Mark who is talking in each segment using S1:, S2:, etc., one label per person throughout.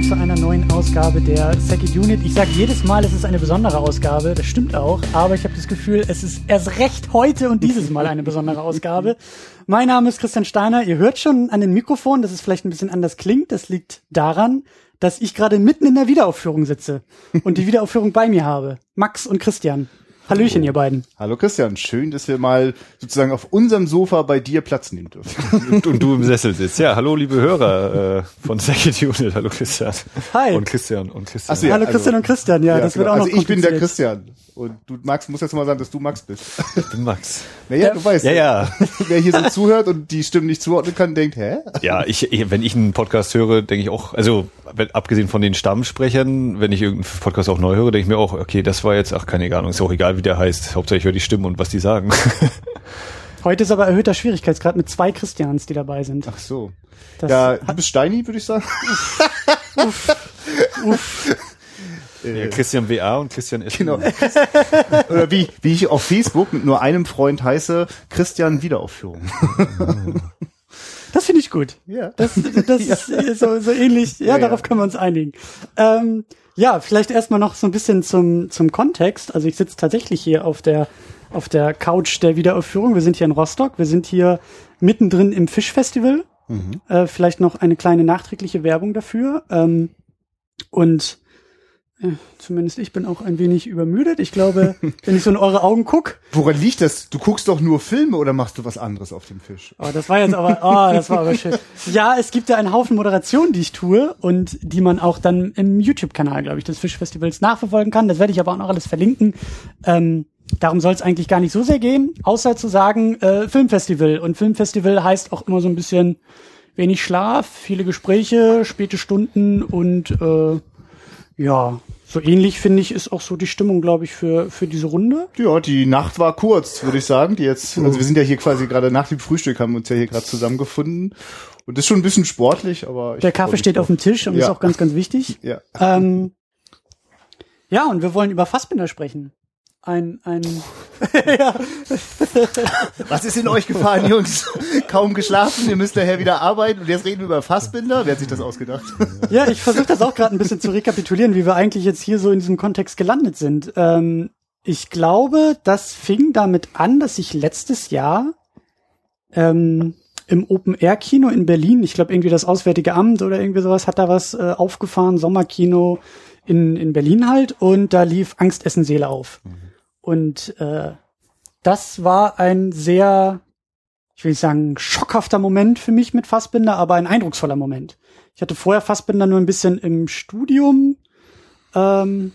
S1: willkommen zu einer neuen Ausgabe der Second Unit. Ich sage jedes Mal, es ist eine besondere Ausgabe, das stimmt auch, aber ich habe das Gefühl, es ist erst recht heute und dieses Mal eine besondere Ausgabe. Mein Name ist Christian Steiner, ihr hört schon an den Mikrofon, dass es vielleicht ein bisschen anders klingt. Das liegt daran, dass ich gerade mitten in der Wiederaufführung sitze und die Wiederaufführung bei mir habe. Max und Christian. Hallöchen, ihr beiden.
S2: Hallo Christian, schön, dass wir mal sozusagen auf unserem Sofa bei dir Platz nehmen dürfen.
S3: und, und du im Sessel sitzt. Ja, hallo liebe Hörer äh, von Second Unit. Hallo Christian.
S1: Hi.
S3: Und Christian und Christian.
S1: So, ja, hallo Christian also, und Christian, ja, das genau. wird auch noch
S2: Also ich bin der Christian und du Max muss jetzt mal sagen, dass du Max bist.
S3: Ich bin Max.
S2: Naja, ja, du weißt.
S3: Ja, ja.
S2: Wer hier so zuhört und die Stimmen nicht zuordnen kann, denkt, hä?
S3: Ja, ich, wenn ich einen Podcast höre, denke ich auch, also abgesehen von den Stammsprechern, wenn ich irgendeinen Podcast auch neu höre, denke ich mir auch, okay, das war jetzt, ach keine Ahnung, ist auch egal, wie der heißt. Hauptsache ich höre die Stimmen und was die sagen.
S1: Heute ist aber erhöhter Schwierigkeitsgrad mit zwei Christians, die dabei sind.
S2: Ach so. Das ja, du bist Steini, würde ich sagen. Uff.
S3: Uff. Ja, Christian WA und Christian S.
S2: Genau. Oder wie, wie ich auf Facebook mit nur einem Freund heiße, Christian Wiederaufführung.
S1: Das finde ich gut. Ja. Das, das ja. ist so, so ähnlich. Ja, ja darauf ja. können wir uns einigen. Ähm, ja, vielleicht erstmal noch so ein bisschen zum, zum Kontext. Also ich sitze tatsächlich hier auf der, auf der Couch der Wiederaufführung. Wir sind hier in Rostock. Wir sind hier mittendrin im Fischfestival. Mhm. Äh, vielleicht noch eine kleine nachträgliche Werbung dafür. Ähm, und zumindest ich bin auch ein wenig übermüdet. Ich glaube, wenn ich so in eure Augen guck.
S2: Woran liegt das? Du guckst doch nur Filme oder machst du was anderes auf dem Fisch?
S1: Oh, das war jetzt aber, oh, das war aber schön. Ja, es gibt ja einen Haufen Moderationen, die ich tue und die man auch dann im YouTube-Kanal, glaube ich, des Fischfestivals nachverfolgen kann. Das werde ich aber auch noch alles verlinken. Ähm, darum soll es eigentlich gar nicht so sehr gehen, außer zu sagen, äh, Filmfestival. Und Filmfestival heißt auch immer so ein bisschen wenig Schlaf, viele Gespräche, späte Stunden und äh, ja, so ähnlich finde ich ist auch so die Stimmung, glaube ich, für für diese Runde.
S2: Ja, die Nacht war kurz, würde ich sagen. Die jetzt, also wir sind ja hier quasi gerade nach dem Frühstück haben uns ja hier gerade zusammengefunden und das ist schon ein bisschen sportlich, aber
S1: der Kaffee steht auf dem Tisch und ja. ist auch ganz ganz wichtig.
S2: Ja.
S1: Ähm, ja, und wir wollen über Fassbinder sprechen ein, ein, ja.
S2: Was ist in euch gefahren, Jungs? Kaum geschlafen, ihr müsst daher wieder arbeiten und jetzt reden wir über Fassbinder. Wer hat sich das ausgedacht?
S1: Ja, ich versuche das auch gerade ein bisschen zu rekapitulieren, wie wir eigentlich jetzt hier so in diesem Kontext gelandet sind. Ähm, ich glaube, das fing damit an, dass ich letztes Jahr ähm, im Open-Air-Kino in Berlin, ich glaube irgendwie das Auswärtige Amt oder irgendwie sowas, hat da was äh, aufgefahren, Sommerkino in, in Berlin halt, und da lief Angst, Essen, Seele auf. Mhm. Und äh, das war ein sehr, ich will nicht sagen, schockhafter Moment für mich mit Fassbinder, aber ein eindrucksvoller Moment. Ich hatte vorher Fassbinder nur ein bisschen im Studium, ähm,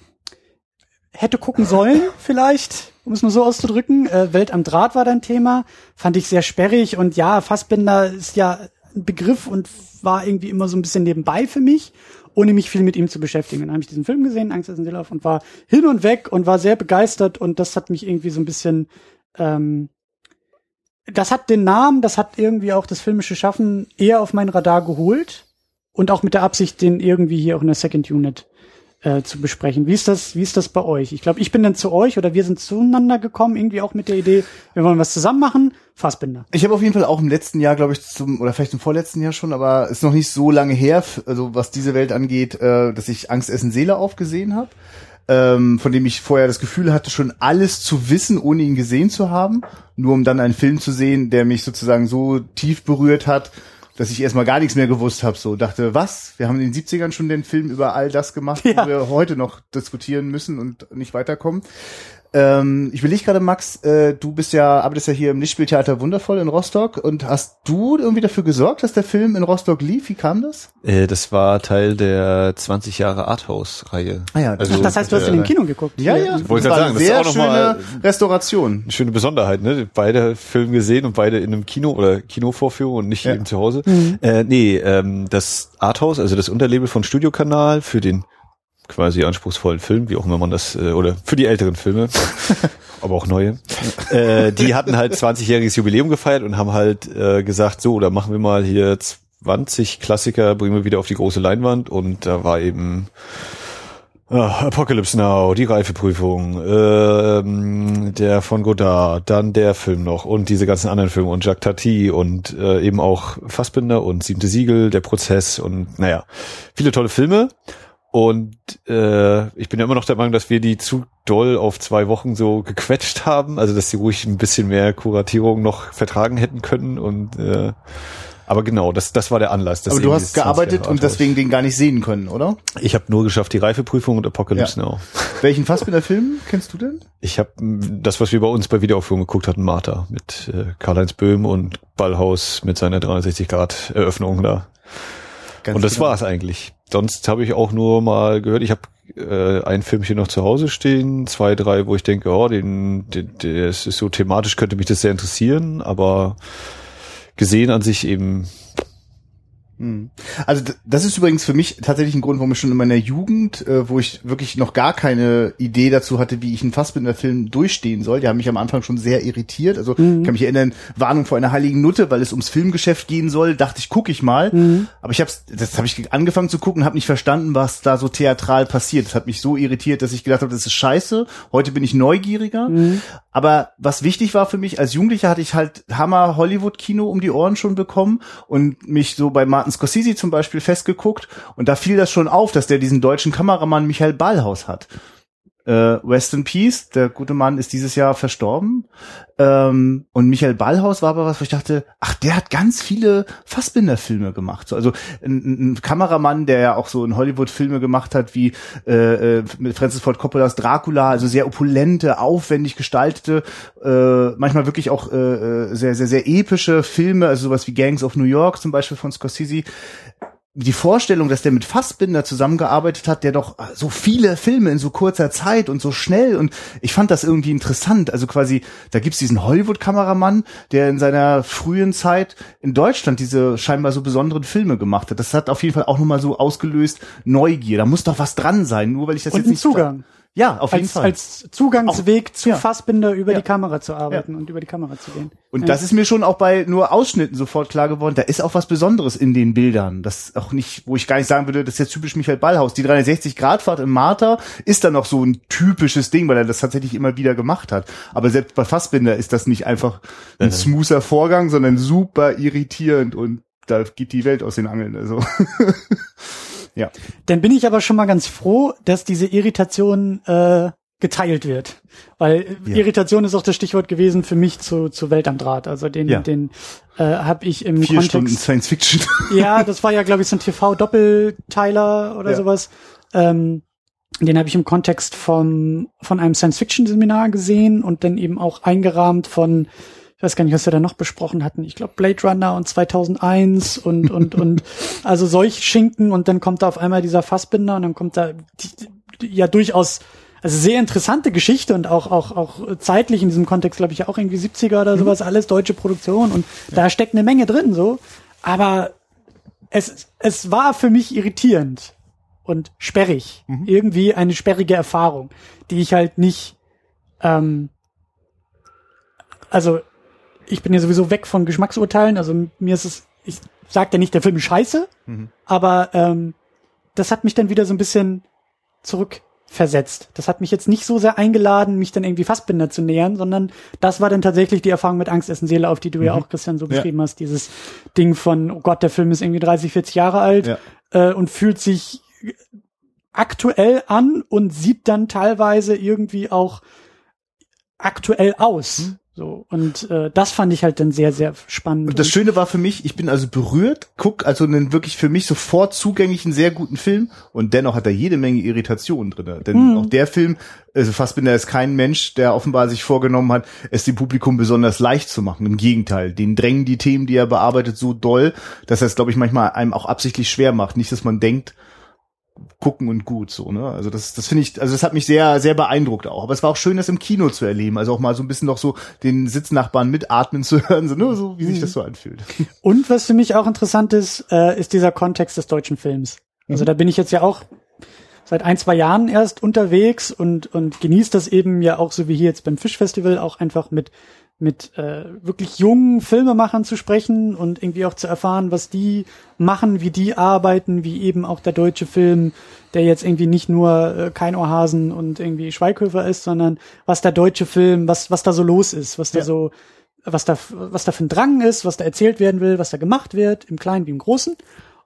S1: hätte gucken sollen, vielleicht, um es mal so auszudrücken. Äh, Welt am Draht war dein Thema, fand ich sehr sperrig und ja, Fassbinder ist ja ein Begriff und war irgendwie immer so ein bisschen nebenbei für mich ohne mich viel mit ihm zu beschäftigen. dann habe ich diesen Film gesehen, Angst ist ein Seelauf, und war hin und weg und war sehr begeistert und das hat mich irgendwie so ein bisschen, ähm, das hat den Namen, das hat irgendwie auch das filmische Schaffen eher auf mein Radar geholt und auch mit der Absicht, den irgendwie hier auch in der Second Unit äh, zu besprechen. Wie ist das, wie ist das bei euch? Ich glaube, ich bin dann zu euch oder wir sind zueinander gekommen, irgendwie auch mit der Idee, wir wollen was zusammen machen. Fassbinder.
S2: Ich habe auf jeden Fall auch im letzten Jahr, glaube ich, zum oder vielleicht im vorletzten Jahr schon, aber ist noch nicht so lange her, also was diese Welt angeht, äh, dass ich Angst Essen Seele aufgesehen habe. Ähm, von dem ich vorher das Gefühl hatte, schon alles zu wissen, ohne ihn gesehen zu haben, nur um dann einen Film zu sehen, der mich sozusagen so tief berührt hat, dass ich erstmal gar nichts mehr gewusst habe. So dachte, was? Wir haben in den 70ern schon den Film über all das gemacht, ja. wo wir heute noch diskutieren müssen und nicht weiterkommen. Ähm, ich will dich gerade, Max, äh, du bist ja, arbeitest ja hier im Lichtspieltheater Wundervoll in Rostock und hast du irgendwie dafür gesorgt, dass der Film in Rostock lief? Wie kam das?
S3: Äh, das war Teil der 20 Jahre Arthouse-Reihe.
S1: Ah ja, also, Ach, das heißt, du hast äh, in dem Kino geguckt.
S2: Ja, ja.
S3: Ich wollte gerade sagen, das
S2: sehr
S3: ist auch
S2: schöne Restauration.
S3: Eine schöne Besonderheit, ne? Beide Filme gesehen und beide in einem Kino oder Kinovorführung und nicht ja. eben zu Hause. Mhm. Äh, nee, ähm, das Arthouse, also das Unterlabel von Studiokanal für den quasi anspruchsvollen Film, wie auch immer man das, äh, oder für die älteren Filme, aber auch neue, äh, die hatten halt 20-jähriges Jubiläum gefeiert und haben halt äh, gesagt, so, da machen wir mal hier 20 Klassiker, bringen wir wieder auf die große Leinwand und da war eben Ah, Apocalypse Now, die Reifeprüfung, ähm, der von Godard, dann der Film noch und diese ganzen anderen Filme und Jacques Tati und äh, eben auch Fassbinder und Siebte Siegel, der Prozess und naja, viele tolle Filme. Und äh, ich bin ja immer noch der Meinung, dass wir die zu doll auf zwei Wochen so gequetscht haben, also dass sie ruhig ein bisschen mehr Kuratierung noch vertragen hätten können und äh, aber genau, das, das war der Anlass.
S2: Aber du hast gearbeitet und deswegen den gar nicht sehen können, oder?
S3: Ich habe nur geschafft die Reifeprüfung und Apocalypse ja. Now.
S2: Welchen Fassbinder-Film kennst du denn?
S3: Ich habe das, was wir bei uns bei Wiederaufführung geguckt hatten, Martha mit äh, Karl-Heinz Böhm und Ballhaus mit seiner 360 Grad Eröffnung da. Ganz und das genau. war's eigentlich. Sonst habe ich auch nur mal gehört, ich habe äh, ein Filmchen noch zu Hause stehen, zwei, drei, wo ich denke, oh, den, den, das ist so thematisch könnte mich das sehr interessieren, aber gesehen an sich eben.
S2: Also das ist übrigens für mich tatsächlich ein Grund, warum ich schon in meiner Jugend, äh, wo ich wirklich noch gar keine Idee dazu hatte, wie ich einen Fassbinder-Film durchstehen soll, die haben mich am Anfang schon sehr irritiert. Also mhm. kann mich erinnern, Warnung vor einer heiligen Nutte, weil es ums Filmgeschäft gehen soll, dachte ich, gucke ich mal. Mhm. Aber ich habe das habe ich angefangen zu gucken, habe nicht verstanden, was da so theatral passiert. Das hat mich so irritiert, dass ich gedacht habe, das ist scheiße. Heute bin ich neugieriger. Mhm. Aber was wichtig war für mich, als Jugendlicher hatte ich halt Hammer Hollywood-Kino um die Ohren schon bekommen und mich so bei Martin Scorsese zum Beispiel festgeguckt und da fiel das schon auf, dass der diesen deutschen Kameramann Michael Ballhaus hat. Äh, Rest in Peace, der gute Mann ist dieses Jahr verstorben. Ähm, und Michael Ballhaus war aber was, wo ich dachte, ach, der hat ganz viele Fassbinder-Filme gemacht. So, also ein, ein, Kameramann, der ja auch so in Hollywood Filme gemacht hat, wie äh, äh, mit Francis Ford Coppolas Dracula, also sehr opulente, aufwendig gestaltete, äh, manchmal wirklich auch äh, äh sehr, sehr, sehr epische Filme, also sowas wie Gangs of New York zum Beispiel von Scorsese die Vorstellung, dass der mit Fassbinder zusammengearbeitet hat, der doch so viele Filme in so kurzer Zeit und so schnell und ich fand das irgendwie interessant. Also quasi, da gibt's diesen Hollywood-Kameramann, der in seiner frühen Zeit in Deutschland diese scheinbar so besonderen Filme gemacht hat. Das hat auf jeden Fall auch nochmal so ausgelöst Neugier. Da muss doch was dran sein, nur weil ich das
S1: und
S2: jetzt nicht
S1: Zugang.
S2: Ja, auf
S1: als,
S2: jeden Fall.
S1: Als Zugangsweg auch, zu ja. Fassbinder über ja. die Kamera zu arbeiten ja. und über die Kamera zu gehen.
S2: Und ja. das ist mir schon auch bei nur Ausschnitten sofort klar geworden. Da ist auch was Besonderes in den Bildern. Das auch nicht, wo ich gar nicht sagen würde, das ist jetzt typisch Michael Ballhaus. Die 360-Grad-Fahrt im Martha ist dann noch so ein typisches Ding, weil er das tatsächlich immer wieder gemacht hat. Aber selbst bei Fassbinder ist das nicht einfach ein smoother Vorgang, sondern super irritierend und da geht die Welt aus den Angeln. Also.
S1: Ja. Dann bin ich aber schon mal ganz froh, dass diese Irritation äh, geteilt wird. Weil ja. Irritation ist auch das Stichwort gewesen für mich zu, zu Welt am Draht. Also den, ja. den äh, habe ich im
S2: Vier Kontext. Stunden Science Fiction.
S1: ja, das war ja, glaube ich, so ein TV-Doppelteiler oder ja. sowas. Ähm, den habe ich im Kontext von, von einem Science-Fiction-Seminar gesehen und dann eben auch eingerahmt von ich weiß gar nicht, was wir da noch besprochen hatten. Ich glaube Blade Runner und 2001 und und und also solch Schinken und dann kommt da auf einmal dieser Fassbinder und dann kommt da die, ja durchaus also sehr interessante Geschichte und auch auch auch zeitlich in diesem Kontext glaube ich auch irgendwie 70er oder mhm. sowas alles deutsche Produktion und ja. da steckt eine Menge drin so, aber es es war für mich irritierend und sperrig, mhm. irgendwie eine sperrige Erfahrung, die ich halt nicht ähm, also ich bin ja sowieso weg von Geschmacksurteilen, also mir ist es, ich sag ja nicht, der Film ist scheiße, mhm. aber ähm, das hat mich dann wieder so ein bisschen zurückversetzt. Das hat mich jetzt nicht so sehr eingeladen, mich dann irgendwie Fassbinder zu nähern, sondern das war dann tatsächlich die Erfahrung mit Angst, Essen, Seele, auf die du mhm. ja auch, Christian, so beschrieben ja. hast. Dieses Ding von, oh Gott, der Film ist irgendwie 30, 40 Jahre alt ja. äh, und fühlt sich aktuell an und sieht dann teilweise irgendwie auch aktuell aus. Mhm. So, und äh, das fand ich halt dann sehr, sehr spannend.
S2: Und das Schöne war für mich, ich bin also berührt, guck also einen wirklich für mich sofort zugänglichen, sehr guten Film und dennoch hat er jede Menge Irritationen drin. Denn mhm. auch der Film, also Fassbinder ist kein Mensch, der offenbar sich vorgenommen hat, es dem Publikum besonders leicht zu machen. Im Gegenteil, den drängen die Themen, die er bearbeitet, so doll, dass er es, glaube ich, manchmal einem auch absichtlich schwer macht. Nicht, dass man denkt, gucken und gut so ne? Also das das finde ich also das hat mich sehr sehr beeindruckt auch. Aber es war auch schön das im Kino zu erleben. Also auch mal so ein bisschen noch so den Sitznachbarn mitatmen zu hören so nur so wie sich das so anfühlt.
S1: Und was für mich auch interessant ist äh, ist dieser Kontext des deutschen Films. Also mhm. da bin ich jetzt ja auch seit ein zwei Jahren erst unterwegs und und genießt das eben ja auch so wie hier jetzt beim Fischfestival auch einfach mit mit äh, wirklich jungen Filmemachern zu sprechen und irgendwie auch zu erfahren, was die machen, wie die arbeiten, wie eben auch der deutsche Film, der jetzt irgendwie nicht nur äh, kein Ohrhasen und irgendwie Schweighöfer ist, sondern was der deutsche Film, was was da so los ist, was da
S2: Ja.
S1: so was da was da für ein Drang ist, was da erzählt werden will, was da gemacht wird, im Kleinen wie im Großen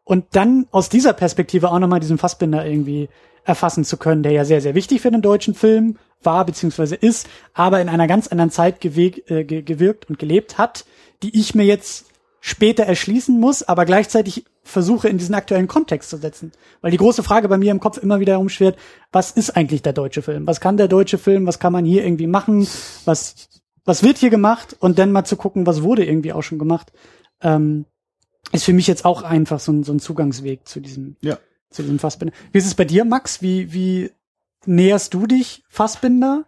S1: und dann aus dieser Perspektive auch nochmal diesen Fassbinder irgendwie erfassen zu können, der ja sehr, sehr wichtig für den deutschen Film war beziehungsweise ist, aber in einer ganz anderen Zeit geweg, äh, ge gewirkt und gelebt hat, die ich mir jetzt später erschließen muss, aber gleichzeitig versuche in diesen aktuellen Kontext zu setzen. Weil die große Frage bei mir im Kopf immer wieder umschwirrt, was ist eigentlich der deutsche Film? Was kann der deutsche Film? Was kann man hier irgendwie machen? Was, was wird hier gemacht? Und dann mal zu gucken, was wurde irgendwie auch schon gemacht. Ähm, ist für mich jetzt auch einfach so ein, so ein Zugangsweg zu diesem,
S2: Ja.
S1: zu diesem Fassbinder. Wie ist es bei dir, Max? Wie, wie näherst du dich Fassbinder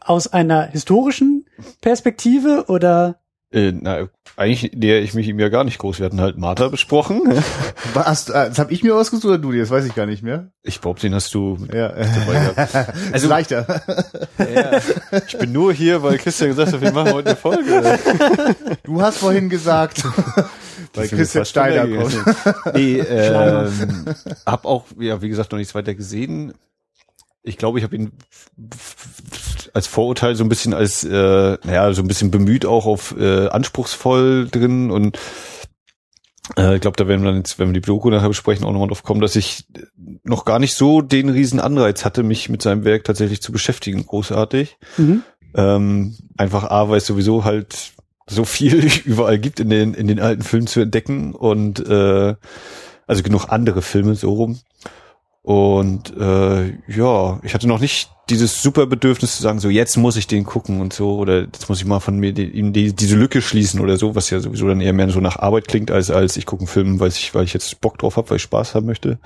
S1: aus einer historischen Perspektive oder?
S3: Äh, na, eigentlich näher ich mich ihm ja gar nicht groß. Wir hatten halt Martha besprochen.
S2: Was, äh, das habe ich mir ausgesucht oder du dir? Das weiß ich gar nicht mehr.
S3: Ich glaube, den hast du
S2: Ja. Also leichter.
S3: Ja, ich bin nur hier, weil Christian gesagt hat, wir machen heute eine Folge.
S2: Du hast vorhin gesagt, weil Christian Steiner kommt.
S3: Nee, ähm, hab auch, ja, wie gesagt, noch nichts weiter gesehen. Ich glaube, ich habe ihn als Vorurteil so ein bisschen als, äh, naja, so ein bisschen bemüht auch auf äh, anspruchsvoll drin und äh, ich glaube, da werden wir dann jetzt, wenn wir die Doku nachher besprechen, auch nochmal drauf kommen, dass ich noch gar nicht so den riesen Anreiz hatte, mich mit seinem Werk tatsächlich zu beschäftigen. Großartig.
S1: Mhm.
S3: Ähm, einfach A, weil es sowieso halt so viel überall gibt in den, in den alten Filmen zu entdecken und äh, also genug andere Filme so rum. Und äh, ja, ich hatte noch nicht dieses super Bedürfnis zu sagen, so jetzt muss ich den gucken und so, oder jetzt muss ich mal von mir die, ihm die, diese Lücke schließen oder so, was ja sowieso dann eher mehr so nach Arbeit klingt, als als ich gucke einen Film, weil ich, weil ich jetzt Bock drauf habe, weil ich Spaß haben möchte.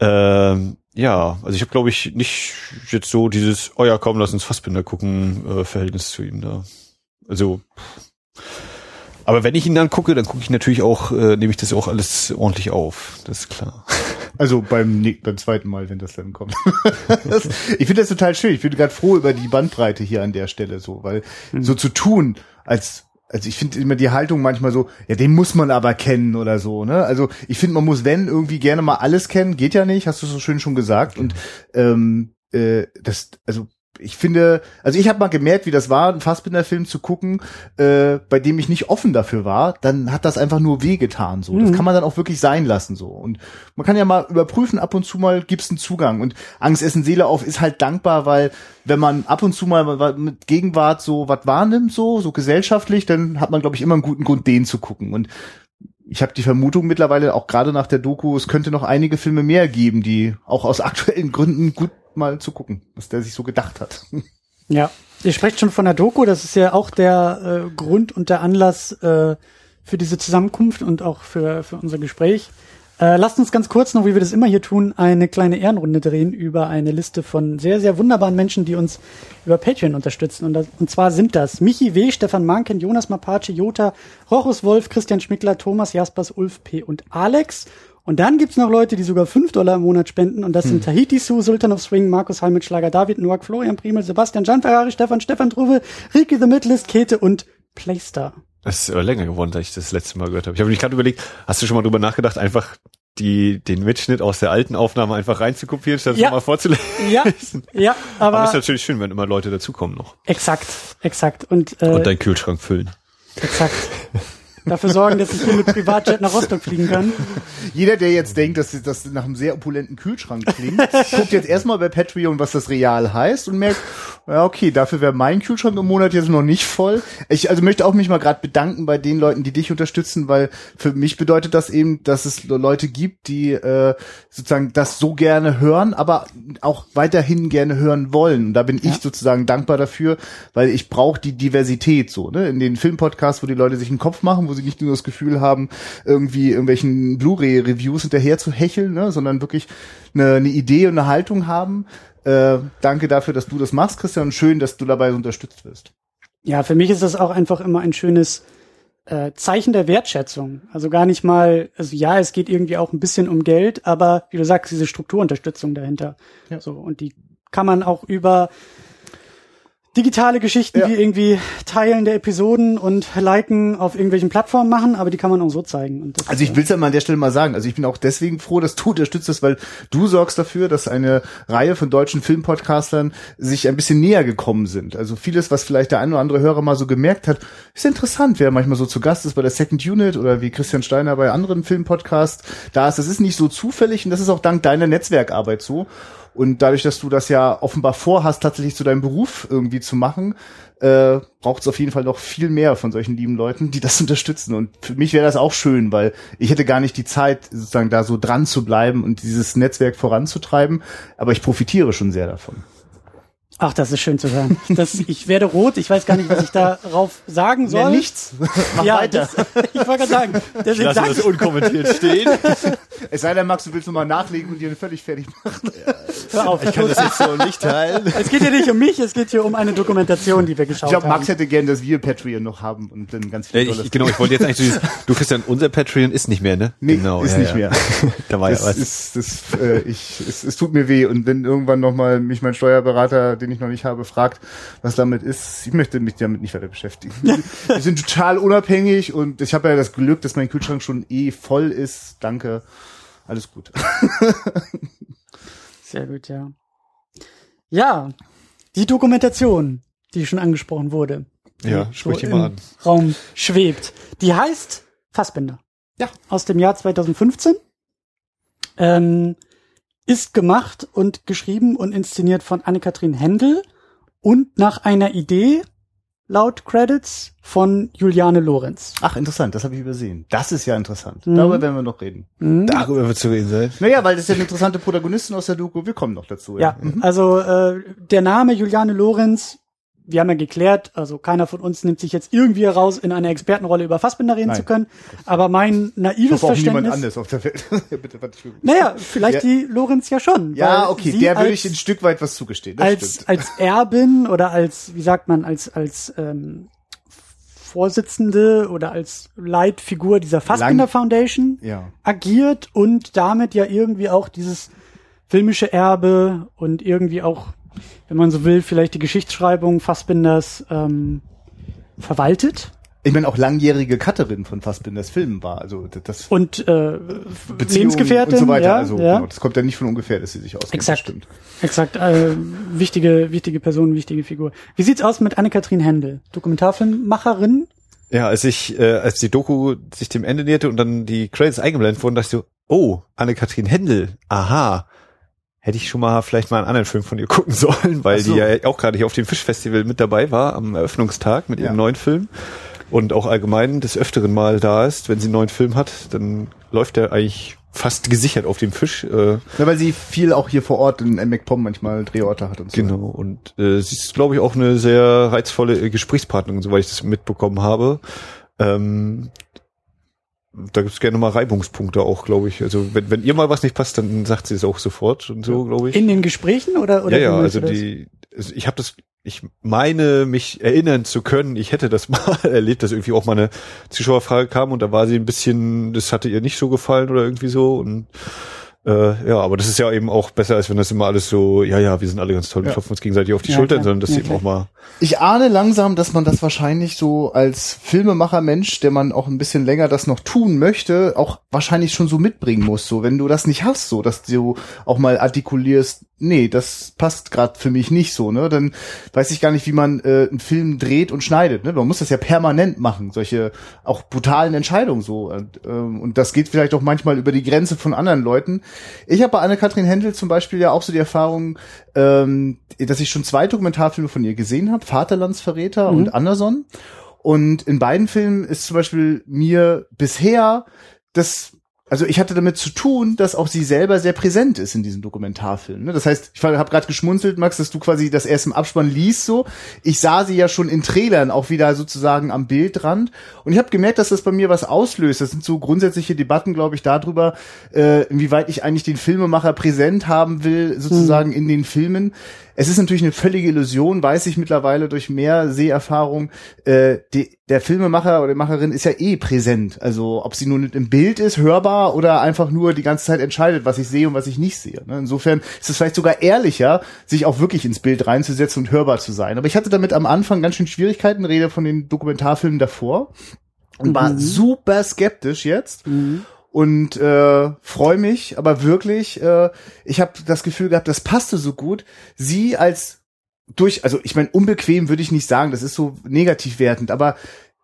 S3: Ähm, ja, also ich habe, glaube ich, nicht jetzt so dieses, oh ja, komm, lass uns Fassbinder gucken, äh, Verhältnis zu ihm da. Also, aber wenn ich ihn dann gucke, dann gucke ich natürlich auch, äh, nehme ich das auch alles ordentlich auf. Das ist klar.
S2: Also beim, beim zweiten Mal, wenn das dann kommt. das, ich finde das total schön. Ich bin gerade froh über die Bandbreite hier an der Stelle so, weil so zu tun, als also ich finde immer die Haltung manchmal so, ja, den muss man aber kennen oder so, ne? Also ich finde, man muss, wenn, irgendwie gerne mal alles kennen, geht ja nicht, hast du so schön schon gesagt. Und ähm, äh, das, also ich finde, also ich habe mal gemerkt, wie das war, einen Fassbinder-Film zu gucken, äh, bei dem ich nicht offen dafür war, dann hat das einfach nur wehgetan. So, das
S1: Mhm.
S2: kann man dann auch wirklich sein lassen. So und man kann ja mal überprüfen, ab und zu mal gibt's einen Zugang. Und Angst essen Seele auf ist halt dankbar, weil wenn man ab und zu mal mit Gegenwart so was wahrnimmt, so so gesellschaftlich, dann hat man glaube ich immer einen guten Grund, den zu gucken. Und ich habe die Vermutung mittlerweile auch gerade nach der Doku, es könnte noch einige Filme mehr geben, die auch aus aktuellen Gründen gut mal zu gucken, was der sich so gedacht hat.
S1: Ja, ihr sprecht schon von der Doku, das ist ja auch der äh, Grund und der Anlass äh, für diese Zusammenkunft und auch für, für unser Gespräch. Äh, lasst uns ganz kurz noch, wie wir das immer hier tun, eine kleine Ehrenrunde drehen über eine Liste von sehr, sehr wunderbaren Menschen, die uns über Patreon unterstützen. Und, das, und zwar sind das Michi W., Stefan Manken, Jonas Mapace, Jota, Rochus Wolf, Christian Schmickler, Thomas Jaspers, Ulf P. und Alex. Und dann gibt's noch Leute, die sogar 5 Dollar im Monat spenden. Und das sind Tahiti Su, Sultan of Swing, Markus Heimitschlager, David Noack, Florian Primel, Sebastian Gian Ferrari, Stefan, Stefan Truve, Ricky The Midlist, Kete und Playstar.
S3: Das ist länger geworden, als ich das letzte Mal gehört habe. Ich habe mich gerade überlegt, hast du schon mal drüber nachgedacht, einfach die, den Mitschnitt aus der alten Aufnahme einfach reinzukopieren, statt
S1: Ja.
S3: es nochmal vorzulesen?
S1: Ja, ja,
S3: Aber,
S1: aber
S3: ist natürlich schön, wenn immer Leute dazukommen noch.
S1: exakt, exakt. Und, äh,
S3: Und deinen Kühlschrank füllen.
S1: exakt. Dafür sorgen, dass ich hier mit Privatjet nach Rostock fliegen kann.
S2: Jeder, der jetzt denkt, dass das nach einem sehr opulenten Kühlschrank klingt, guckt jetzt erstmal bei Patreon, was das real heißt und merkt, ja, okay, dafür wäre mein Kühlschrank im Monat jetzt noch nicht voll. Ich also möchte auch mich mal gerade bedanken bei den Leuten, die dich unterstützen, weil für mich bedeutet das eben, dass es Leute gibt, die äh, sozusagen das so gerne hören, aber auch weiterhin gerne hören wollen. Und da bin ich sozusagen dankbar dafür, weil ich brauche die Diversität so, ne? In den Filmpodcasts, wo die Leute sich einen Kopf machen, wo sie nicht nur das Gefühl haben, irgendwie irgendwelchen Blu-ray-Reviews hinterher zu hecheln, ne? sondern wirklich eine, eine Idee und eine Haltung haben. Äh, danke dafür, dass du das machst, Christian, und schön, dass du dabei unterstützt wirst.
S1: Ja, für mich ist das auch einfach immer ein schönes äh, Zeichen der Wertschätzung. Also gar nicht mal, also ja, es geht irgendwie auch ein bisschen um Geld, aber wie du sagst, diese Strukturunterstützung dahinter.
S2: Ja.
S1: So, und die kann man auch über digitale Geschichten
S2: Ja.
S1: wie irgendwie Teilen der Episoden und Liken auf irgendwelchen Plattformen machen, aber die kann man auch so zeigen.
S2: Also ich will es ja mal an der Stelle mal sagen. Also ich bin auch deswegen froh, dass du unterstützt das, weil du sorgst dafür, dass eine Reihe von deutschen Filmpodcastern sich ein bisschen näher gekommen sind. Also vieles, was vielleicht der ein oder andere Hörer mal so gemerkt hat, ist interessant, wer manchmal so zu Gast ist bei der Second Unit oder wie Christian Steiner bei anderen Filmpodcasts da ist. Das ist nicht so zufällig und das ist auch dank deiner Netzwerkarbeit so. Und dadurch, dass du das ja offenbar vorhast, tatsächlich zu deinem Beruf irgendwie zu machen, äh, braucht es auf jeden Fall noch viel mehr von solchen lieben Leuten, die das unterstützen. Und für mich wäre das auch schön, weil ich hätte gar nicht die Zeit, sozusagen da so dran zu bleiben und dieses Netzwerk voranzutreiben. Aber ich profitiere schon sehr davon.
S1: Ach, das ist schön zu hören. Das, ich werde rot, ich weiß gar nicht, was ich darauf sagen soll.
S2: Ja, nichts. Mach
S1: ja,
S2: weiter.
S1: Das, ich wollte gerade sagen, deswegen
S3: Lass
S1: sag
S3: das
S1: ich,
S3: unkommentiert stehen.
S2: Es sei denn, Max, du willst nochmal nachlegen und dir völlig fertig machen.
S1: hör auf.
S3: Ich kann das jetzt so nicht teilen.
S1: Es geht hier nicht um mich, es geht hier um eine Dokumentation, die wir geschaut
S2: Ich glaube,
S1: haben.
S2: Max hätte gern, dass wir Patreon noch haben und dann ganz
S3: Ja,
S2: viel
S3: ich, genau, ich wollte jetzt eigentlich so dieses, du Christian, unser Patreon ist nicht mehr, ne?
S2: Nee,
S3: genau,
S2: ist
S3: ja,
S2: nicht
S3: ja.
S2: mehr.
S3: da war ja
S2: das
S3: was.
S2: ist, das, äh, ich, es, es tut mir weh. Und wenn irgendwann nochmal mich mein Steuerberater, den ich noch nicht habe, fragt, was damit ist, ich möchte mich damit nicht weiter beschäftigen. Wir sind total unabhängig und ich habe ja das Glück, dass mein Kühlschrank schon eh voll ist. Danke. Alles gut.
S1: Sehr gut, ja. Ja, die Dokumentation, die schon angesprochen wurde.
S3: ja, sprich
S1: so
S3: die mal
S1: im
S3: an.
S1: Raum schwebt. Die heißt Fassbinder.
S2: Ja.
S1: Aus dem Jahr 2015. Ähm, ist gemacht und geschrieben und inszeniert von Anne-Kathrin Händel und nach einer Idee, laut Credits, von Juliane Lorenz.
S2: Ach, interessant, das habe ich übersehen. Das ist ja interessant.
S1: Mhm.
S2: Darüber werden wir noch reden.
S3: Darüber wird zu reden sein.
S2: Naja, weil das ist ja eine interessante Protagonistin aus der Doku. Wir kommen noch dazu.
S1: Ja, also äh, der Name Juliane Lorenz, wir haben ja geklärt, also keiner von uns nimmt sich jetzt irgendwie heraus, in eine Expertenrolle über Fassbinder reden
S2: Nein.
S1: zu können. Aber mein naives
S2: hoffe auch niemand
S1: Verständnis.
S2: anders auf der Welt. Bitte,
S1: Naja, vielleicht
S2: Ja.
S1: die Lorenz ja schon.
S2: ja, okay, der würde ich ein Stück weit was zugestehen. Das
S1: als,
S2: stimmt.
S1: als Erbin oder als, wie sagt man, als, als ähm, Vorsitzende oder als Leitfigur dieser Fassbinder
S2: Lang-
S1: Foundation
S2: Ja.
S1: agiert und damit ja irgendwie auch dieses filmische Erbe und irgendwie auch, wenn man so will, vielleicht die Geschichtsschreibung Fassbinders ähm, verwaltet
S2: Ich meine, auch langjährige Cutterin von Fassbinders Filmen war. Also das- das
S1: und äh,
S2: Beziehungen
S1: Lebensgefährtin.
S2: und so weiter.
S1: Ja,
S2: also
S1: ja.
S2: Genau, das kommt ja nicht von ungefähr, dass sie sich auskennt.
S1: Exakt.
S2: Stimmt.
S1: Exakt, äh, wichtige, wichtige Person, wichtige Figur. Wie sieht's aus mit Anne-Kathrin Händel? Dokumentarfilmmacherin?
S3: Ja, als ich, äh, als die Doku sich dem Ende näherte und dann die Credits eingeblendet wurden, dachte ich so, oh, Anne-Kathrin Händel, aha. Hätte ich schon mal vielleicht mal einen anderen Film von ihr gucken sollen, weil
S2: so.
S3: die ja auch gerade hier auf dem Fischfestival mit dabei war, am Eröffnungstag mit ihrem
S2: Ja.
S3: neuen Film. Und auch allgemein des Öfteren mal da ist, wenn sie einen neuen Film hat, dann läuft er eigentlich fast gesichert auf dem Fisch. Äh,
S2: Ja, weil sie viel auch hier vor Ort in MacPom manchmal Drehorte hat und so.
S3: Genau, und äh, sie ist, glaube ich, auch eine sehr reizvolle äh, Gesprächspartnerin, soweit ich das mitbekommen habe. Ähm, da gibt's gerne mal Reibungspunkte auch, glaube ich. Also wenn, wenn ihr mal was nicht passt, dann sagt sie es auch sofort und so, glaube ich.
S1: In den Gesprächen oder, oder
S3: ja, ja, also die, also ich habe das, ich meine mich erinnern zu können, ich hätte das mal erlebt, dass irgendwie auch mal eine Zuschauerfrage kam und da war sie ein bisschen, das hatte ihr nicht so gefallen oder irgendwie so und äh, ja, aber das ist ja eben auch besser, als wenn das immer alles so, ja, ja, wir sind alle ganz toll, wir
S2: Ja.
S3: klopfen uns gegenseitig auf die
S1: Ja,
S3: Schultern,
S1: klar.
S3: sondern dass
S1: Ja,
S3: eben
S1: klar.
S3: auch mal
S2: Ich ahne langsam, dass man das wahrscheinlich so als Filmemacher Mensch, der man auch ein bisschen länger das noch tun möchte, auch wahrscheinlich schon so mitbringen muss. So, wenn du das nicht hast, so, dass du auch mal artikulierst, nee, das passt gerade für mich nicht so, ne? Dann weiß ich gar nicht, wie man äh, einen Film dreht und schneidet. Ne? Man muss das ja permanent machen, solche auch brutalen Entscheidungen so. Und, ähm, und das geht vielleicht auch manchmal über die Grenze von anderen Leuten. Ich habe bei Anne-Kathrin Händel zum Beispiel ja auch so die Erfahrung, ähm, dass ich schon zwei Dokumentarfilme von ihr gesehen habe, Vaterlandsverräter
S1: Mhm.
S2: und Anderson. Und in beiden Filmen ist zum Beispiel mir bisher das also ich hatte damit zu tun, dass auch sie selber sehr präsent ist in diesem Dokumentarfilm. ne? Das heißt, ich habe gerade geschmunzelt, Max, dass du quasi das erst im Abspann liest so. Ich sah sie ja schon in Trailern auch wieder sozusagen am Bildrand und ich habe gemerkt, dass das bei mir was auslöst. Das sind so grundsätzliche Debatten, glaube ich, darüber, äh, inwieweit ich eigentlich den Filmemacher präsent haben will, sozusagen in den Filmen. Es ist natürlich eine völlige Illusion, weiß ich mittlerweile durch mehr Seherfahrung. Äh, die, der Filmemacher oder die Macherin ist ja eh präsent. Also ob sie nun im Bild ist, hörbar oder einfach nur die ganze Zeit entscheidet, was ich sehe und was ich nicht sehe. Ne? Insofern ist es vielleicht sogar ehrlicher, sich auch wirklich ins Bild reinzusetzen und hörbar zu sein. Aber ich hatte damit am Anfang ganz schön Schwierigkeiten, rede von den Dokumentarfilmen davor und war
S1: Mhm.
S2: super skeptisch jetzt
S1: Mhm.
S2: Und äh, freue mich, aber wirklich, äh, ich habe das Gefühl gehabt, das passte so gut. Sie als durch, also ich meine, unbequem würde ich nicht sagen, das ist so negativ wertend, aber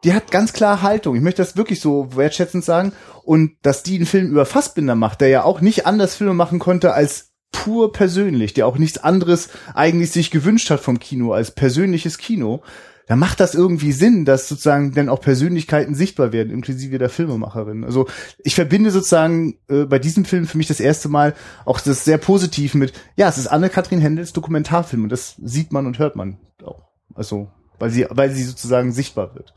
S2: die hat ganz klar Haltung. Ich möchte das wirklich so wertschätzend sagen. Und dass die einen Film über Fassbinder macht, der ja auch nicht anders Filme machen konnte als pur persönlich, der auch nichts anderes eigentlich sich gewünscht hat vom Kino als persönliches Kino, da macht das irgendwie Sinn, dass sozusagen dann auch Persönlichkeiten sichtbar werden, inklusive der Filmemacherin. Also ich verbinde sozusagen äh, bei diesem Film für mich das erste Mal auch das sehr positiv mit, ja, es ist Anne-Kathrin Händels Dokumentarfilm und das sieht man und hört man auch. Also, weil sie, weil sie sozusagen sichtbar wird.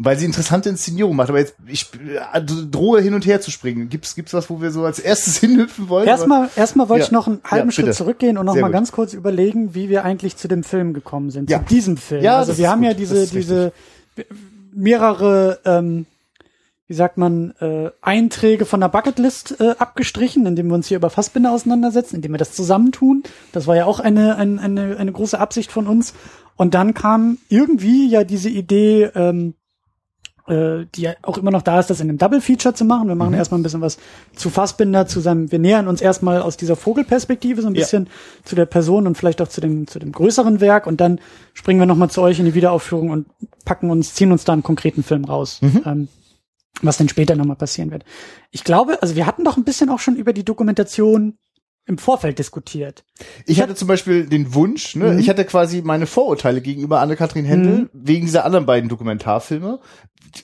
S2: Weil sie interessante Inszenierung macht. Aber jetzt, ich äh, drohe hin und her zu springen. Gibt's, gibt's was, wo wir so als erstes hinhüpfen wollen?
S1: Erstmal, erstmal wollte
S2: Ja.
S1: ich noch einen halben
S2: Ja,
S1: Schritt zurückgehen und noch
S2: Sehr
S1: mal
S2: gut.
S1: ganz kurz überlegen, wie wir eigentlich zu dem Film gekommen sind,
S2: Ja.
S1: zu diesem Film.
S2: Ja,
S1: also wir haben ja
S2: gut.
S1: diese,
S2: Das ist
S1: diese mehrere, ähm, wie sagt man, äh, Einträge von der Bucketlist äh, abgestrichen, indem wir uns hier über Fassbinder auseinandersetzen, indem wir das zusammentun. Das war ja auch eine, eine, eine, eine große Absicht von uns. Und dann kam irgendwie ja diese Idee, ähm, äh, die ja auch immer noch da ist, das in einem Double Feature zu machen. Wir machen
S2: Mhm.
S1: erstmal ein bisschen was zu Fassbinder, zu seinem, wir nähern uns erstmal aus dieser Vogelperspektive so ein
S2: Ja.
S1: bisschen zu der Person und vielleicht auch zu dem, zu dem größeren Werk und dann springen wir nochmal zu euch in die Wiederaufführung und packen uns, ziehen uns da einen konkreten Film raus.
S2: Mhm.
S1: Ähm, was dann später nochmal passieren wird. Ich glaube, also wir hatten doch ein bisschen auch schon über die Dokumentation im Vorfeld diskutiert.
S2: Ich hatte zum Beispiel den Wunsch, ne,
S1: Mhm.
S2: ich hatte quasi meine Vorurteile gegenüber Anne-Kathrin Händel
S1: Mhm.
S2: wegen dieser anderen beiden Dokumentarfilme.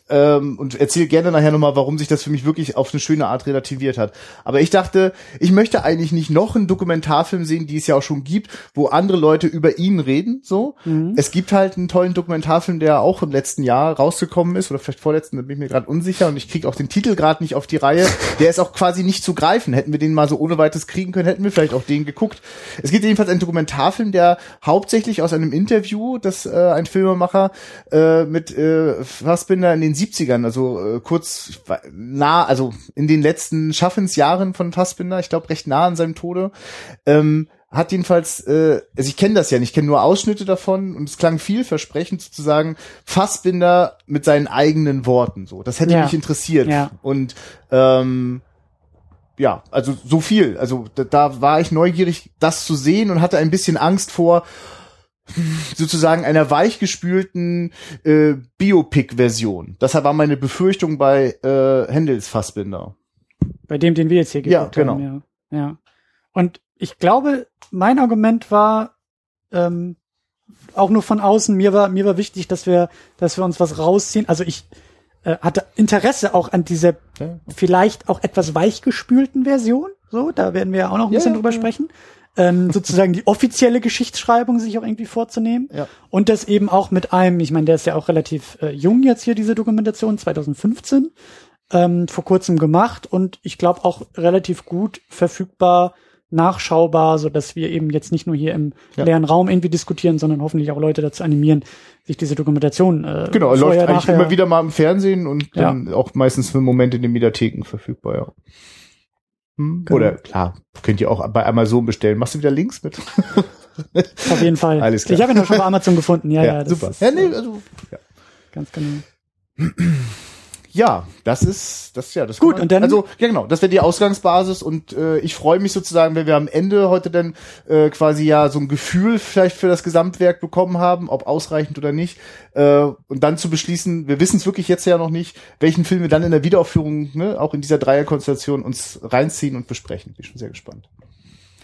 S2: Ähm, und erzähle gerne nachher nochmal, warum sich das für mich wirklich auf eine schöne Art relativiert hat. Aber ich dachte, ich möchte eigentlich nicht noch einen Dokumentarfilm sehen, die es ja auch schon gibt, wo andere Leute über ihn reden. So,
S1: Mhm.
S2: es gibt halt einen tollen Dokumentarfilm, der auch im letzten Jahr rausgekommen ist oder vielleicht vorletzten, da bin ich mir gerade unsicher und ich kriege auch den Titel gerade nicht auf die Reihe. Der ist auch quasi nicht zu greifen. Hätten wir den mal so ohne weiteres kriegen können, hätten wir vielleicht auch den geguckt. Es gibt jedenfalls einen Dokumentarfilm, der hauptsächlich aus einem Interview, das äh, ein Filmemacher äh, mit äh, Fassbinder in den 70ern, also äh, kurz nah, also in den letzten Schaffensjahren von Fassbinder, ich glaube recht nah an seinem Tode, ähm, hat jedenfalls, äh, also ich kenne das ja nicht, ich kenne nur Ausschnitte davon und es klang vielversprechend sozusagen Fassbinder mit seinen eigenen Worten so. Das hätte
S1: Ja.
S2: mich interessiert.
S1: Ja.
S2: Und ähm, ja, also so viel. Also da, da war ich neugierig, das zu sehen und hatte ein bisschen Angst vor sozusagen einer weichgespülten äh, Biopic-Version. Das war meine Befürchtung bei äh, Händels Fassbinder.
S1: Bei dem, den wir jetzt hier
S2: Ja,
S1: geguckt haben.
S2: genau.
S1: Ja, ja. Und ich glaube, mein Argument war ähm, auch nur von außen. Mir war mir war wichtig, dass wir, dass wir uns was rausziehen. Also ich äh, hatte Interesse auch an dieser
S2: Ja.
S1: vielleicht auch etwas weichgespülten Version. So, da werden wir ja auch noch ein
S2: Ja,
S1: bisschen
S2: ja,
S1: drüber
S2: ja.
S1: sprechen. Ähm, sozusagen die offizielle Geschichtsschreibung sich auch irgendwie vorzunehmen.
S2: Ja.
S1: Und das eben auch mit einem, ich meine, der ist ja auch relativ äh, jung jetzt hier, diese Dokumentation, 2015, ähm, vor kurzem gemacht und ich glaube auch relativ gut verfügbar, nachschaubar, so dass wir eben jetzt nicht nur hier im
S2: Ja.
S1: leeren Raum irgendwie diskutieren, sondern hoffentlich auch Leute dazu animieren, sich diese Dokumentation äh,
S2: Genau, er läuft
S1: vorher,
S2: eigentlich
S1: nachher-
S2: immer wieder mal im Fernsehen und dann auch meistens für einen Moment in den Mediatheken verfügbar, ja. Hm?
S1: Genau.
S2: Oder klar, könnt ihr auch bei Amazon bestellen. Machst du wieder Links mit?
S1: Auf jeden Fall.
S2: Alles klar.
S1: Ich habe ihn doch schon bei Amazon gefunden. Ja, ja, das
S2: super.
S1: Ist,
S2: ja, nee, also, ja.
S1: ganz genau.
S2: Ja, das ist das ja das
S1: Gut,
S2: man-
S1: und dann-
S2: also ja genau, das wäre die Ausgangsbasis und äh, ich freue mich sozusagen, wenn wir am Ende heute dann äh, quasi ja so ein Gefühl vielleicht für das Gesamtwerk bekommen haben, ob ausreichend oder nicht äh, und dann zu beschließen, wir wissen es wirklich jetzt ja noch nicht, welchen Film wir dann in der Wiederaufführung, ne, auch in dieser Dreierkonstellation uns reinziehen und besprechen. Bin schon sehr gespannt.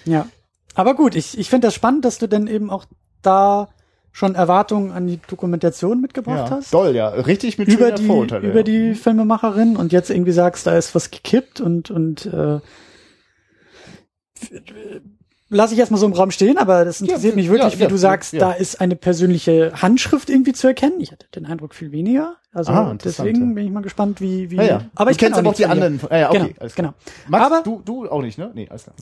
S1: Ja. Aber gut, ich, ich finde das spannend, dass du dann eben auch da schon Erwartungen an die Dokumentation mitgebracht
S2: Ja,
S1: hast.
S2: doll, ja, richtig mit
S1: über die,
S2: Vorurteile,
S1: über
S2: ja.
S1: die Filmemacherin und jetzt irgendwie sagst, da ist was gekippt und, und äh, lass ich erstmal so im Raum stehen, aber das interessiert
S2: Ja,
S1: mich wirklich, wie du sagst, da ist eine persönliche Handschrift irgendwie zu erkennen. Ich hatte den Eindruck viel weniger. Also
S2: Ah,
S1: deswegen bin ich mal gespannt, wie, wie. Aber
S2: Du
S1: ich kenn
S2: kennst aber auch
S1: nichts
S2: die anderen. Ja, ja, okay,
S1: genau,
S2: alles klar.
S1: genau.
S2: Max,
S1: Aber-
S2: du, du auch nicht, ne? Nee, alles klar.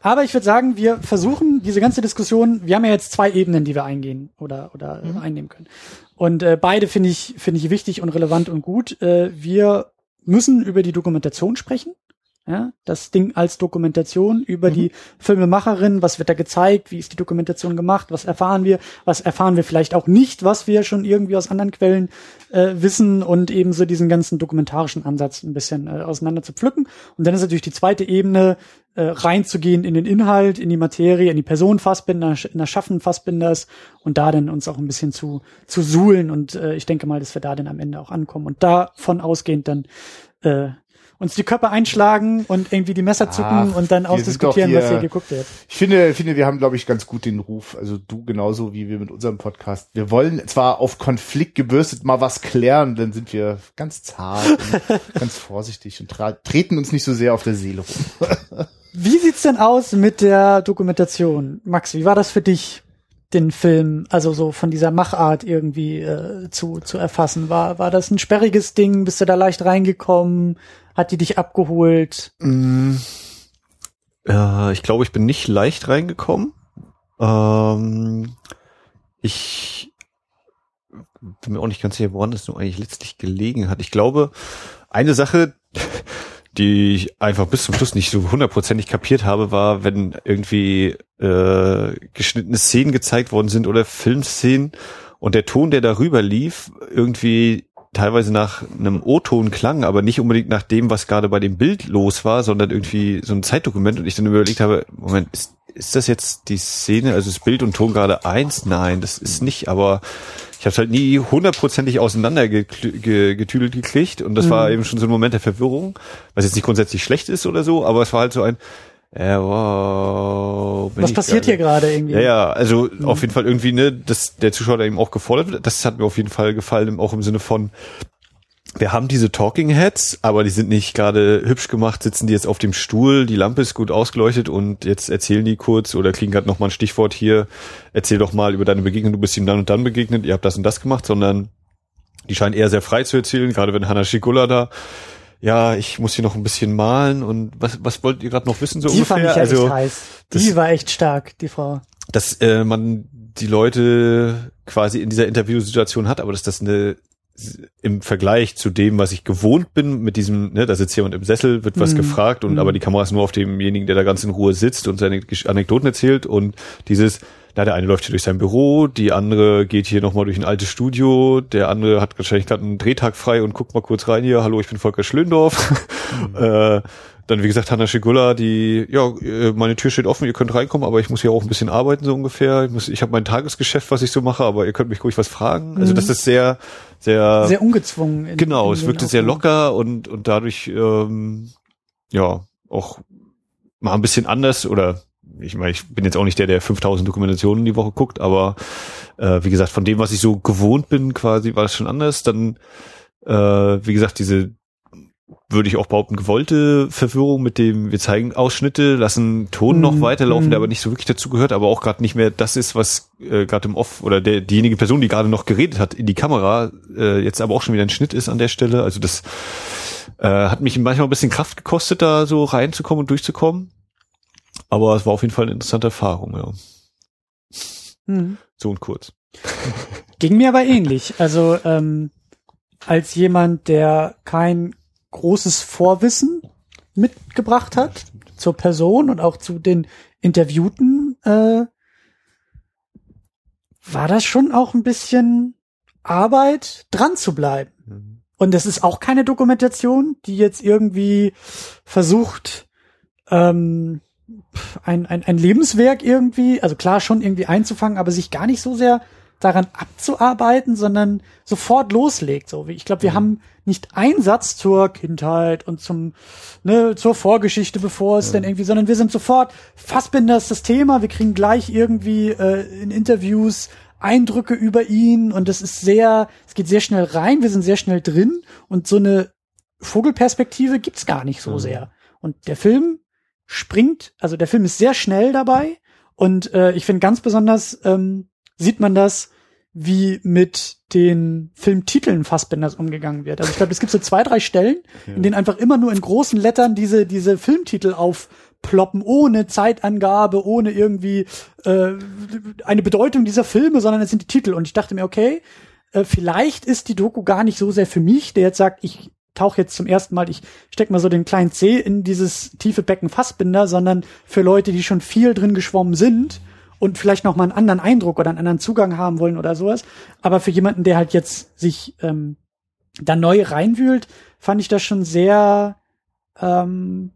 S1: Aber ich würde sagen, wir versuchen diese ganze Diskussion, wir haben ja jetzt zwei Ebenen, die wir eingehen oder, oder mhm. einnehmen können. Und äh, beide finde ich, finde ich wichtig und relevant und gut. Äh, wir müssen über die Dokumentation sprechen. Ja, das Ding als Dokumentation über mhm. die Filmemacherin, was wird da gezeigt, wie ist die Dokumentation gemacht, was erfahren wir, was erfahren wir vielleicht auch nicht, was wir schon irgendwie aus anderen Quellen äh, wissen und eben so diesen ganzen dokumentarischen Ansatz ein bisschen äh, auseinander zu pflücken. Und dann ist natürlich die zweite Ebene, äh, reinzugehen in den Inhalt, in die Materie, in die Person Fassbinder, in das Schaffen Fassbinders und da dann uns auch ein bisschen zu, zu suhlen. Und äh, ich denke mal, dass wir da dann am Ende auch ankommen und davon ausgehend dann äh, uns die Köpfe einschlagen und irgendwie die Messer zucken Ach, und dann ausdiskutieren, hier, was hier geguckt wird.
S2: Ich finde, finde, wir haben, glaube ich, ganz gut den Ruf, also du genauso wie wir mit unserem Podcast. Wir wollen zwar auf Konflikt gebürstet mal was klären, dann sind wir ganz zart und ganz vorsichtig und treten uns nicht so sehr auf der Seele rum.
S1: wie sieht's denn aus mit der Dokumentation? Max, wie war das für dich? Den Film, also so von dieser Machart irgendwie äh, zu, zu erfassen. War, war das ein sperriges Ding? Bist du da leicht reingekommen? Hat die dich abgeholt?
S3: Mm, äh, ich glaube, ich bin nicht leicht reingekommen. Ähm, ich bin mir auch nicht ganz sicher, woran das nur eigentlich letztlich gelegen hat. Ich glaube, eine Sache, die ich einfach bis zum Schluss nicht so hundertprozentig kapiert habe, war, wenn irgendwie äh, geschnittene Szenen gezeigt worden sind oder Filmszenen und der Ton, der darüber lief, irgendwie teilweise nach einem O-Ton klang, aber nicht unbedingt nach dem, was gerade bei dem Bild los war, sondern irgendwie so ein Zeitdokument und ich dann überlegt habe, Moment, ist, ist das jetzt die Szene, also das Bild und Ton gerade eins? Nein, das ist nicht, aber ich habe es halt nie hundertprozentig auseinander getüdelt gekriegt und das mhm. war eben schon so ein Moment der Verwirrung, was jetzt nicht grundsätzlich schlecht ist oder so, aber es war halt so ein, äh, wow.
S1: Was passiert hier gerade irgendwie?
S3: Ja, ja, also mhm. auf jeden Fall irgendwie, ne, dass der Zuschauer da eben auch gefordert wird. Das hat mir auf jeden Fall gefallen, auch im Sinne von, wir haben diese Talking Heads, aber die sind nicht gerade hübsch gemacht, sitzen die jetzt auf dem Stuhl, die Lampe ist gut ausgeleuchtet und jetzt erzählen die kurz oder kriegen gerade nochmal ein Stichwort hier, erzähl doch mal über deine Begegnung, du bist ihm dann und dann begegnet, ihr habt das und das gemacht, sondern die scheinen eher sehr frei zu erzählen, gerade wenn Hannah Schikola da ja, ich muss hier noch ein bisschen malen und was, was wollt ihr gerade noch wissen so
S1: die
S3: ungefähr?
S1: Fand ich also, echt heiß. Die das, war echt stark, die Frau.
S3: Dass äh, man die Leute quasi in dieser Interviewsituation hat, aber dass das eine im Vergleich zu dem, was ich gewohnt bin, mit diesem, ne, da sitzt jemand im Sessel, wird was mm. gefragt und mm. aber die Kamera ist nur auf demjenigen, der da ganz in Ruhe sitzt und seine Anekdoten erzählt und dieses, na, der eine läuft hier durch sein Büro, die andere geht hier nochmal durch ein altes Studio, der andere hat wahrscheinlich gerade einen Drehtag frei und guckt mal kurz rein hier, hallo, ich bin Volker Schlöndorf. Mhm. äh, dann, wie gesagt, Hanna Schigula, die, ja, äh, meine Tür steht offen, ihr könnt reinkommen, aber ich muss hier auch ein bisschen arbeiten, so ungefähr. Ich, muss, ich habe mein Tagesgeschäft, was ich so mache, aber ihr könnt mich ruhig was fragen. Also das mhm. ist sehr, sehr...
S1: Sehr ungezwungen.
S3: In, genau, in es wirkte sehr locker und, und dadurch, ähm, ja, auch mal ein bisschen anders oder ich meine, ich bin jetzt auch nicht der, der 5000 Dokumentationen die Woche guckt, aber äh, wie gesagt, von dem, was ich so gewohnt bin, quasi, war es schon anders. Dann, äh, wie gesagt, diese würde ich auch behaupten, gewollte Verwirrung mit dem, wir zeigen Ausschnitte, lassen Ton noch mhm. weiterlaufen, mm. der aber nicht so wirklich dazu gehört, aber auch gerade nicht mehr das ist, was äh, gerade im Off oder der diejenige Person, die gerade noch geredet hat in die Kamera, äh, jetzt aber auch schon wieder ein Schnitt ist an der Stelle. Also das äh, hat mich manchmal ein bisschen Kraft gekostet, da so reinzukommen und durchzukommen. Aber es war auf jeden Fall eine interessante Erfahrung, ja. Mhm. So und kurz.
S1: Ging mir aber ähnlich. Also ähm, als jemand, der kein großes Vorwissen mitgebracht hat zur Person und auch zu den Interviewten, äh, war das schon auch ein bisschen Arbeit, dran zu bleiben. Mhm. Und es ist auch keine Dokumentation, die jetzt irgendwie versucht, ähm, ein, ein, ein Lebenswerk irgendwie, also klar schon irgendwie einzufangen, aber sich gar nicht so sehr daran abzuarbeiten, sondern sofort loslegt. So wie ich glaube, wir mhm. haben nicht einen Satz zur Kindheit und zum ne zur Vorgeschichte, bevor es ja. denn irgendwie, sondern wir sind sofort Fassbinder ist das Thema. Wir kriegen gleich irgendwie äh, in Interviews Eindrücke über ihn und es ist sehr, es geht sehr schnell rein. Wir sind sehr schnell drin und so eine Vogelperspektive gibt's gar nicht so mhm. sehr. Und der Film springt, also der Film ist sehr schnell dabei und äh, ich finde ganz besonders ähm, sieht man das, wie mit den Filmtiteln Fassbinders umgegangen wird. Also ich glaube, es gibt so zwei, drei Stellen, ja. in denen einfach immer nur in großen Lettern diese, diese Filmtitel auf ploppen, ohne Zeitangabe, ohne irgendwie äh, eine Bedeutung dieser Filme, sondern es sind die Titel. Und ich dachte mir, okay, äh, vielleicht ist die Doku gar nicht so sehr für mich, der jetzt sagt, ich tauche jetzt zum ersten Mal, ich steck mal so den kleinen C in dieses tiefe Becken Fassbinder, sondern für Leute, die schon viel drin geschwommen sind und vielleicht noch mal einen anderen Eindruck oder einen anderen Zugang haben wollen oder sowas. Aber für jemanden, der halt jetzt sich ähm, da neu reinwühlt, fand ich das schon sehr ähm,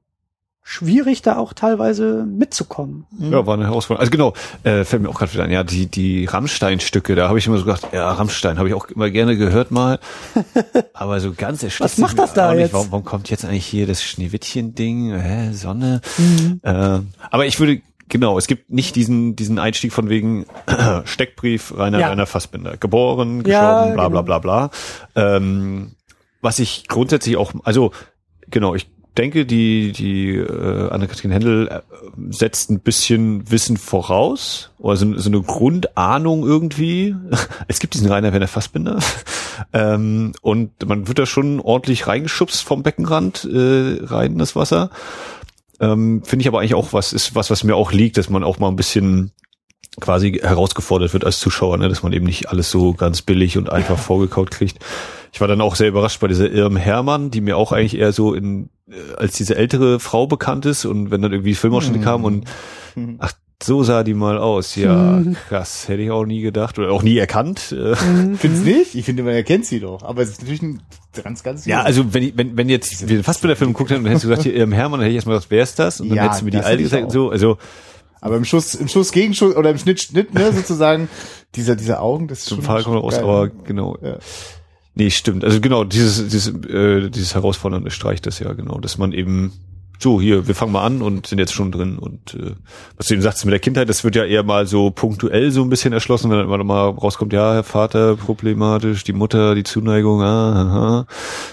S1: schwierig, da auch teilweise mitzukommen.
S3: Ja, war eine Herausforderung. Also genau, äh, fällt mir auch gerade wieder ein, ja, die, die Rammstein-Stücke, da habe ich immer so gedacht, ja, Rammstein habe ich auch immer gerne gehört mal. Aber so ganz erschließt
S1: Was macht das da jetzt?
S3: Warum, warum kommt jetzt eigentlich hier das Schneewittchen-Ding? Hä, Sonne? Äh, aber ich würde Genau, es gibt nicht diesen, diesen Einstieg von wegen Steckbrief Rainer,
S1: Ja.
S3: Rainer Fassbinder. Geboren, gestorben,
S1: Ja,
S3: bla bla
S1: genau.
S3: bla bla. Ähm, was ich grundsätzlich auch, also genau, ich denke, die, die äh, Anne-Kathrin Händel äh, setzt ein bisschen Wissen voraus, oder so, so eine Grundahnung irgendwie. Es gibt diesen Rainer Werner Fassbinder. ähm, und man wird da schon ordentlich reingeschubst vom Beckenrand äh, rein in das Wasser. Ähm, Finde ich aber eigentlich auch was, ist was, was mir auch liegt, dass man auch mal ein bisschen quasi herausgefordert wird als Zuschauer, ne? dass man eben nicht alles so ganz billig und einfach vorgekaut kriegt. Ich war dann auch sehr überrascht bei dieser Irm Hermann, die mir auch eigentlich eher so in äh, als diese ältere Frau bekannt ist und wenn dann irgendwie Filmausschnitte kamen und ach so sah die mal aus. Ja, krass, hätte ich auch nie gedacht oder auch nie erkannt. Äh,
S2: Findest nicht? Ich finde, man erkennt sie doch. Aber es ist natürlich ein ganz, ganz
S3: Ja, also wenn, ich- wenn, wenn jetzt wir den Fassbilder-Film geguckt hätten und hättest du gesagt, hier Irm Hermann, dann hätte ich erstmal gesagt, wer ist das? Und dann
S2: Ja,
S3: hättest du mir die alte gesagt und so. Also
S2: Aber im Schuss, im Schuss Gegenschuss oder im Schnitt, Schnitt, ne, sozusagen, dieser, diese Augen, das ist
S3: zum
S2: schon.
S3: Fall kommt raus, aber genau.
S2: Ja.
S3: Nee, stimmt. Also genau, dieses, dieses, äh, dieses Herausfordernde streicht das ja, genau, dass man eben so, hier, wir fangen mal an und sind jetzt schon drin. Und äh, was du eben sagst mit der Kindheit, das wird ja eher mal so punktuell so ein bisschen erschlossen, wenn dann immer noch mal rauskommt, ja, Herr Vater problematisch, die Mutter, die Zuneigung, ah, aha.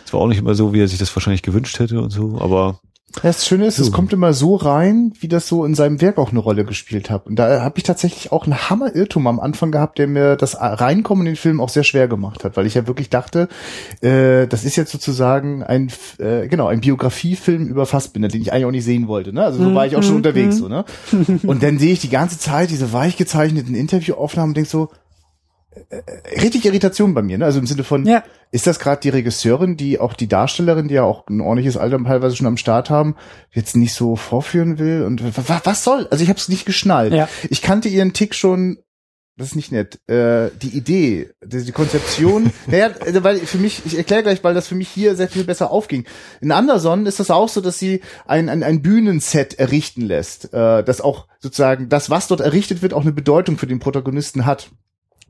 S3: Das war auch nicht immer so, wie er sich das wahrscheinlich gewünscht hätte und so, aber
S2: Das Schöne ist, es kommt immer so rein, wie das so in seinem Werk auch eine Rolle gespielt hat. Und da habe ich tatsächlich auch einen Hammer-Irrtum am Anfang gehabt, der mir das Reinkommen in den Film auch sehr schwer gemacht hat, weil ich ja wirklich dachte, äh, das ist jetzt sozusagen ein, äh, genau, ein Biografiefilm über Fassbinder, den ich eigentlich auch nicht sehen wollte. Ne? Also so war ich auch schon unterwegs. So, ne? Und dann sehe ich die ganze Zeit diese weich gezeichneten Interviewaufnahmen und denk so, richtig Irritation bei mir, ne? Also im Sinne von,
S1: Ja.
S2: ist das gerade die Regisseurin, die auch die Darstellerin, die ja auch ein ordentliches Alter teilweise schon am Start haben, jetzt nicht so vorführen will? Und wa- was soll? Also ich habe es nicht geschnallt.
S1: Ja.
S2: Ich kannte ihren Tick schon. Das ist nicht nett. Äh, die Idee, die, die Konzeption. naja, also weil für mich, ich erkläre gleich, weil das für mich hier sehr viel besser aufging. In Anderson ist das auch so, dass sie ein, ein, ein Bühnenset errichten lässt, äh, das auch sozusagen das, was dort errichtet wird, auch eine Bedeutung für den Protagonisten hat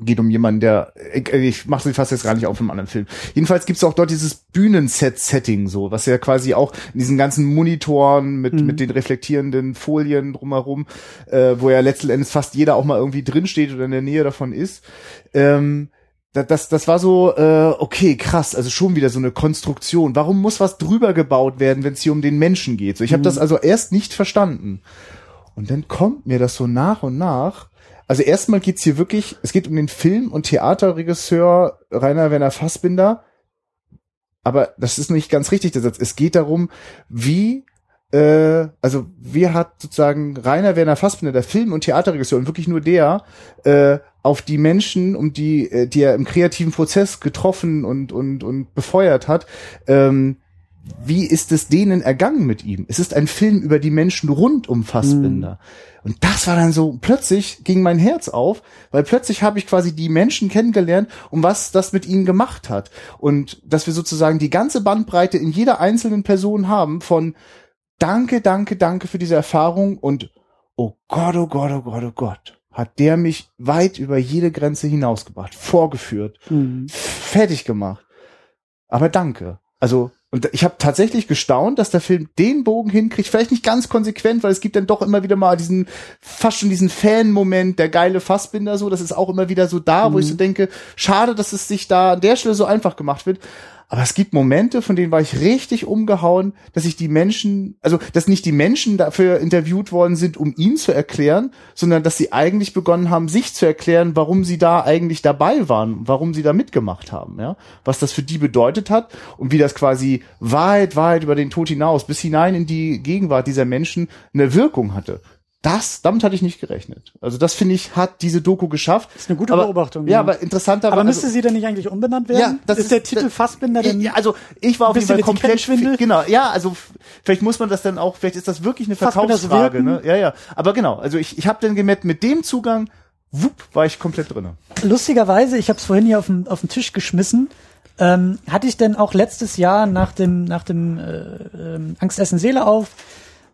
S2: geht um jemanden, der ich, ich mache sie fast jetzt gar nicht auf im anderen Film. Jedenfalls gibt's auch dort dieses Bühnenset-Setting so, was ja quasi auch in diesen ganzen Monitoren mit mit den reflektierenden Folien drumherum, äh, wo ja letzten Endes fast jeder auch mal irgendwie drin steht oder in der Nähe davon ist. Ähm, da- das, das war so, äh, okay, krass, also schon wieder so eine Konstruktion. Warum muss was drüber gebaut werden, wenn es hier um den Menschen geht? So, ich habe das also erst nicht verstanden. Und dann kommt mir das so nach und nach. Also erstmal geht's hier wirklich, es geht um den Film- und Theaterregisseur Rainer Werner Fassbinder. Aber das ist nicht ganz richtig, der Satz. Es geht darum, wie, äh, also wie hat sozusagen Rainer Werner Fassbinder, der Film- und Theaterregisseur, und wirklich nur der, äh, auf die Menschen, um die, äh, die er im kreativen Prozess getroffen und, und, und befeuert hat, ähm, wie ist es denen ergangen mit ihm? Es ist ein Film über die Menschen rund um Fassbinder. Und das war dann so, plötzlich ging mein Herz auf, weil plötzlich habe ich quasi die Menschen kennengelernt, um was das mit ihnen gemacht hat. Und dass wir sozusagen die ganze Bandbreite in jeder einzelnen Person haben von Danke, danke, danke für diese Erfahrung und oh Gott, oh Gott, oh Gott, oh Gott, hat der mich weit über jede Grenze hinausgebracht, vorgeführt,
S1: Mhm.
S2: fertig gemacht. Aber danke. Also, und ich habe tatsächlich gestaunt, dass der Film den Bogen hinkriegt. Vielleicht nicht ganz konsequent, weil es gibt dann doch immer wieder mal diesen, fast schon diesen Fan-Moment, der geile Fassbinder so. Das ist auch immer wieder so da, wo ich so denke, schade, dass es sich da an der Stelle so einfach gemacht wird. Aber es gibt Momente, von denen war ich richtig umgehauen, dass ich die Menschen, also dass nicht die Menschen dafür interviewt worden sind, um ihn zu erklären, sondern dass sie eigentlich begonnen haben, sich zu erklären, warum sie da eigentlich dabei waren, warum sie da mitgemacht haben, ja, was das für die bedeutet hat und wie das quasi weit, weit über den Tod hinaus bis hinein in die Gegenwart dieser Menschen eine Wirkung hatte das, damit hatte ich nicht gerechnet. Also das finde ich, hat diese Doku geschafft.
S1: Das ist eine gute
S2: aber,
S1: Beobachtung.
S2: Ja, aber interessanter
S1: Aber
S2: also,
S1: müsste sie denn nicht eigentlich umbenannt werden?
S2: Ja, das
S1: ist,
S2: ist-
S1: der Titel
S2: das-
S1: Fassbinder denn?
S2: ja, also ich war auf jeden Fall komplett genau ja also vielleicht muss man das dann auch vielleicht ist das wirklich eine Verkaufsfrage ne ja ja aber genau also ich ich habe dann gemerkt mit dem Zugang wupp war ich komplett drinne
S1: Lustigerweise, ich habe es vorhin hier auf den, auf den Tisch geschmissen, ähm, hatte ich denn auch letztes Jahr nach dem, nach dem äh, ähm, Angst essen Seele auf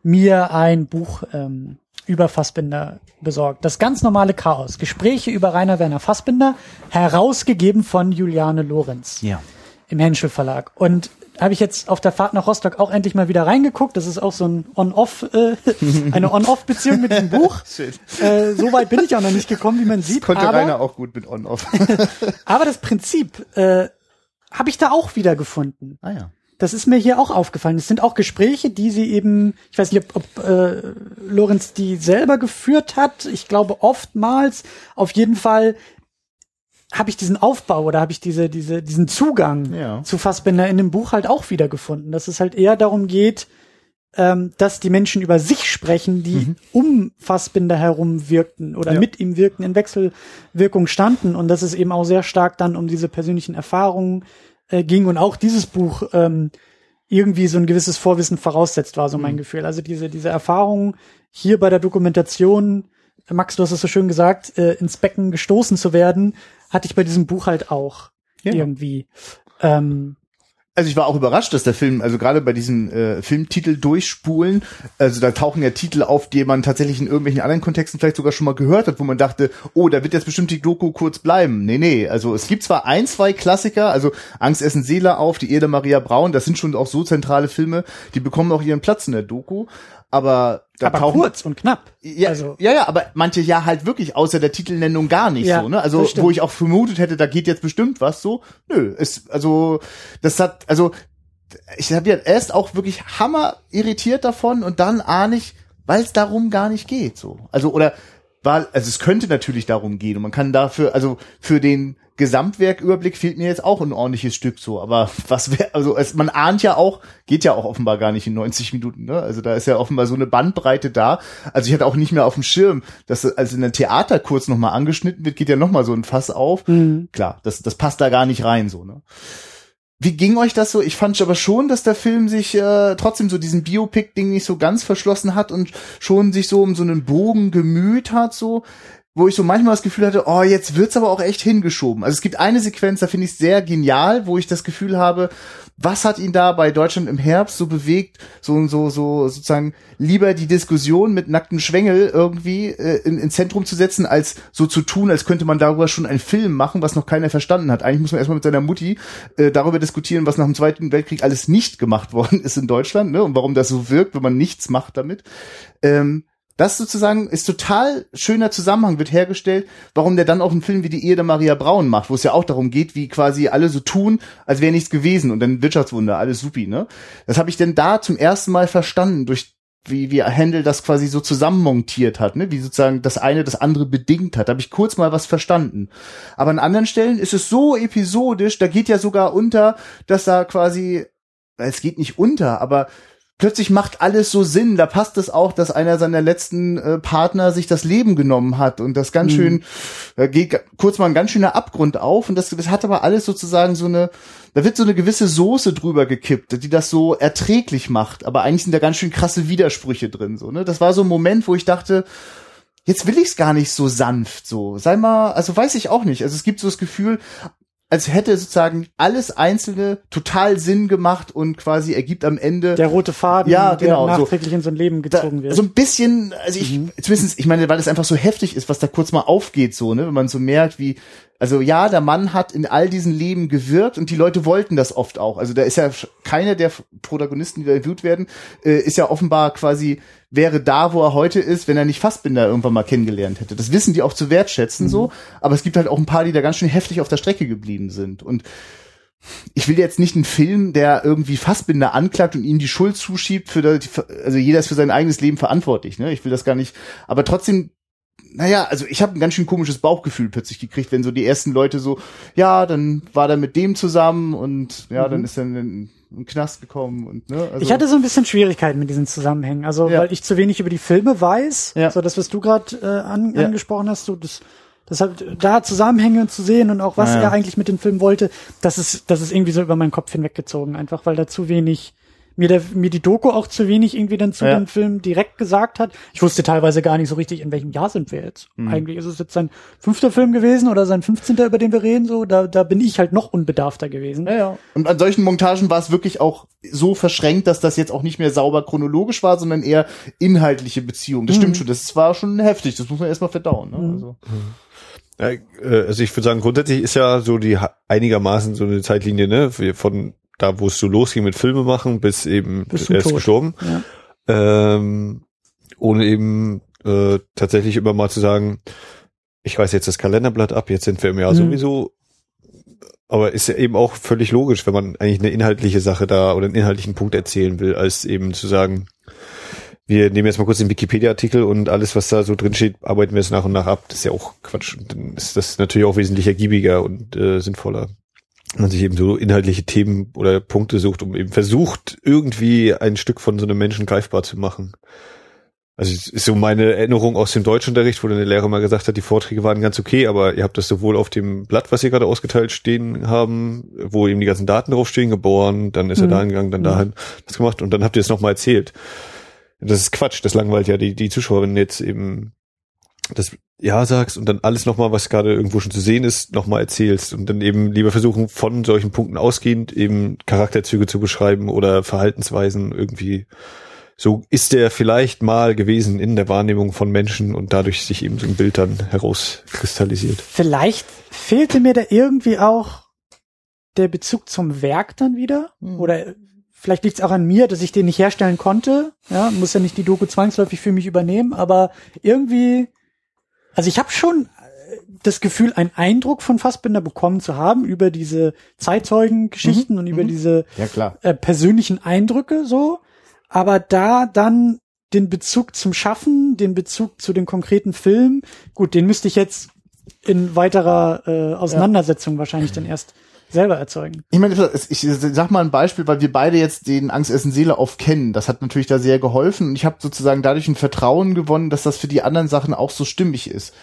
S1: mir ein Buch ähm, über Fassbinder besorgt. Das ganz normale Chaos. Gespräche über Rainer Werner Fassbinder, herausgegeben von Juliane Lorenz
S2: ja
S1: im Henschel Verlag. Und habe ich jetzt auf der Fahrt nach Rostock auch endlich mal wieder reingeguckt. Das ist auch so ein On-Off, äh, eine On-Off-Beziehung mit diesem Buch.
S2: Schön.
S1: Äh, so weit bin ich auch noch nicht gekommen, wie man sieht.
S2: konnte
S1: aber,
S2: Rainer auch gut mit on off
S1: aber das Prinzip äh, habe ich da auch wieder gefunden.
S2: ah ja
S1: Das ist mir hier auch aufgefallen. Es sind auch Gespräche, die sie eben, ich weiß nicht, ob, ob äh, Lorenz die selber geführt hat. Ich glaube oftmals. Auf jeden Fall habe ich diesen Aufbau oder habe ich diese, diese, diesen Zugang
S2: Ja.
S1: zu Fassbinder in dem Buch halt auch wieder gefunden. Dass es halt eher darum geht, ähm, dass die Menschen über sich sprechen, die um Fassbinder herum wirkten oder
S2: Ja.
S1: mit ihm wirkten, in Wechselwirkung standen und dass es eben auch sehr stark dann um diese persönlichen Erfahrungen äh, ging und auch dieses Buch ähm, irgendwie so ein gewisses Vorwissen voraussetzt, war so mein Gefühl. Also diese, diese Erfahrung hier bei der Dokumentation, Max, du hast es so schön gesagt, äh, ins Becken gestoßen zu werden, hatte ich bei diesem Buch halt auch
S2: Ja.
S1: irgendwie. Ähm,
S2: also ich war auch überrascht, dass der Film, also gerade bei diesen äh, Filmtitel durchspulen, also da tauchen ja Titel auf, die man tatsächlich in irgendwelchen anderen Kontexten vielleicht sogar schon mal gehört hat, wo man dachte, oh, da wird jetzt bestimmt die Doku kurz bleiben. Nee, nee, also es gibt zwar ein, zwei Klassiker, also Angst essen Seele auf, die Erde Maria Braun, das sind schon auch so zentrale Filme, die bekommen auch ihren Platz in der Doku, aber da
S1: aber
S2: tauchen
S1: kurz und knapp.
S2: ja,
S1: also,
S2: ja, ja, aber manche ja halt wirklich außer der Titelnennung gar nicht
S1: Ja,
S2: so, ne? Also wo ich auch vermutet hätte, da geht jetzt bestimmt was so. Nö, ist also das hat also ich habe ja erst auch wirklich hammer irritiert davon und dann ahne ich, weil es darum gar nicht geht so. Also oder weil also es könnte natürlich darum gehen und man kann dafür also für den Gesamtwerküberblick fehlt mir jetzt auch ein ordentliches Stück so, aber was wäre, also es, man ahnt ja auch, geht ja auch offenbar gar nicht in 90 Minuten, ne? Also da ist ja offenbar so eine Bandbreite da. Also ich hatte auch nicht mehr auf dem Schirm, dass also in der Theater kurz nochmal angeschnitten wird, geht ja nochmal so ein Fass auf. Klar, das, das passt da gar nicht rein, so, ne? Wie ging euch das so? Ich fand aber schon, dass der Film sich äh, trotzdem so diesen Biopic-Ding nicht so ganz verschlossen hat und schon sich so um so einen Bogen gemüht hat, so wo ich so manchmal das Gefühl hatte, oh, jetzt wird's aber auch echt hingeschoben. Also es gibt eine Sequenz, da finde ich sehr genial, wo ich das Gefühl habe, was hat ihn da bei Deutschland im Herbst so bewegt, so so so sozusagen lieber die Diskussion mit nackten Schwengel irgendwie äh, in, ins Zentrum zu setzen, als so zu tun, als könnte man darüber schon einen Film machen, was noch keiner verstanden hat. Eigentlich muss man erstmal mit seiner Mutti äh, darüber diskutieren, was nach dem Zweiten Weltkrieg alles nicht gemacht worden ist in Deutschland, ne, und warum das so wirkt, wenn man nichts macht damit. Ähm, das sozusagen ist total schöner Zusammenhang wird hergestellt, warum der dann auch einen Film wie die Ehe der Maria Braun macht, wo es ja auch darum geht, wie quasi alle so tun, als wäre nichts gewesen und dann Wirtschaftswunder, alles supi, ne? Das habe ich denn da zum ersten Mal verstanden durch wie wie Händel das quasi so zusammenmontiert hat, ne? Wie sozusagen das eine das andere bedingt hat. Da habe ich kurz mal was verstanden. Aber an anderen Stellen ist es so episodisch, da geht ja sogar unter, dass da quasi es geht nicht unter, aber plötzlich macht alles so Sinn. Da passt es auch, dass einer seiner letzten äh, Partner sich das Leben genommen hat und das ganz schön äh, geht kurz mal ein ganz schöner Abgrund auf und das, das hat aber alles sozusagen so eine, da wird so eine gewisse Soße drüber gekippt, die das so erträglich macht. Aber eigentlich sind da ganz schön krasse Widersprüche drin. So ne, das war so ein Moment, wo ich dachte. Jetzt will ich es gar nicht so sanft so. Sei mal, also weiß ich auch nicht. Also es gibt so das Gefühl, als hätte sozusagen alles Einzelne total Sinn gemacht und quasi ergibt am Ende
S1: Der rote Faden,
S2: Ja, genau,
S1: der
S2: so.
S1: nachträglich in so ein Leben
S2: da,
S1: gezogen wird.
S2: so ein bisschen, also ich, zumindest, ich meine, weil es einfach so heftig ist, was da kurz mal aufgeht, so, ne, wenn man so merkt, wie, also ja, der Mann hat in all diesen Leben gewirkt und die Leute wollten das oft auch. Also da ist ja keiner der Protagonisten, die da interviewt werden, äh, ist ja offenbar quasi, wäre da, wo er heute ist, wenn er nicht Fassbinder irgendwann mal kennengelernt hätte. Das wissen die auch zu wertschätzen so, aber es gibt halt auch ein paar, die da ganz schön heftig auf der Strecke geblieben sind und ich will jetzt nicht einen Film, der irgendwie Fassbinder anklagt und ihm die Schuld zuschiebt für die, also jeder ist für sein eigenes Leben verantwortlich, ne? Ich will das gar nicht, aber trotzdem naja, also ich habe ein ganz schön komisches Bauchgefühl plötzlich gekriegt, wenn so die ersten Leute so, ja, dann war der mit dem zusammen und ja, mhm. dann ist er in den Knast gekommen und ne.
S1: Also ich hatte so ein bisschen Schwierigkeiten mit diesen Zusammenhängen, also ja. weil ich zu wenig über die Filme weiß. Ja. So das, was du gerade äh, an, ja. angesprochen hast, so das Deshalb da Zusammenhänge zu sehen und auch was ja. er eigentlich mit dem Film wollte, das ist, das ist irgendwie so über meinen Kopf hinweggezogen, einfach weil da zu wenig mir, der, mir die Doku auch zu wenig irgendwie dann zu ja. dem Film direkt gesagt hat. Ich wusste teilweise gar nicht so richtig, in welchem Jahr sind wir jetzt. Mhm. Eigentlich ist es jetzt sein fünfter Film gewesen oder sein 15. über den wir reden, so. Da, da bin ich halt noch unbedarfter gewesen.
S2: Ja, ja. Und an solchen Montagen war es wirklich auch so verschränkt, dass das jetzt auch nicht mehr sauber chronologisch war, sondern eher inhaltliche Beziehungen. Das mhm. stimmt schon. Das war schon heftig. Das muss man erstmal verdauen. Ne? Mhm. Also.
S3: Ja, äh, also ich würde sagen, grundsätzlich ist ja so die einigermaßen so eine Zeitlinie, ne, von da, wo es so losging mit Filme machen, bis eben bis er ist Tod. gestorben. Ja. Ähm, ohne eben äh, tatsächlich immer mal zu sagen, ich weiß jetzt das Kalenderblatt ab, jetzt sind wir im Jahr mhm. sowieso. Aber ist ja eben auch völlig logisch, wenn man eigentlich eine inhaltliche Sache da oder einen inhaltlichen Punkt erzählen will, als eben zu sagen, wir nehmen jetzt mal kurz den Wikipedia-Artikel und alles, was da so drin steht, arbeiten wir es nach und nach ab. Das ist ja auch Quatsch. Und dann ist das natürlich auch wesentlich ergiebiger und äh, sinnvoller man sich eben so inhaltliche Themen oder Punkte sucht, um eben versucht, irgendwie ein Stück von so einem Menschen greifbar zu machen. Also ist so meine Erinnerung aus dem Deutschunterricht, wo dann der Lehrer mal gesagt hat, die Vorträge waren ganz okay, aber ihr habt das sowohl auf dem Blatt, was ihr gerade ausgeteilt stehen haben, wo eben die ganzen Daten draufstehen, geboren, dann ist mhm. er da hingegangen, dann dahin, das gemacht und dann habt ihr es nochmal erzählt. Das ist Quatsch, das langweilt ja die, die Zuschauer, wenn jetzt eben das Ja sagst und dann alles nochmal, was gerade irgendwo schon zu sehen ist, nochmal erzählst und dann eben lieber versuchen, von solchen Punkten ausgehend eben Charakterzüge zu beschreiben oder Verhaltensweisen irgendwie. So ist der vielleicht mal gewesen in der Wahrnehmung von Menschen und dadurch sich eben so ein Bild dann herauskristallisiert.
S1: Vielleicht fehlte mir da irgendwie auch der Bezug zum Werk dann wieder mhm. oder vielleicht liegt es auch an mir, dass ich den nicht herstellen konnte. Ja, muss ja nicht die Doku zwangsläufig für mich übernehmen, aber irgendwie also ich habe schon äh, das Gefühl, einen Eindruck von Fassbinder bekommen zu haben über diese Zeitzeugengeschichten mhm. und über mhm. diese
S2: ja,
S1: äh, persönlichen Eindrücke so. Aber da dann den Bezug zum Schaffen, den Bezug zu den konkreten Filmen, gut, den müsste ich jetzt in weiterer äh, Auseinandersetzung ja. wahrscheinlich dann erst selber erzeugen.
S2: Ich meine, ich sag mal ein Beispiel, weil wir beide jetzt den Angst Essen Seele oft kennen. Das hat natürlich da sehr geholfen und ich habe sozusagen dadurch ein Vertrauen gewonnen, dass das für die anderen Sachen auch so stimmig ist.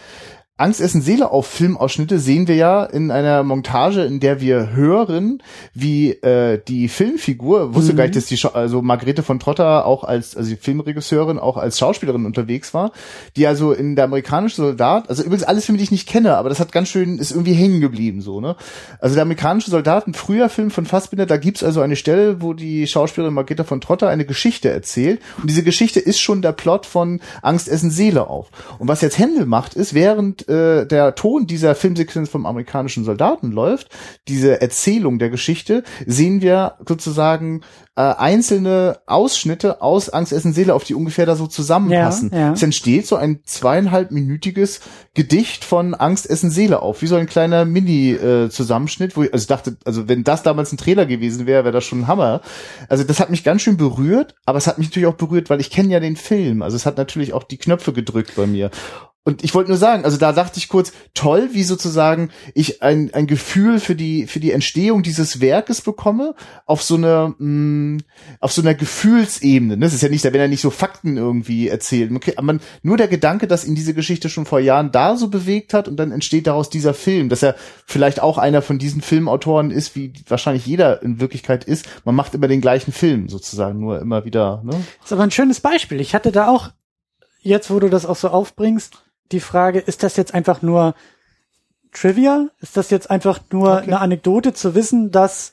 S2: Angst, Essen, Seele auf Filmausschnitte sehen wir ja in einer Montage, in der wir hören, wie äh, die Filmfigur, wusste mhm. gar nicht, dass die, Scha also Margarete von Trotter auch als, also die Filmregisseurin, auch als Schauspielerin unterwegs war, die also in der amerikanische Soldat, also übrigens alles Filme, die ich nicht kenne, aber das hat ganz schön, ist irgendwie hängen geblieben, so, ne? Also der amerikanische Soldat, ein früher Film von Fassbinder, da gibt's also eine Stelle, wo die Schauspielerin Margarete von Trotter eine Geschichte erzählt und diese Geschichte ist schon der Plot von Angst, Essen, Seele auf. Und was jetzt Händel macht, ist, während äh, der Ton dieser Filmsequenz vom amerikanischen Soldaten läuft, diese Erzählung der Geschichte, sehen wir sozusagen äh, einzelne Ausschnitte aus Angst, Essen, Seele, auf die ungefähr da so zusammenpassen. Ja, ja. Es entsteht so ein zweieinhalbminütiges Gedicht von Angst, Essen, Seele auf, wie so ein kleiner Mini-Zusammenschnitt, äh, wo ich, also ich dachte, also wenn das damals ein Trailer gewesen wäre, wäre das schon ein Hammer. Also das hat mich ganz schön berührt, aber es hat mich natürlich auch berührt, weil ich kenne ja den Film. Also es hat natürlich auch die Knöpfe gedrückt bei mir. Und ich wollte nur sagen, also da dachte ich kurz, toll, wie sozusagen ich ein, ein Gefühl für die, für die Entstehung dieses Werkes bekomme, auf so einer, mh, mm, auf so einer Gefühlsebene. Das ist ja nicht, wenn er nicht so Fakten irgendwie erzählt. Okay, aber nur der Gedanke, dass ihn diese Geschichte schon vor Jahren da so bewegt hat und dann entsteht daraus dieser Film, dass er vielleicht auch einer von diesen Filmautoren ist, wie wahrscheinlich jeder in Wirklichkeit ist. Man macht immer den gleichen Film sozusagen, nur immer wieder, ne?
S1: Das ist aber ein schönes Beispiel. Ich hatte da auch, jetzt wo du das auch so aufbringst, die Frage, ist das jetzt einfach nur Trivia? Ist das jetzt einfach nur okay. eine Anekdote zu wissen, dass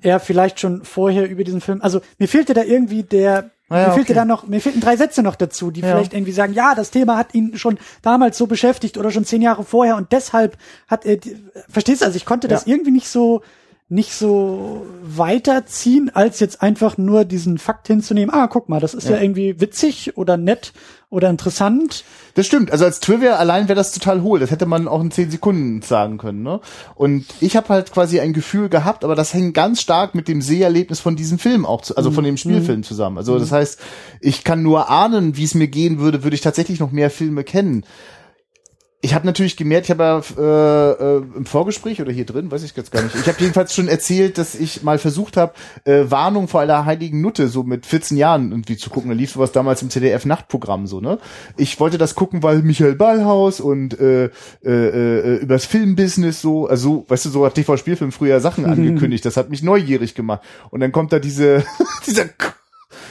S1: er vielleicht schon vorher über diesen Film, also mir fehlte da irgendwie der, ah ja, mir fehlte okay. da noch, mir fehlten drei Sätze noch dazu, die ja. vielleicht irgendwie sagen, ja, das Thema hat ihn schon damals so beschäftigt oder schon zehn Jahre vorher und deshalb hat er, verstehst du, also ich konnte das ja. irgendwie nicht so nicht so weiterziehen, als jetzt einfach nur diesen Fakt hinzunehmen, ah, guck mal, das ist ja,
S2: Ja.
S1: irgendwie witzig oder nett oder interessant.
S2: Das stimmt. Also als Trivia allein wäre das total hohl. Das hätte man auch in zehn Sekunden sagen können. Ne? Und ich habe halt quasi ein Gefühl gehabt, aber das hängt ganz stark mit dem Seherlebnis von diesem Film auch, zu, also von dem Spielfilm zusammen. Also das heißt, ich kann nur ahnen, wie es mir gehen würde, würde ich tatsächlich noch mehr Filme kennen. Ich habe natürlich gemerkt, ich habe ja äh, äh, im Vorgespräch oder hier drin, weiß ich jetzt gar nicht. Ich habe jedenfalls schon erzählt, dass ich mal versucht habe, äh, Warnung vor aller heiligen Nutte so mit 14 Jahren irgendwie zu gucken. Da lief sowas damals im ZDF Nachtprogramm so, ne? Ich wollte das gucken, weil Michael Ballhaus und äh, äh, äh, übers Filmbusiness so, also weißt du, so hat TV Spielfilm früher Sachen angekündigt. Das hat mich neugierig gemacht. Und dann kommt da diese dieser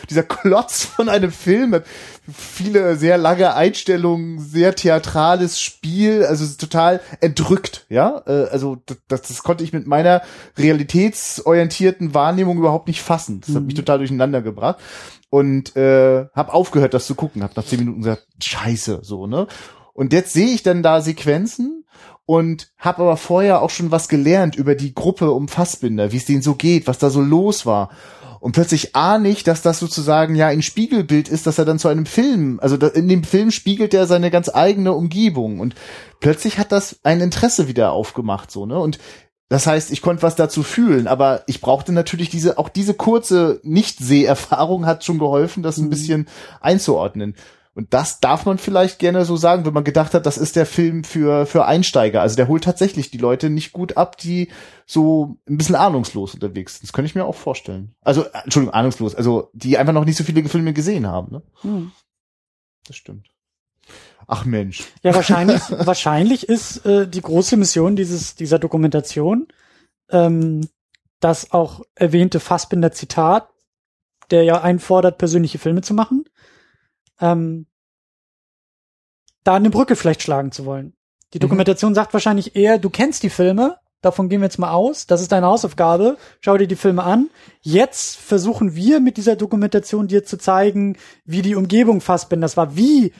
S2: dieser Klotz von einem Film, mit viele sehr lange Einstellungen, sehr theatrales Spiel, also total entrückt, ja. Äh, Also das, das konnte ich mit meiner realitätsorientierten Wahrnehmung überhaupt nicht fassen. Das hat mich total durcheinander gebracht und äh, habe aufgehört, das zu gucken. Hab nach zehn Minuten gesagt, Scheiße, so ne. Und jetzt sehe ich dann da Sequenzen und habe aber vorher auch schon was gelernt über die Gruppe um Fassbinder, wie es denen so geht, was da so los war. Und plötzlich ahne ich, dass das sozusagen ja ein Spiegelbild ist, dass er dann zu einem Film, also in dem Film spiegelt er seine ganz eigene Umgebung und plötzlich hat das ein Interesse wieder aufgemacht, so, ne? Und das heißt, ich konnte was dazu fühlen, aber ich brauchte natürlich diese, auch diese kurze Nicht-Seherfahrung hat schon geholfen, das ein bisschen einzuordnen. Und das darf man vielleicht gerne so sagen, wenn man gedacht hat, das ist der Film für, für Einsteiger. Also der holt tatsächlich die Leute nicht gut ab, die so ein bisschen ahnungslos unterwegs sind. Das könnte ich mir auch vorstellen. Also, äh, Entschuldigung, ahnungslos. Also, die einfach noch nicht so viele Filme gesehen haben, ne?
S1: Hm.
S2: Das stimmt. Ach Mensch.
S1: Ja, wahrscheinlich, wahrscheinlich ist äh, die große Mission dieses, dieser Dokumentation, ähm, das auch erwähnte Fassbinder Zitat, der ja einfordert, persönliche Filme zu machen, ähm, da eine Brücke vielleicht schlagen zu wollen. Die Dokumentation sagt wahrscheinlich eher, du kennst die Filme, davon gehen wir jetzt mal aus, das ist deine Hausaufgabe, schau dir die Filme an. Jetzt versuchen wir mit dieser Dokumentation dir zu zeigen, wie die Umgebung Fassbinders war, wie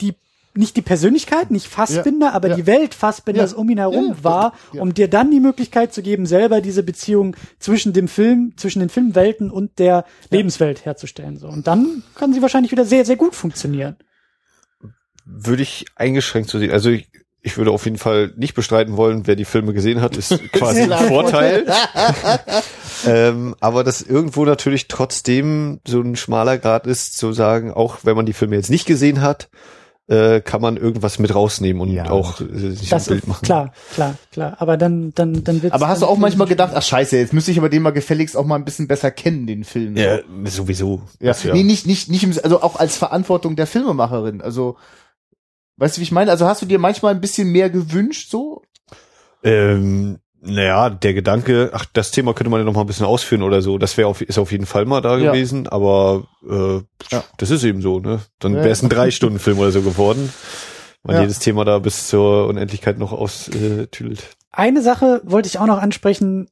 S1: die nicht die Persönlichkeit, nicht Fassbinder, aber
S2: ja.
S1: die Welt Fassbinders
S2: Ja.
S1: um ihn herum
S2: Ja, ja,
S1: war,
S2: ja.
S1: um dir dann die Möglichkeit zu geben, selber diese Beziehung zwischen dem Film, zwischen den Filmwelten und der Lebenswelt herzustellen. So. Und dann kann sie wahrscheinlich wieder sehr, sehr gut funktionieren.
S3: würde ich eingeschränkt zu sehen. Also ich, ich würde auf jeden Fall nicht bestreiten wollen, wer die Filme gesehen hat, ist quasi ein Vorteil. ähm, aber dass irgendwo natürlich trotzdem so ein schmaler Grad ist, zu sagen, auch wenn man die Filme jetzt nicht gesehen hat, äh, kann man irgendwas mit rausnehmen und
S2: Ja,
S3: auch äh, sich
S1: Das
S3: ein Bild machen.
S1: klar, klar, klar. Aber dann, dann, dann wird's
S2: Aber hast du auch manchmal gedacht, ach scheiße, jetzt müsste ich aber den mal gefälligst auch mal ein bisschen besser kennen, den Film. so.
S3: Ja, sowieso.
S2: Ja,
S3: Das
S2: nee, nicht, nicht, nicht, im, also auch als Verantwortung der Filmemacherin. Also, weißt du, wie ich meine? Also hast du dir manchmal ein bisschen mehr gewünscht, so?
S3: Ähm, naja, der Gedanke, ach, das Thema könnte man ja noch mal ein bisschen ausführen oder so, das wäre auf, ist auf jeden Fall mal da
S2: Ja.
S3: gewesen, aber äh,
S2: Ja.
S3: das ist eben so, ne? Dann wäre es ein Drei-Stunden-Film oder so geworden, weil
S2: Ja.
S3: jedes Thema da bis zur Unendlichkeit noch austüdelt.
S1: Eine Sache wollte ich auch noch ansprechen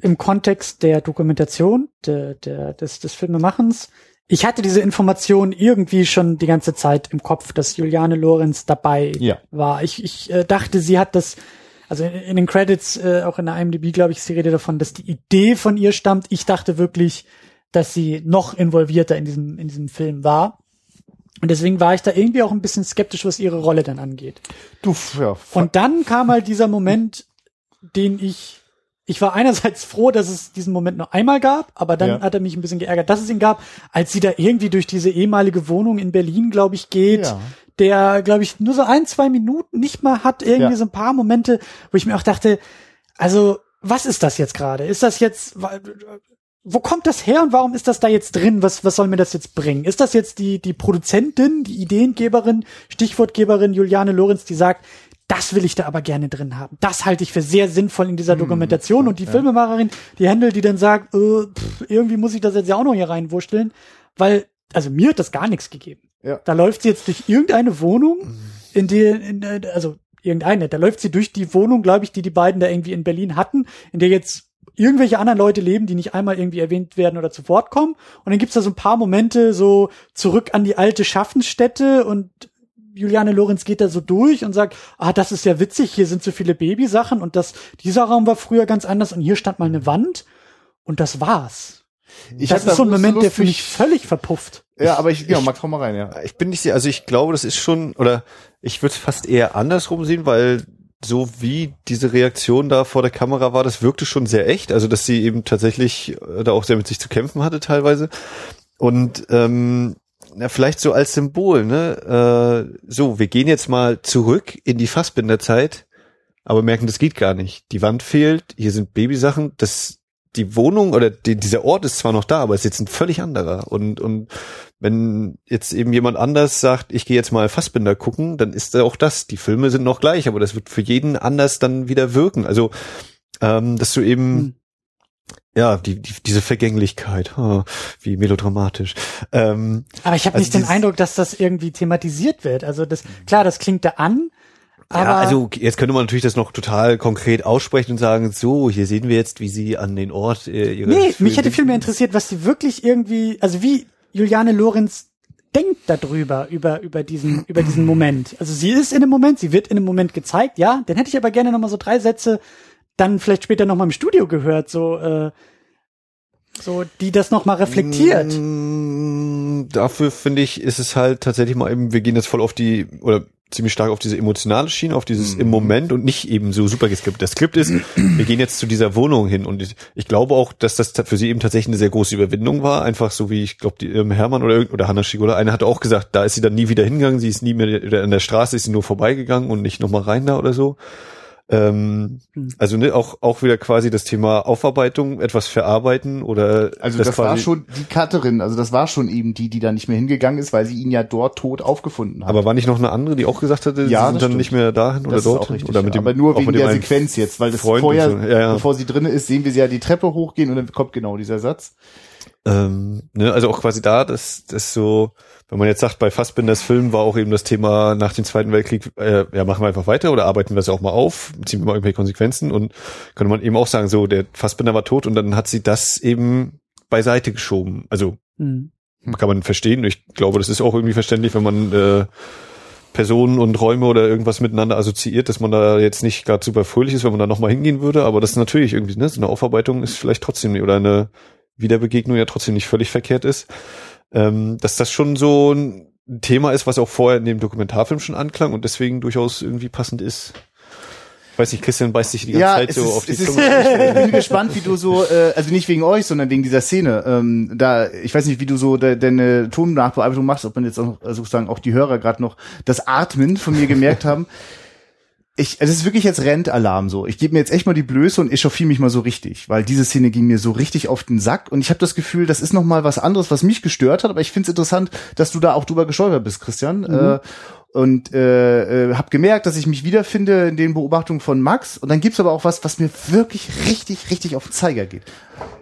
S1: im Kontext der Dokumentation, der, der, des, des Filmemachens. Ich hatte diese Information irgendwie schon die ganze Zeit im Kopf, dass Juliane Lorenz dabei
S2: Ja.
S1: war. Ich, ich äh, dachte, sie hat das, also in, in den Credits, äh, auch in der IMDb, glaube ich, ist die Rede davon, dass die Idee von ihr stammt. Ich dachte wirklich, dass sie noch involvierter in diesem, in diesem Film war. Und deswegen war ich da irgendwie auch ein bisschen skeptisch, was ihre Rolle dann angeht.
S2: Du, ja.
S1: Und dann kam halt dieser Moment, den ich, ich war einerseits froh, dass es diesen Moment noch einmal gab, aber dann
S2: Ja.
S1: hat er mich ein bisschen geärgert, dass es ihn gab, als sie da irgendwie durch diese ehemalige Wohnung in Berlin, glaube ich, geht,
S2: Ja.
S1: Der, glaube ich, nur so ein, zwei Minuten nicht mal hat, irgendwie
S2: Ja.
S1: so ein paar Momente, wo ich mir auch dachte, also, was ist das jetzt gerade? Ist das jetzt, wo kommt das her und warum ist das da jetzt drin? Was, was soll mir das jetzt bringen? Ist das jetzt die, die Produzentin, die Ideengeberin, Stichwortgeberin Juliane Lorenz, die sagt, das will ich da aber gerne drin haben. Das halte ich für sehr sinnvoll in dieser
S2: Hm,
S1: Dokumentation. Und die Filmemacherin, die Händel, die dann sagt, äh, pff, irgendwie muss ich das jetzt ja auch noch hier reinwurschteln, weil, also mir hat das gar nichts gegeben.
S2: Ja.
S1: Da läuft sie jetzt durch irgendeine Wohnung, in der, in, der- also irgendeine, da läuft sie durch die Wohnung, glaube ich, die die beiden da irgendwie in Berlin hatten, in der jetzt irgendwelche anderen Leute leben, die nicht einmal irgendwie erwähnt werden oder zu Wort kommen. Und dann gibt's da so ein paar Momente so zurück an die alte Schaffensstätte und Juliane Lorenz geht da so durch und sagt, ah, das ist ja witzig, hier sind so viele Babysachen und das, dieser Raum war früher ganz anders und hier stand mal eine Wand und das war's.
S2: Ich
S1: das ist so ein Moment, der für mich- völlig verpufft.
S2: Ja, aber ich, ja, Max, hau mal rein, ja.
S3: Ich bin nicht sehr, also ich glaube, das ist schon, oder ich würde es fast eher andersrum sehen, weil so wie diese Reaktion da vor der Kamera war, das wirkte schon sehr echt. Also dass sie eben tatsächlich äh, da auch sehr mit sich zu kämpfen hatte teilweise. Und ähm, na, vielleicht so als Symbol, ne? Äh, so, wir gehen jetzt mal zurück in die Fassbinderzeit, aber merken, das geht gar nicht. Die Wand fehlt, hier sind Babysachen, das die Wohnung oder die, dieser Ort ist zwar noch da, aber es ist jetzt ein völlig anderer. Und, und wenn jetzt eben jemand anders sagt, ich gehe jetzt mal Fassbinder gucken, dann ist auch das. Die Filme sind noch gleich, aber das wird für jeden anders dann wieder wirken. Also, ähm, dass du eben,
S1: Hm.
S3: ja, die, die, diese Vergänglichkeit, oh, wie melodramatisch. Ähm,
S1: Aber ich habe
S3: Also
S1: nicht den Eindruck, dass das irgendwie thematisiert wird. Also das, klar, das klingt da an, aber
S3: ja, also jetzt könnte man natürlich das noch total konkret aussprechen und sagen, so, hier sehen wir jetzt, wie sie an den Ort äh, ihre
S1: nee, mich hätte viel mehr interessiert, was die wirklich irgendwie, also wie Juliane Lorenz denkt darüber, über, über diesen, über diesen Moment. Also sie ist in einem Moment, sie wird in einem Moment gezeigt, ja, dann hätte ich aber gerne nochmal so drei Sätze, dann vielleicht später nochmal im Studio gehört, so, äh, so, die das nochmal reflektiert.
S3: Mm, Dafür finde ich, ist es halt tatsächlich mal eben, wir gehen jetzt voll auf die, oder ziemlich stark auf diese emotionale Schiene, auf dieses im Moment und nicht eben so super geskriptet. Das Skript ist, wir gehen jetzt zu dieser Wohnung hin und ich, ich glaube auch, dass das für sie eben tatsächlich eine sehr große Überwindung war. Einfach so wie, ich glaube, die ähm, Hermann oder, oder Hanna Schigula, eine hat auch gesagt, da ist sie dann nie wieder hingegangen, sie ist nie mehr an der Straße, ist sie nur vorbeigegangen und nicht nochmal rein da oder so. Ähm,
S1: Hm.
S3: Also ne, auch auch wieder quasi das Thema Aufarbeitung, etwas verarbeiten oder
S2: Also das, war
S3: quasi-
S2: schon die Cutterin, also das war schon eben die, die da nicht mehr hingegangen ist, weil sie ihn ja dort tot aufgefunden hat.
S3: Aber war nicht noch eine andere, die auch gesagt hatte, sie
S2: Ja,
S3: sind
S2: das
S3: dann
S2: stimmt.
S3: nicht mehr dahin oder
S2: das
S3: dort?
S2: ist auch richtig.
S3: oder mit dem,
S2: aber nur wegen
S3: mit dem
S2: der Sequenz jetzt, weil das
S3: Freund und
S2: vorher,
S3: so. Ja, ja.
S2: bevor sie drinne ist, sehen wir sie ja die Treppe hochgehen und dann kommt genau dieser Satz.
S3: Ähm, ne, also auch quasi da, das, das so, wenn man jetzt sagt, bei Fassbinders Film war auch eben das Thema nach dem Zweiten Weltkrieg, äh, ja, machen wir einfach weiter oder arbeiten wir es auch mal auf, ziehen wir mal irgendwelche Konsequenzen und könnte man eben auch sagen, so, der Fassbinder war tot und dann hat sie das eben beiseite geschoben. Also
S1: Hm.
S3: kann man verstehen. Ich glaube, das ist auch irgendwie verständlich, wenn man äh, Personen und Räume oder irgendwas miteinander assoziiert, dass man da jetzt nicht gerade super fröhlich ist, wenn man da nochmal hingehen würde. Aber das ist natürlich irgendwie, ne, so eine Aufarbeitung ist vielleicht trotzdem oder eine Wiederbegegnung ja trotzdem nicht völlig verkehrt ist. Ähm, dass das schon so ein Thema ist, was auch vorher in dem Dokumentarfilm schon anklang und deswegen durchaus irgendwie passend ist. Ich weiß nicht, Christian beißt sich die ganze Zeit
S2: es
S3: so
S2: ist,
S3: auf die
S2: es ist,
S3: Zunge.
S2: ich bin gespannt, wie du so, äh, also nicht wegen euch, sondern wegen dieser Szene. Ähm, da, ich weiß nicht, wie du so de, deine Tonnachbearbeitung machst, ob man jetzt auch, also sozusagen auch die Hörer gerade noch das Atmen von mir gemerkt haben. Ich, also es ist wirklich jetzt Rentalarm so. Ich gebe mir jetzt echt mal die Blöße und echauffiere mich mal so richtig, weil diese Szene ging mir so richtig auf den Sack und ich habe das Gefühl, das ist noch mal was anderes, was mich gestört hat, aber ich finde es interessant, dass du da auch drüber gestolpert bist, Christian. Äh, und äh, äh, habe gemerkt, dass ich mich wiederfinde in den Beobachtungen von Max. Und dann gibt's aber auch was, was mir wirklich richtig, richtig auf den Zeiger geht.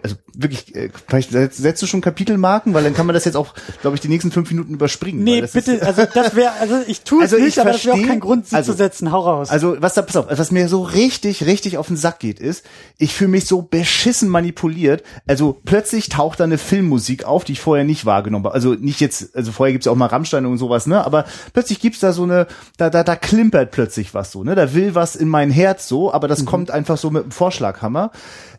S2: Also wirklich, äh, vielleicht setzt, du schon Kapitelmarken, weil dann kann man das jetzt auch, glaube ich, die nächsten fünf Minuten überspringen.
S1: Nee, bitte,
S2: Ist,
S1: also das wäre, also ich tue es
S2: Also ich
S1: nicht, aber das wäre auch
S2: versteh-
S1: kein Grund, sie
S2: also-
S1: zu setzen. Hau raus.
S2: also was da, pass auf, was mir so richtig, richtig auf den Sack geht, ist, ich fühle mich so beschissen manipuliert. Also plötzlich taucht da eine Filmmusik auf, die ich vorher nicht wahrgenommen habe. Also nicht jetzt, also vorher gibt's ja auch mal Rammstein und sowas, ne? Aber plötzlich gibt's da so eine, da, da, da klimpert plötzlich was so, ne? Da will was in mein Herz so, aber das kommt einfach so mit dem Vorschlaghammer.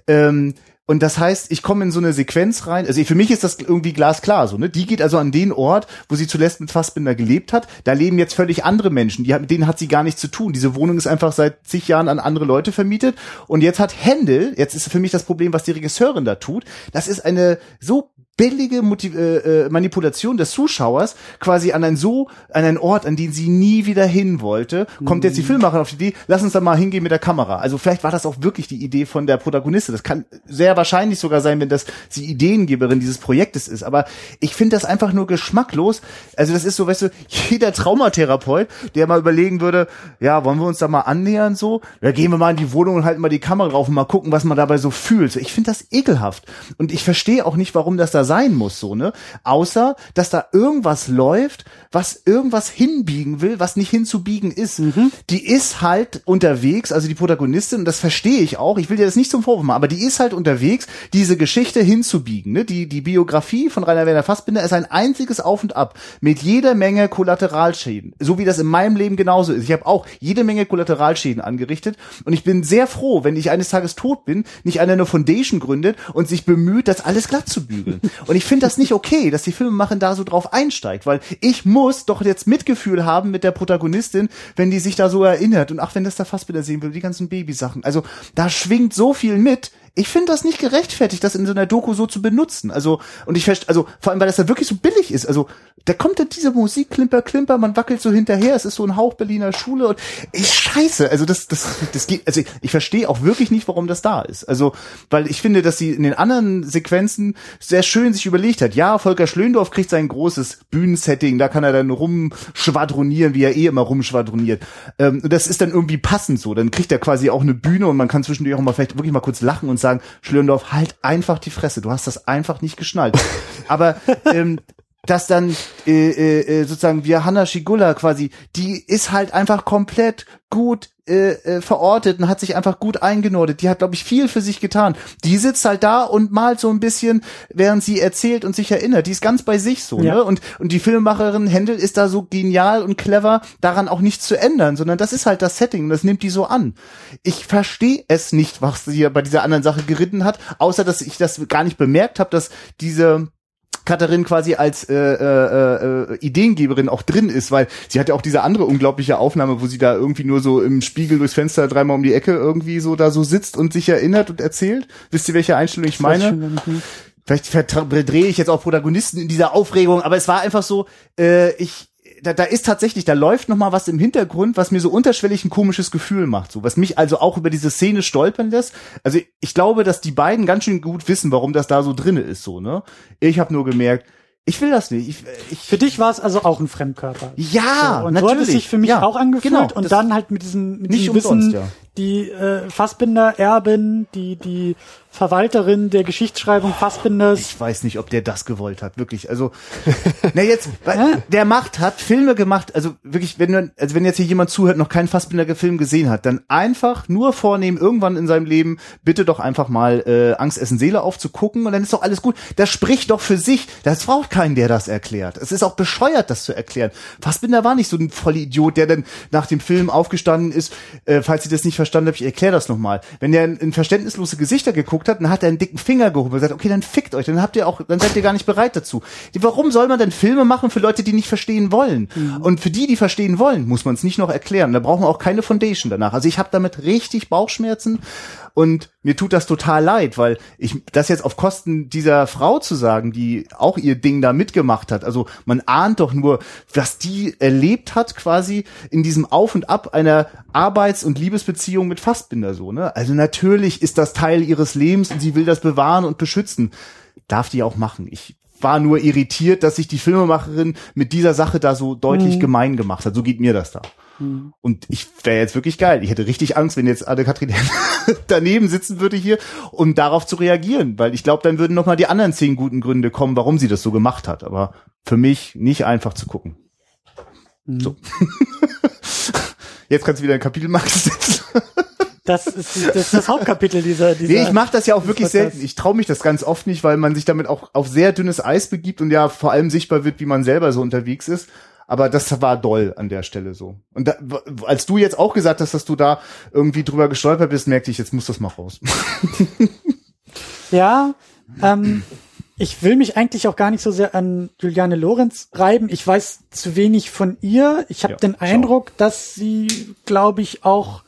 S2: Ähm, und das heißt, ich komme in so eine Sequenz rein. Also für mich ist das irgendwie glasklar so. Ne? Die geht also an den Ort, wo sie zuletzt mit Fassbinder gelebt hat. Da leben jetzt völlig andere Menschen. Die, mit denen hat sie gar nichts zu tun. Diese Wohnung ist einfach seit zig Jahren an andere Leute vermietet. Und jetzt hat Händel, jetzt ist für mich das Problem, was die Regisseurin da tut. Das ist eine so billige Motiv äh, äh, Manipulation des Zuschauers quasi an einen so an einen Ort, an den sie nie wieder hin wollte, kommt jetzt die Filmemacherin auf die Idee, lass uns da mal hingehen mit der Kamera. Also vielleicht war das auch wirklich die Idee von der Protagonistin. Das kann sehr wahrscheinlich sogar sein, wenn das die Ideengeberin dieses Projektes ist. Aber ich finde das einfach nur geschmacklos. Also das ist so, weißt du, jeder Traumatherapeut, der mal überlegen würde, ja, wollen wir uns da mal annähern so? Ja, gehen wir mal in die Wohnung und halten mal die Kamera drauf und mal gucken, was man dabei so fühlt. Ich finde das ekelhaft. Und ich verstehe auch nicht, warum das da sein muss, so, ne? Außer, dass da irgendwas läuft, was irgendwas hinbiegen will, was nicht hinzubiegen ist.
S1: Mhm.
S2: Die ist halt unterwegs, also die Protagonistin, und das verstehe ich auch, ich will dir das nicht zum Vorwurf machen, aber die ist halt unterwegs, diese Geschichte hinzubiegen, ne? Die, die Biografie von Rainer Werner Fassbinder ist ein einziges Auf und Ab mit jeder Menge Kollateralschäden. So wie das in meinem Leben genauso ist. Ich habe auch jede Menge Kollateralschäden angerichtet und ich bin sehr froh, wenn ich eines Tages tot bin, nicht einer eine Foundation gründet und sich bemüht, das alles glatt zu bügeln. Und ich finde das nicht okay, dass die Filmemacherin da so drauf einsteigt, weil ich muss doch jetzt Mitgefühl haben mit der Protagonistin, wenn die sich da so erinnert und ach, wenn das da fast wieder sehen will, die ganzen Babysachen. Also da schwingt so viel mit. Ich finde das nicht gerechtfertigt, das in so einer Doku so zu benutzen. Also, und ich verstehe, also, vor allem, weil das da wirklich so billig ist. Also, da kommt dann diese Musik, Klimper, Klimper, man wackelt so hinterher, es ist so ein Hauch Berliner Schule und ich scheiße. Also, das, das, das geht, also, ich, verstehe auch wirklich nicht, warum das da ist. Also, weil ich finde, dass sie in den anderen Sequenzen sehr schön sich überlegt hat. Ja, Volker Schlöndorf kriegt sein großes Bühnensetting, da kann er dann rumschwadronieren, wie er eh immer rumschwadroniert. Ähm, und das ist dann irgendwie passend so. Dann kriegt er quasi auch eine Bühne und man kann zwischendurch auch mal vielleicht wirklich mal kurz lachen und sagen, Schlöndorf, halt einfach die Fresse, du hast das einfach nicht geschnallt. Aber ähm, dass dann äh, äh, sozusagen wir Hanna Schigula quasi, die ist halt einfach komplett gut äh, äh, verortet und hat sich einfach gut eingenordet. Die hat, glaube ich, viel für sich getan. Die sitzt halt da und malt so ein bisschen, während sie erzählt und sich erinnert. Die ist ganz bei sich so,
S1: Ja.
S2: ne? Und, und die Filmemacherin Händel ist da so genial und clever, daran auch nichts zu ändern, sondern das ist halt das Setting und das nimmt die so an. Ich verstehe es nicht, was sie bei dieser anderen Sache geritten hat, außer dass ich das gar nicht bemerkt habe, dass diese Katharin quasi als äh, äh, äh, Ideengeberin auch drin ist, weil sie hat ja auch diese andere unglaubliche Aufnahme, wo sie da irgendwie nur so im Spiegel durchs Fenster dreimal um die Ecke irgendwie so da so sitzt und sich erinnert und erzählt. Wisst ihr, welche Einstellung ich meine? Vielleicht verdrehe ich jetzt auch Protagonisten in dieser Aufregung, aber es war einfach so, äh, ich da, da ist tatsächlich, da läuft noch mal was im Hintergrund, was mir so unterschwellig ein komisches Gefühl macht, so was mich also auch über diese Szene stolpern lässt. Also ich glaube, dass die beiden ganz schön gut wissen, warum das da so drinne ist, so ne. Ich habe nur gemerkt, ich will das nicht. Ich, ich
S1: Für dich war es also auch ein Fremdkörper.
S2: ja,
S1: So, und
S2: natürlich.
S1: so hat es sich für mich
S2: ja,
S1: auch angefühlt
S2: genau,
S1: und dann halt mit diesem, mit
S2: Nicht
S1: diesem Wissen,
S2: umsonst, ja.
S1: die äh, Fassbinder Erbin, die die Verwalterin der Geschichtsschreibung Fassbinders.
S2: Ich weiß nicht, ob der das gewollt hat, wirklich. Also, na jetzt, der macht, hat Filme gemacht, also wirklich, wenn also wenn jetzt hier jemand zuhört, noch keinen Fassbinder-Film gesehen hat, dann einfach nur vornehmen, irgendwann in seinem Leben, bitte doch einfach mal äh, Angst, Essen, Seele aufzugucken und dann ist doch alles gut. Das spricht doch für sich. Das braucht keinen, der das erklärt. Es ist auch bescheuert, das zu erklären. Fassbinder war nicht so ein Vollidiot, der dann nach dem Film aufgestanden ist, äh, falls ihr das nicht verstanden habt, ich erkläre das nochmal. Wenn der in, in verständnislose Gesichter geguckt hat, dann hat er einen dicken Finger gehoben und gesagt, okay, dann fickt euch, dann habt ihr auch, dann seid ihr gar nicht bereit dazu. Warum soll man denn Filme machen für Leute, die nicht verstehen wollen? Und für die, die verstehen wollen, muss man es nicht noch erklären. Da brauchen wir auch keine Foundation danach. Also ich habe damit richtig Bauchschmerzen und mir tut das total leid, weil ich das jetzt auf Kosten dieser Frau zu sagen, die auch ihr Ding da mitgemacht hat. Also man ahnt doch nur, was die erlebt hat quasi in diesem Auf und Ab einer Arbeits- und Liebesbeziehung mit Fassbinder so, ne? Also natürlich ist das Teil ihres Lebens und sie will das bewahren und beschützen. Darf die auch machen. Ich war nur irritiert, dass sich die Filmemacherin mit dieser Sache da so deutlich gemein gemacht hat. So geht mir das da. Und ich wäre jetzt wirklich geil. Ich hätte richtig Angst, wenn jetzt Anne-Kathrin daneben sitzen würde hier, um darauf zu reagieren. Weil ich glaube, dann würden noch mal die anderen zehn guten Gründe kommen, warum sie das so gemacht hat. Aber für mich nicht einfach zu gucken. So. Jetzt kannst du wieder ein Kapitel setzen.
S1: Das ist, das ist das Hauptkapitel dieser, dieser
S2: Nee, ich mache das ja auch wirklich
S1: Podcast.
S2: selten. Ich traue mich das ganz oft nicht, weil man sich damit auch auf sehr dünnes Eis begibt und ja vor allem sichtbar wird, wie man selber so unterwegs ist. Aber das war doll an der Stelle so. Und da, als du jetzt auch gesagt hast, dass du da irgendwie drüber gestolpert bist, merkte ich, jetzt muss das mal raus.
S1: Ja, ähm, ich will mich eigentlich auch gar nicht so sehr an Juliane Lorenz reiben. Ich weiß zu wenig von ihr. Ich habe
S2: Ja,
S1: den Eindruck, dass sie, glaube ich, auch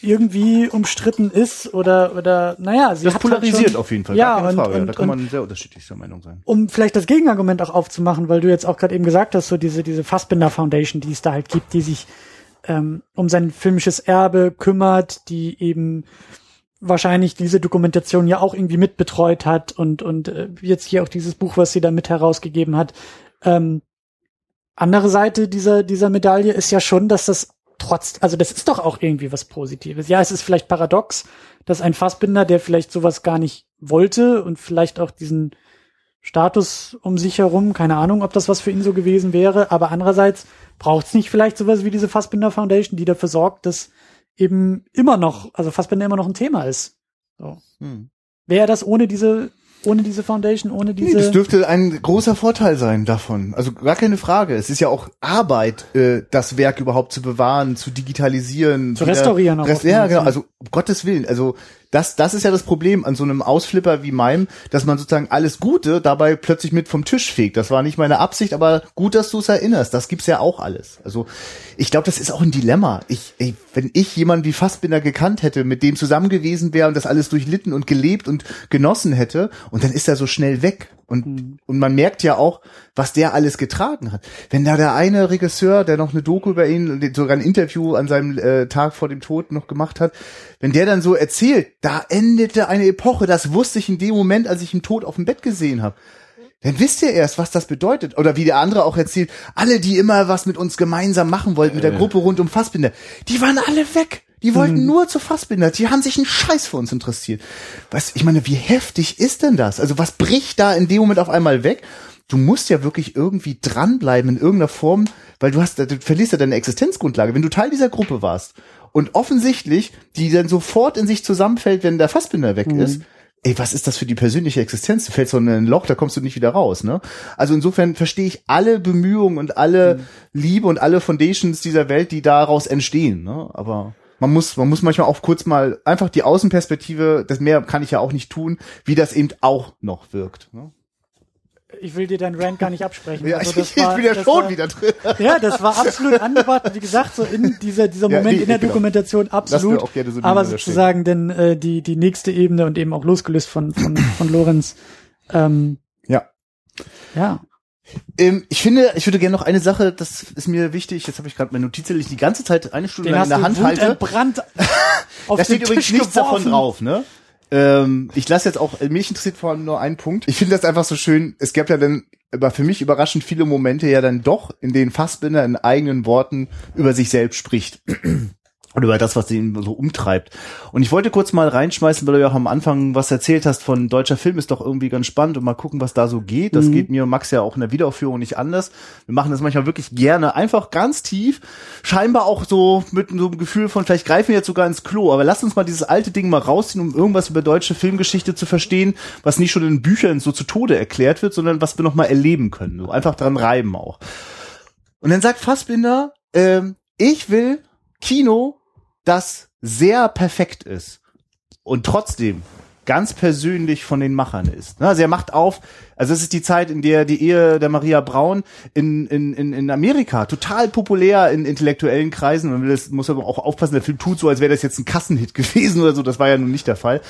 S1: irgendwie umstritten ist oder oder naja, sie
S2: Das
S1: hat
S2: polarisiert
S1: halt schon,
S2: auf jeden Fall.
S1: Ja,
S2: keine
S1: und,
S2: Frage.
S1: und,
S2: da kann
S1: und
S2: man sehr unterschiedlicher Meinung sein.
S1: um vielleicht das Gegenargument auch aufzumachen, weil du jetzt auch gerade eben gesagt hast, so diese diese Fassbinder Foundation, die es da halt gibt, die sich ähm, um sein filmisches Erbe kümmert, die eben wahrscheinlich diese Dokumentation ja auch irgendwie mitbetreut hat und und äh, jetzt hier auch dieses Buch, was sie da mit herausgegeben hat. Ähm, andere Seite dieser dieser Medaille ist ja schon, dass das trotz, also das ist doch auch irgendwie was Positives. Ja, es ist vielleicht paradox, dass ein Fassbinder, der vielleicht sowas gar nicht wollte und vielleicht auch diesen Status um sich herum. Keine Ahnung, ob das was für ihn so gewesen wäre. Aber andererseits braucht es nicht vielleicht sowas wie diese Fassbinder Foundation, die dafür sorgt, dass eben immer noch, also Fassbinder immer noch ein Thema ist. So. Hm. Wäre das ohne diese ohne diese Foundation, ohne diese. Nee,
S2: das dürfte ein großer Vorteil sein davon. Also gar keine Frage. Es ist ja auch Arbeit, äh, das Werk überhaupt zu bewahren, zu digitalisieren,
S1: zu restaurieren.
S2: Rest, ja, genau. Also um Gottes Willen. Also das, das ist ja das Problem an so einem Ausflipper wie meinem, dass man sozusagen alles Gute dabei plötzlich mit vom Tisch fegt. Das war nicht meine Absicht, aber gut, dass du es erinnerst. Das gibt's ja auch alles. Also ich glaube, das ist auch ein Dilemma. Ich, ey, wenn ich jemanden wie Fassbinder gekannt hätte, mit dem zusammen gewesen wäre und das alles durchlitten und gelebt und genossen hätte, und dann ist er so schnell weg. Und, mhm. und man merkt ja auch, was der alles getragen hat. Wenn da der eine Regisseur, der noch eine Doku über ihn, sogar ein Interview an seinem äh, Tag vor dem Tod noch gemacht hat, wenn der dann so erzählt, da endete eine Epoche, das wusste ich in dem Moment, als ich ihn tot auf dem Bett gesehen habe. Dann wisst ihr erst, was das bedeutet. Oder wie der andere auch erzählt, alle, die immer was mit uns gemeinsam machen wollten, mit der Gruppe rund um Fassbinder, die waren alle weg. Die wollten mhm. nur zu Fassbinder. Die haben sich einen Scheiß für uns interessiert. Was, ich meine, wie heftig ist denn das? Also was bricht da in dem Moment auf einmal weg? Du musst ja wirklich irgendwie dranbleiben in irgendeiner Form, weil du hast, du verlierst ja deine Existenzgrundlage. Wenn du Teil dieser Gruppe warst und offensichtlich die dann sofort in sich zusammenfällt, wenn der Fassbinder weg mhm. ist, ey, was ist das für die persönliche Existenz? Du fällst so in ein Loch, da kommst du nicht wieder raus, ne? Also insofern verstehe ich alle Bemühungen und alle mhm. Liebe und alle Foundations dieser Welt, die daraus entstehen, ne? Aber man muss, man muss manchmal auch kurz mal einfach die Außenperspektive, das mehr kann ich ja auch nicht tun, wie das eben auch noch wirkt. Ne?
S1: Ich will dir deinen Rant gar nicht absprechen.
S2: Ja, also das ich, war, bin ja schon war, wieder drin.
S1: Ja, das war absolut angebracht. Wie gesagt, so in dieser, dieser Moment ja, nee, in der genau. Dokumentation absolut. So aber sozusagen denn äh, die, die nächste Ebene und eben auch losgelöst von, von, von Lorenz. Ähm,
S2: ja.
S1: Ja.
S2: Ähm, ich finde, ich würde gerne noch eine Sache, das ist mir wichtig. Jetzt habe ich gerade meine Notizen, die ganze Zeit eine Stunde lang in der Hand halte. Auf da steht übrigens nichts davon drauf, ne? Ähm, ich lasse jetzt auch, mich interessiert vor allem nur ein Punkt. Ich finde das einfach so schön. Es gab ja dann aber für mich überraschend viele Momente ja dann doch, in denen Fassbinder in eigenen Worten über sich selbst spricht und über das, was ihn so umtreibt. Und ich wollte kurz mal reinschmeißen, weil du ja auch am Anfang was erzählt hast von deutscher Film ist doch irgendwie ganz spannend und mal gucken, was da so geht. Das mhm. geht mir und Max ja auch in der Wiederaufführung nicht anders. Wir machen das manchmal wirklich gerne, einfach ganz tief, scheinbar auch so mit so einem Gefühl von, vielleicht greifen wir jetzt sogar ins Klo, aber lass uns mal dieses alte Ding mal rausziehen, um irgendwas über deutsche Filmgeschichte zu verstehen, was nicht schon in Büchern so zu Tode erklärt wird, sondern was wir noch mal erleben können. So einfach dran reiben auch. Und dann sagt Fassbinder, ähm, ich will Kino das sehr perfekt ist und trotzdem ganz persönlich von den Machern ist. Also er macht auf, also es ist die Zeit, in der die Ehe der Maria Braun in, in, in, in Amerika total populär in intellektuellen Kreisen. Man will das, muss aber auch aufpassen, der Film tut so, als wäre das jetzt ein Kassenhit gewesen oder so. Das war ja nun nicht der Fall.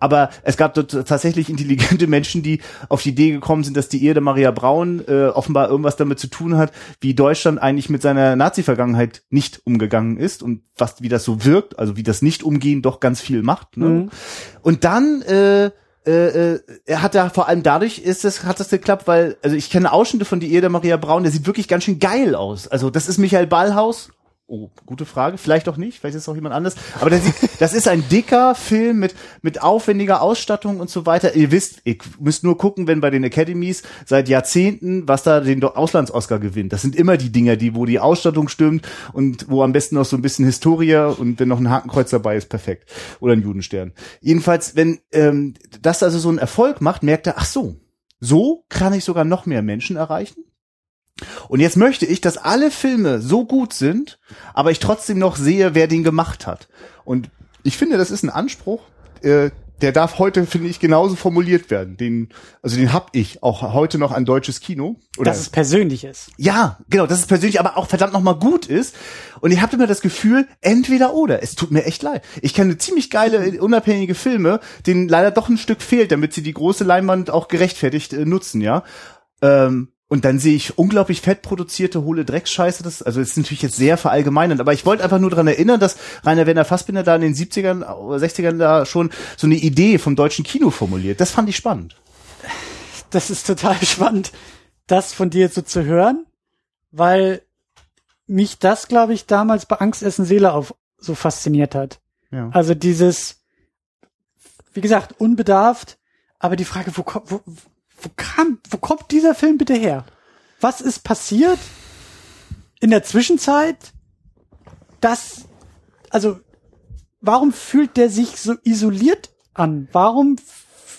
S2: Aber es gab dort tatsächlich intelligente Menschen, die auf die Idee gekommen sind, dass die Ehe der Maria Braun äh, offenbar irgendwas damit zu tun hat, wie Deutschland eigentlich mit seiner Nazi-Vergangenheit nicht umgegangen ist und was, wie das so wirkt, also wie das Nicht-Umgehen doch ganz viel macht. Ne? Mhm. Und dann äh, äh, äh, er hat da vor allem dadurch ist es hat das geklappt, weil also ich kenne Ausschnitte von die Ehe der Maria Braun, der sieht wirklich ganz schön geil aus. Also das ist Michael Ballhaus Oh, gute Frage. Vielleicht auch nicht. Vielleicht ist es auch jemand anderes. Aber das, das ist ein dicker Film mit, mit aufwendiger Ausstattung und so weiter. Ihr wisst, ihr müsst nur gucken, wenn bei den Academies seit Jahrzehnten, was da den Auslands-Oscar gewinnt. Das sind immer die Dinger, die, wo die Ausstattung stimmt und wo am besten noch so ein bisschen Historie und wenn noch ein Hakenkreuz dabei ist, perfekt. Oder ein Judenstern. Jedenfalls, wenn ähm, das also so einen Erfolg macht, merkt er, ach so, so kann ich sogar noch mehr Menschen erreichen. Und jetzt möchte ich, dass alle Filme so gut sind, aber ich trotzdem noch sehe, wer den gemacht hat. Und ich finde, das ist ein Anspruch, äh, der darf heute, finde ich, genauso formuliert werden. Den, also den hab ich auch heute noch ein deutsches Kino.
S1: Oder dass es persönlich ist.
S2: Ja, genau, dass es persönlich, aber auch verdammt nochmal gut ist. Und ich habe immer das Gefühl, entweder oder. Es tut mir echt leid. Ich kenne ziemlich geile, unabhängige Filme, denen leider doch ein Stück fehlt, damit sie die große Leinwand auch gerechtfertigt äh, nutzen, ja. Ähm, und dann sehe ich unglaublich fett produzierte, hohle Drecksscheiße. Das, also das ist natürlich jetzt sehr verallgemeinert, aber ich wollte einfach nur daran erinnern, dass Rainer Werner Fassbinder da in den 70ern oder 60ern da schon so eine Idee vom deutschen Kino formuliert. Das fand ich spannend.
S1: Das ist total spannend, das von dir so zu hören, weil mich das, glaube ich, damals bei Angst essen Seele auf so fasziniert hat. Ja. Also dieses, wie gesagt, unbedarft, aber die Frage, wo, wo, wo kam, wo kommt dieser Film bitte her? Was ist passiert in der Zwischenzeit, dass, also, warum fühlt der sich so isoliert an? Warum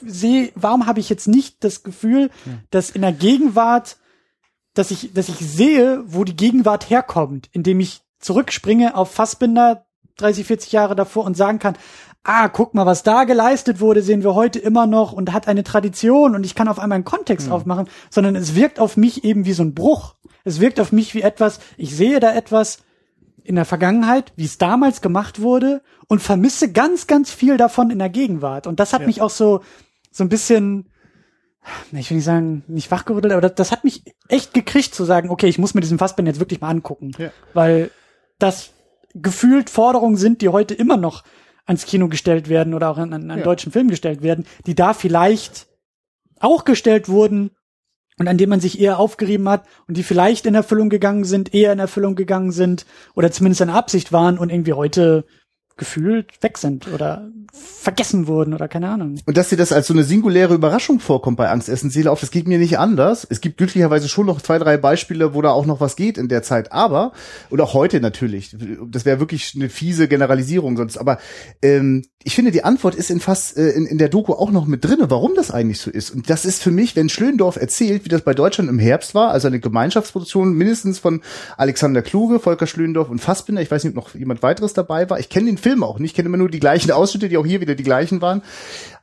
S1: sehe, warum habe ich jetzt nicht das Gefühl, dass in der Gegenwart, dass ich, dass ich sehe, wo die Gegenwart herkommt, indem ich zurückspringe auf Fassbinder 30, 40 Jahre davor und sagen kann, ah, guck mal, was da geleistet wurde, sehen wir heute immer noch und hat eine Tradition und ich kann auf einmal einen Kontext mhm. aufmachen, sondern es wirkt auf mich eben wie so ein Bruch. Es wirkt auf mich wie etwas, ich sehe da etwas in der Vergangenheit, wie es damals gemacht wurde und vermisse ganz, ganz viel davon in der Gegenwart. Und das hat ja. mich auch so, so ein bisschen, ich will nicht sagen, nicht wachgerüttelt, aber das, das, hat mich echt gekriegt zu sagen, okay, ich muss mir diesen Fassband jetzt wirklich mal angucken. Ja. Weil das gefühlt Forderungen sind, die heute immer noch ans Kino gestellt werden oder auch an, an einen ja. deutschen Film gestellt werden, die da vielleicht auch gestellt wurden und an dem man sich eher aufgerieben hat und die vielleicht in Erfüllung gegangen sind, eher in Erfüllung gegangen sind oder zumindest eine Absicht waren und irgendwie heute gefühlt weg sind oder vergessen wurden oder keine Ahnung.
S2: Und dass dir das als so eine singuläre Überraschung vorkommt bei Angst essen Seele auf, das geht mir nicht anders. Es gibt glücklicherweise schon noch zwei, drei Beispiele, wo da auch noch was geht in der Zeit, aber und auch heute natürlich. Das wäre wirklich eine fiese Generalisierung sonst, aber ähm, ich finde, die Antwort ist in fast äh, in, in der Doku auch noch mit drinne, warum das eigentlich so ist. Und das ist für mich, wenn Schlöndorf erzählt, wie das bei Deutschland im Herbst war, also eine Gemeinschaftsproduktion mindestens von Alexander Kluge, Volker Schlöndorf und Fassbinder. Ich weiß nicht, ob noch jemand weiteres dabei war. Ich kenne den Film auch nicht, kenne immer nur die gleichen Ausschnitte, die auch hier wieder die gleichen waren.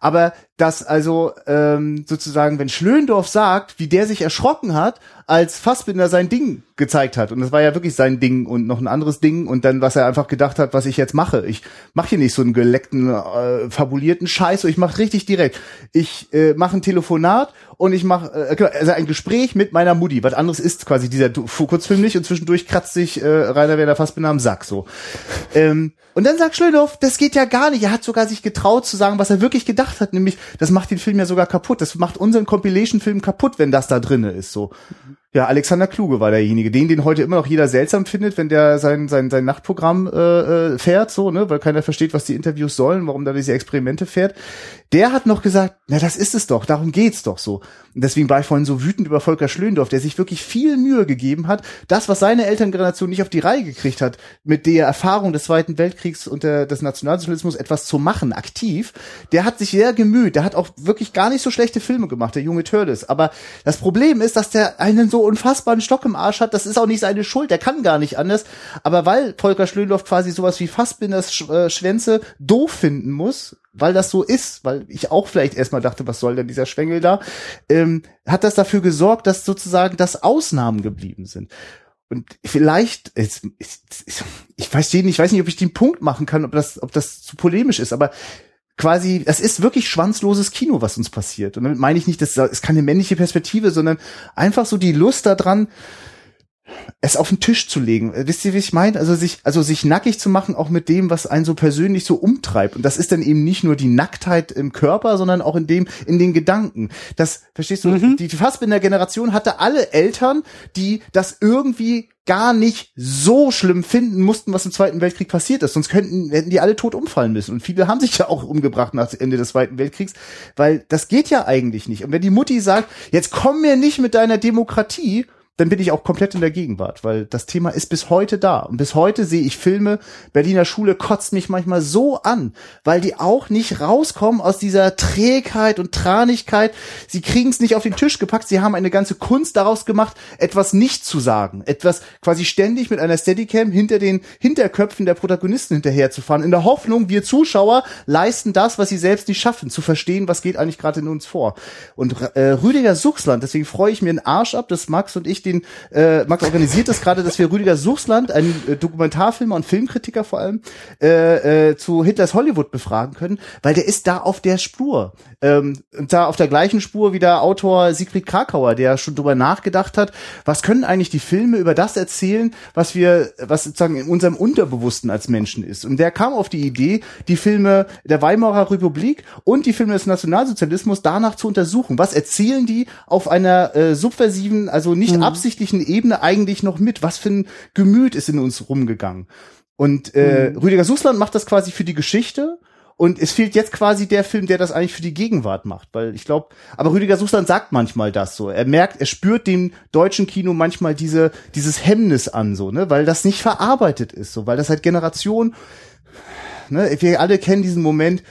S2: Aber dass also ähm, sozusagen, wenn Schlöndorf sagt, wie der sich erschrocken hat, als Fassbinder sein Ding gezeigt hat. Und das war ja wirklich sein Ding und noch ein anderes Ding und dann, was er einfach gedacht hat, was ich jetzt mache. Ich mache hier nicht so einen geleckten, äh, fabulierten Scheiß, ich mache richtig direkt. Ich äh, mache ein Telefonat und ich mache äh, genau, also ein Gespräch mit meiner Mutti. Was anderes ist quasi dieser Kurzfilm nicht und zwischendurch kratzt sich äh, Rainer Werner Fassbinder am Sack so. Ähm, und dann sagt Schlöndorf, das geht ja gar nicht. Er hat sogar sich getraut zu sagen, was er wirklich gedacht hat, nämlich das macht den Film ja sogar kaputt. Das macht unseren Compilation-Film kaputt, wenn das da drinne ist. So. Ja, Alexander Kluge war derjenige, den den heute immer noch jeder seltsam findet, wenn der sein sein sein Nachtprogramm äh, äh, fährt, so ne, weil keiner versteht, was die Interviews sollen, warum da diese Experimente fährt. Der hat noch gesagt, na das ist es doch, darum geht's doch so. Und deswegen war ich vorhin so wütend über Volker Schlöndorf, der sich wirklich viel Mühe gegeben hat, das, was seine Elterngeneration nicht auf die Reihe gekriegt hat, mit der Erfahrung des Zweiten Weltkriegs und der, des Nationalsozialismus etwas zu machen, aktiv. Der hat sich sehr gemüht, der hat auch wirklich gar nicht so schlechte Filme gemacht, der junge Törles. Aber das Problem ist, dass der einen so unfassbaren Stock im Arsch hat, das ist auch nicht seine Schuld, der kann gar nicht anders. Aber weil Volker Schlöndorf quasi sowas wie Fassbinders äh, Schwänze doof finden muss, weil das so ist, weil ich auch vielleicht erstmal dachte, was soll denn dieser Schwengel da, ähm, hat das dafür gesorgt, dass sozusagen das Ausnahmen geblieben sind. Und vielleicht, ich, ich, ich weiß nicht, ich weiß nicht, ob ich den Punkt machen kann, ob das, ob das zu polemisch ist, aber quasi, es ist wirklich schwanzloses Kino, was uns passiert. Und damit meine ich nicht, das ist keine männliche Perspektive, sondern einfach so die Lust daran, es auf den Tisch zu legen. Äh, wisst ihr, wie ich meine? Also sich, also sich nackig zu machen, auch mit dem, was einen so persönlich so umtreibt. Und das ist dann eben nicht nur die Nacktheit im Körper, sondern auch in dem, in den Gedanken. Das, verstehst du? Mhm. Die Fassbinder-Generation hatte alle Eltern, die das irgendwie gar nicht so schlimm finden mussten, was im Zweiten Weltkrieg passiert ist. Sonst könnten, hätten die alle tot umfallen müssen. Und viele haben sich ja auch umgebracht nach Ende des Zweiten Weltkriegs, weil das geht ja eigentlich nicht. Und wenn die Mutti sagt, jetzt komm mir nicht mit deiner Demokratie, dann bin ich auch komplett in der Gegenwart, weil das Thema ist bis heute da. Und bis heute sehe ich Filme, Berliner Schule kotzt mich manchmal so an, weil die auch nicht rauskommen aus dieser Trägheit und Tranigkeit. Sie kriegen es nicht auf den Tisch gepackt. Sie haben eine ganze Kunst daraus gemacht, etwas nicht zu sagen. Etwas quasi ständig mit einer Steadicam hinter den Hinterköpfen der Protagonisten hinterherzufahren. In der Hoffnung, wir Zuschauer leisten das, was sie selbst nicht schaffen, zu verstehen, was geht eigentlich gerade in uns vor. Und äh, Rüdiger Suchsland, deswegen freue ich mir einen Arsch ab, dass Max und ich den, äh, Max organisiert das gerade, dass wir Rüdiger Suchsland, einen äh, Dokumentarfilmer und Filmkritiker vor allem, äh, äh, zu Hitlers Hollywood befragen können, weil der ist da auf der Spur. Ähm, und da auf der gleichen Spur wie der Autor Siegfried Krakauer, der schon drüber nachgedacht hat, was können eigentlich die Filme über das erzählen, was wir, was sozusagen in unserem Unterbewussten als Menschen ist. Und der kam auf die Idee, die Filme der Weimarer Republik und die Filme des Nationalsozialismus danach zu untersuchen. Was erzählen die auf einer äh, subversiven, also nicht mhm absichtlichen Ebene eigentlich noch mit? Was für ein Gemüt ist in uns rumgegangen? Und äh, mhm. Rüdiger Sussland macht das quasi für die Geschichte Und es fehlt jetzt quasi der Film, der das eigentlich für die Gegenwart macht, weil ich glaube, aber Rüdiger Suchsland sagt manchmal das so. Er merkt, er spürt dem deutschen Kino manchmal diese dieses Hemmnis an so, ne, weil das nicht verarbeitet ist, so, weil das halt Generation ne, wir alle kennen diesen Moment,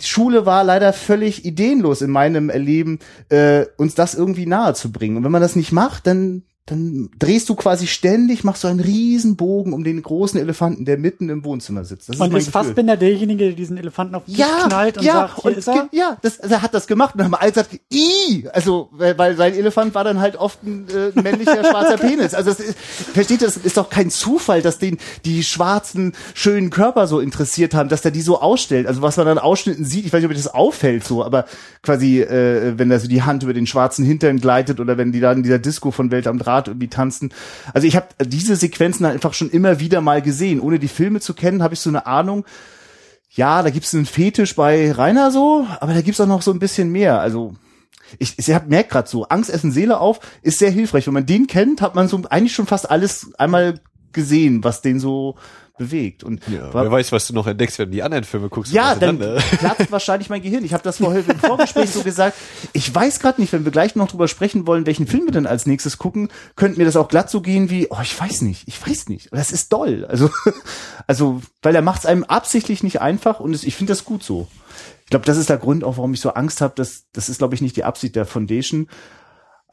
S2: Schule war leider völlig ideenlos in meinem Erleben, äh, uns das irgendwie nahe zu bringen. Und wenn man das nicht macht, dann dann drehst du quasi ständig, machst du einen riesen Bogen um den großen Elefanten, der mitten im Wohnzimmer sitzt.
S1: Das und ist, ist Fassbinder derjenige, der diesen Elefanten auf den
S2: ja,
S1: Tisch knallt und
S2: ja,
S1: sagt, hier
S2: und
S1: ist er?
S2: Ja, das, also er hat das gemacht und haben alle gesagt, i, also weil, weil sein Elefant war dann halt oft ein, äh, männlicher schwarzer Penis. Also das ist, versteht ihr, das ist doch kein Zufall, dass den die schwarzen schönen Körper so interessiert haben, dass der die so ausstellt. Also was man dann Ausschnitten sieht, ich weiß nicht, ob das auffällt so, aber quasi äh, wenn da so die Hand über den schwarzen Hintern gleitet oder wenn die dann in dieser Disco von Welt am Draht irgendwie tanzen also ich habe diese Sequenzen einfach schon immer wieder mal gesehen. Ohne die Filme zu kennen, habe ich so eine Ahnung, ja, da gibt's einen Fetisch bei Rainer so, aber da gibt's auch noch so ein bisschen mehr. Also ich, ich merke gerade so, Angst essen Seele auf ist sehr hilfreich. Wenn man den kennt, hat man so eigentlich schon fast alles einmal gesehen, was den so bewegt. Und
S3: ja, wer weiß, was du noch entdeckst, wenn du die anderen Filme guckst.
S2: Ja, dann platzt wahrscheinlich mein Gehirn. Ich habe das vorher im Vorgespräch so gesagt. Ich weiß gerade nicht, wenn wir gleich noch drüber sprechen wollen, welchen Film wir denn als nächstes gucken, könnte mir das auch glatt so gehen wie, oh, ich weiß nicht, ich weiß nicht. Das ist doll. Also, also, weil er macht es einem absichtlich nicht einfach und es, ich finde das gut so. Ich glaube, das ist der Grund auch, warum ich so Angst habe. Das, das ist, glaube ich, nicht die Absicht der Foundation.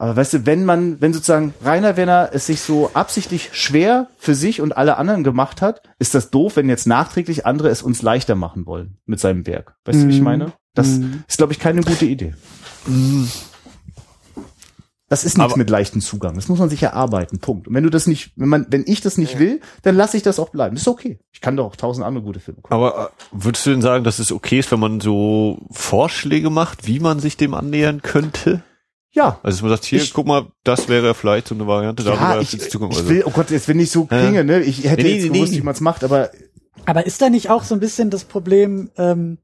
S2: Aber weißt du, wenn man, wenn sozusagen Rainer Werner es sich so absichtlich schwer für sich und alle anderen gemacht hat, ist das doof, wenn jetzt nachträglich andere es uns leichter machen wollen mit seinem Werk. Weißt mm. du, wie ich mhm. meine? Das mm. ist, glaube ich, keine gute Idee. Mm. Das ist nichts mit leichten Zugang. Das muss man sich erarbeiten. Punkt. Und wenn du das nicht, wenn man, wenn ich das nicht ja. will, dann lasse ich das auch bleiben. Das ist okay. Ich kann doch auch tausend andere gute Filme
S3: gucken. Aber äh, würdest du denn sagen, dass es okay ist, wenn man so Vorschläge macht, wie man sich dem annähern könnte?
S2: Ja.
S3: Also man sagt, hier, ich, guck mal, das wäre vielleicht so eine Variante,
S2: ja, darüber ich, ich also. will, oh Gott, jetzt wenn ich so klinge, ne? Ich hätte nee, jetzt nee, gewusst, nee. wie man es macht, aber.
S1: Aber ist da nicht auch so ein bisschen das Problem, ähm,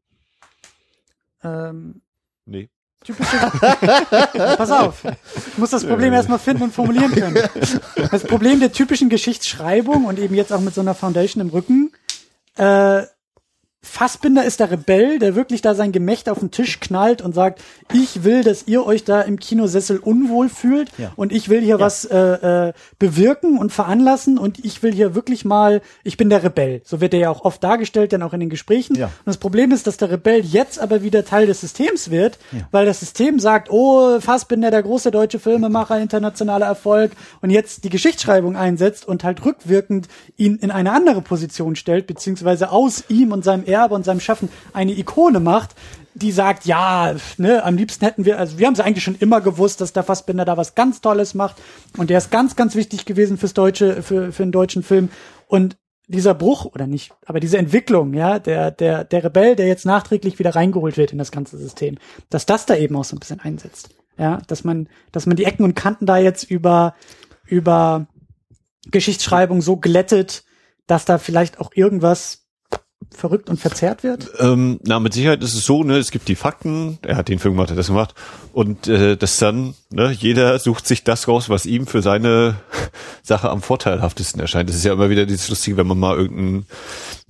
S1: ähm,
S3: Nee.
S1: Typische, pass auf, ich muss das Problem erstmal finden und formulieren können. Das Problem der typischen Geschichtsschreibung und eben jetzt auch mit so einer Foundation im Rücken, äh, Fassbinder ist der Rebell, der wirklich da sein Gemächt auf den Tisch knallt und sagt, ich will, dass ihr euch da im Kinosessel unwohl fühlt ja. und ich will hier ja. was äh, äh, bewirken und veranlassen und ich will hier wirklich mal, ich bin der Rebell. So wird er ja auch oft dargestellt, dann auch in den Gesprächen. Ja. Und das Problem ist, dass der Rebell jetzt aber wieder Teil des Systems wird, weil das System sagt, oh, Fassbinder, der große deutsche Filmemacher, internationaler Erfolg und jetzt die Geschichtsschreibung einsetzt und halt rückwirkend ihn in eine andere Position stellt, beziehungsweise aus ihm und seinem Erbe und seinem Schaffen eine Ikone macht, die sagt, ja, ne, am liebsten hätten wir, also wir haben es eigentlich schon immer gewusst, dass der Fassbinder da was ganz Tolles macht. Und der ist ganz, ganz wichtig gewesen fürs deutsche, für, für den deutschen Film. Und dieser Bruch oder nicht, aber diese Entwicklung, ja, der der der Rebell, der jetzt nachträglich wieder reingeholt wird in das ganze System, dass das da eben auch so ein bisschen einsetzt, ja, dass man dass man die Ecken und Kanten da jetzt über über Geschichtsschreibung so glättet, dass da vielleicht auch irgendwas verrückt und verzerrt wird?
S3: Ähm, na, mit Sicherheit ist es so, ne, es gibt die Fakten, er hat den Film gemacht, hat das gemacht, und äh, das dann, ne, jeder sucht sich das raus, was ihm für seine Sache am vorteilhaftesten erscheint. Das ist ja immer wieder dieses Lustige, wenn man mal irgendein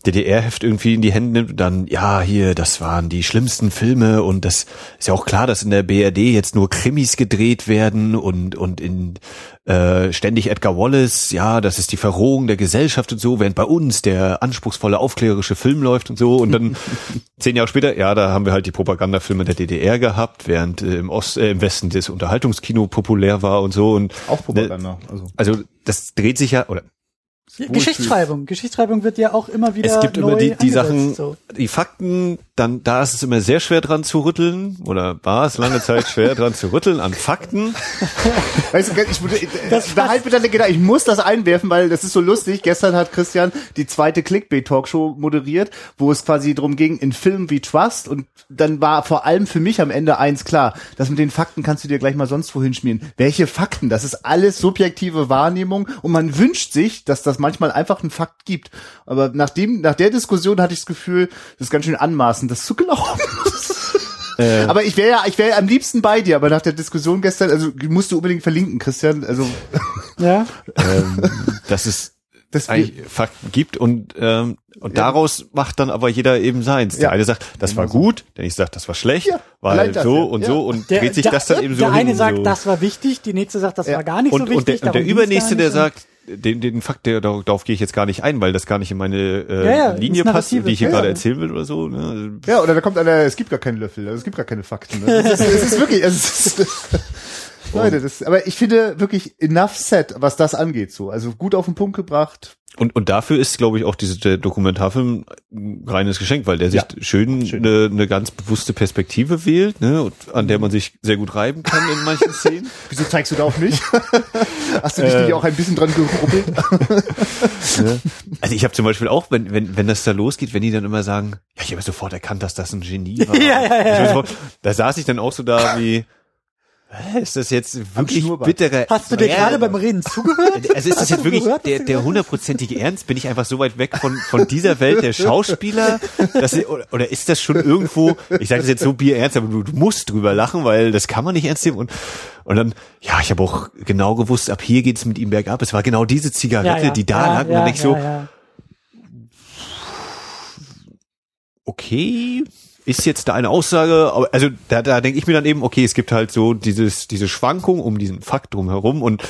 S3: DDR-Heft irgendwie in die Hände nimmt und dann, ja, hier, das waren die schlimmsten Filme und das ist ja auch klar, dass in der BRD jetzt nur Krimis gedreht werden und, und in äh, ständig Edgar Wallace, ja, das ist die Verrohung der Gesellschaft und so, während bei uns der anspruchsvolle aufklärerische Film läuft und so und dann zehn Jahre später, ja, da haben wir halt die Propagandafilme der DDR gehabt, während äh, im Ost, äh, im Westen das Unterhaltungskino populär war und so und
S2: auch Propaganda.
S3: Ne, also. also das dreht sich ja oder
S1: Geschichtsschreibung. Geschichtsschreibung wird ja auch immer wieder.
S3: Es gibt immer die, die Sachen, so. die Fakten, dann da ist es immer sehr schwer dran zu rütteln oder war es lange Zeit schwer dran zu rütteln an Fakten.
S2: Weißt du, ich, das behalt bitte gedacht, ich muss das einwerfen, weil das ist so lustig. Gestern hat Christian die zweite Clickbait-Talkshow moderiert, wo es quasi darum ging, in Filmen wie Trust und dann war vor allem für mich am Ende eins klar, das mit den Fakten kannst du dir gleich mal sonst wohin schmieren. Welche Fakten? Das ist alles subjektive Wahrnehmung und man wünscht sich, dass das manchmal einfach einen Fakt gibt. Aber nach dem, nach der Diskussion hatte ich das Gefühl, das ist ganz schön anmaßend, das zu glauben. Äh, aber ich wäre ja, ich wäre am liebsten bei dir, aber nach der Diskussion gestern, also musst du unbedingt verlinken, Christian. Also
S1: ja.
S3: ähm, das ist
S2: dass wir,
S3: eigentlich Fakten gibt und ähm, und daraus macht dann aber jeder eben seins. Der
S2: Ja.
S3: eine sagt, das war gut, der nächste sagt, das war schlecht,
S2: Ja,
S3: weil
S2: das,
S3: so
S2: ja.
S3: und
S2: Ja.
S3: so und
S1: Der,
S3: dreht sich
S1: der,
S3: das dann eben so
S1: Der eine
S3: hin,
S1: sagt,
S3: so.
S1: das war wichtig, die nächste sagt, das
S2: Ja.
S1: war gar nicht
S3: und,
S1: so wichtig.
S3: und der, und der übernächste, der sagt, den, den Fakt, der, darauf gehe ich jetzt gar nicht ein, weil das gar nicht in meine äh,
S1: Ja, ja,
S3: Linie passt, die ich hier
S1: Ja,
S3: gerade
S1: ja.
S3: erzählen will oder so. Ne?
S2: ja, oder da kommt einer, es gibt gar keinen Löffel, also es gibt gar keine Fakten. Ne? Es, ist, es ist wirklich, es ist, Leute, das, aber ich finde wirklich enough set, was das angeht, so. Also gut auf den Punkt gebracht.
S3: Und, und dafür ist, glaube ich, auch diese, der Dokumentarfilm ein reines Geschenk, weil der sich schön, Eine, eine ganz bewusste Perspektive wählt, ne, und, an der man sich sehr gut reiben kann in manchen Szenen.
S2: Wieso zeigst du da auf mich? Hast du dich nicht auch ein bisschen dran gerubbelt?
S3: Also ich habe zum Beispiel auch, wenn, wenn, wenn das da losgeht, wenn die dann immer sagen, ja, ich habe sofort erkannt, dass das ein Genie war.
S1: Ja, ja, ja.
S3: Sofort, da saß ich dann auch so da wie, ist das jetzt wirklich bittere
S1: Hast du dir
S3: Ja,
S1: gerade beim Reden zugehört?
S3: Also ist das jetzt wirklich
S1: gehört,
S3: der, der hundertprozentige Ernst? Bin ich einfach so weit weg von, von dieser Welt der Schauspieler? Dass, oder, ist das schon irgendwo, ich sage das jetzt so bierernst, aber du, du musst drüber lachen, weil das kann man nicht ernst nehmen. Und, und dann, ja, ich habe auch genau gewusst, ab hier geht's mit ihm bergab. Es war genau diese Zigarette,
S1: Ja, ja.
S3: die da
S1: ja,
S3: lag. Und dann ich so,
S1: ja, ja.
S3: okay, ist jetzt da eine Aussage, also da, da denke ich mir dann eben, okay, es gibt halt so dieses, diese Schwankung um diesen Fakt drumherum und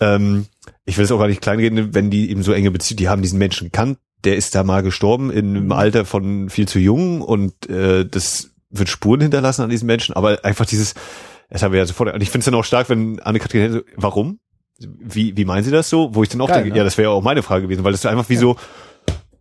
S3: ähm, ich will es auch gar nicht kleinreden, wenn die eben so enge Beziehungen, die haben diesen Menschen gekannt, der ist da mal gestorben in einem Alter von viel zu jung und äh, das wird Spuren hinterlassen an diesen Menschen, aber einfach dieses, das haben wir ja sofort, und ich finde es dann auch stark, wenn Anne-Kathrin so, warum? Wie, wie meinen Sie das so? Wo ich dann auch
S2: Geil,
S3: denke,
S2: ne?
S3: ja, das wäre ja auch meine Frage gewesen, weil das ist einfach wie so,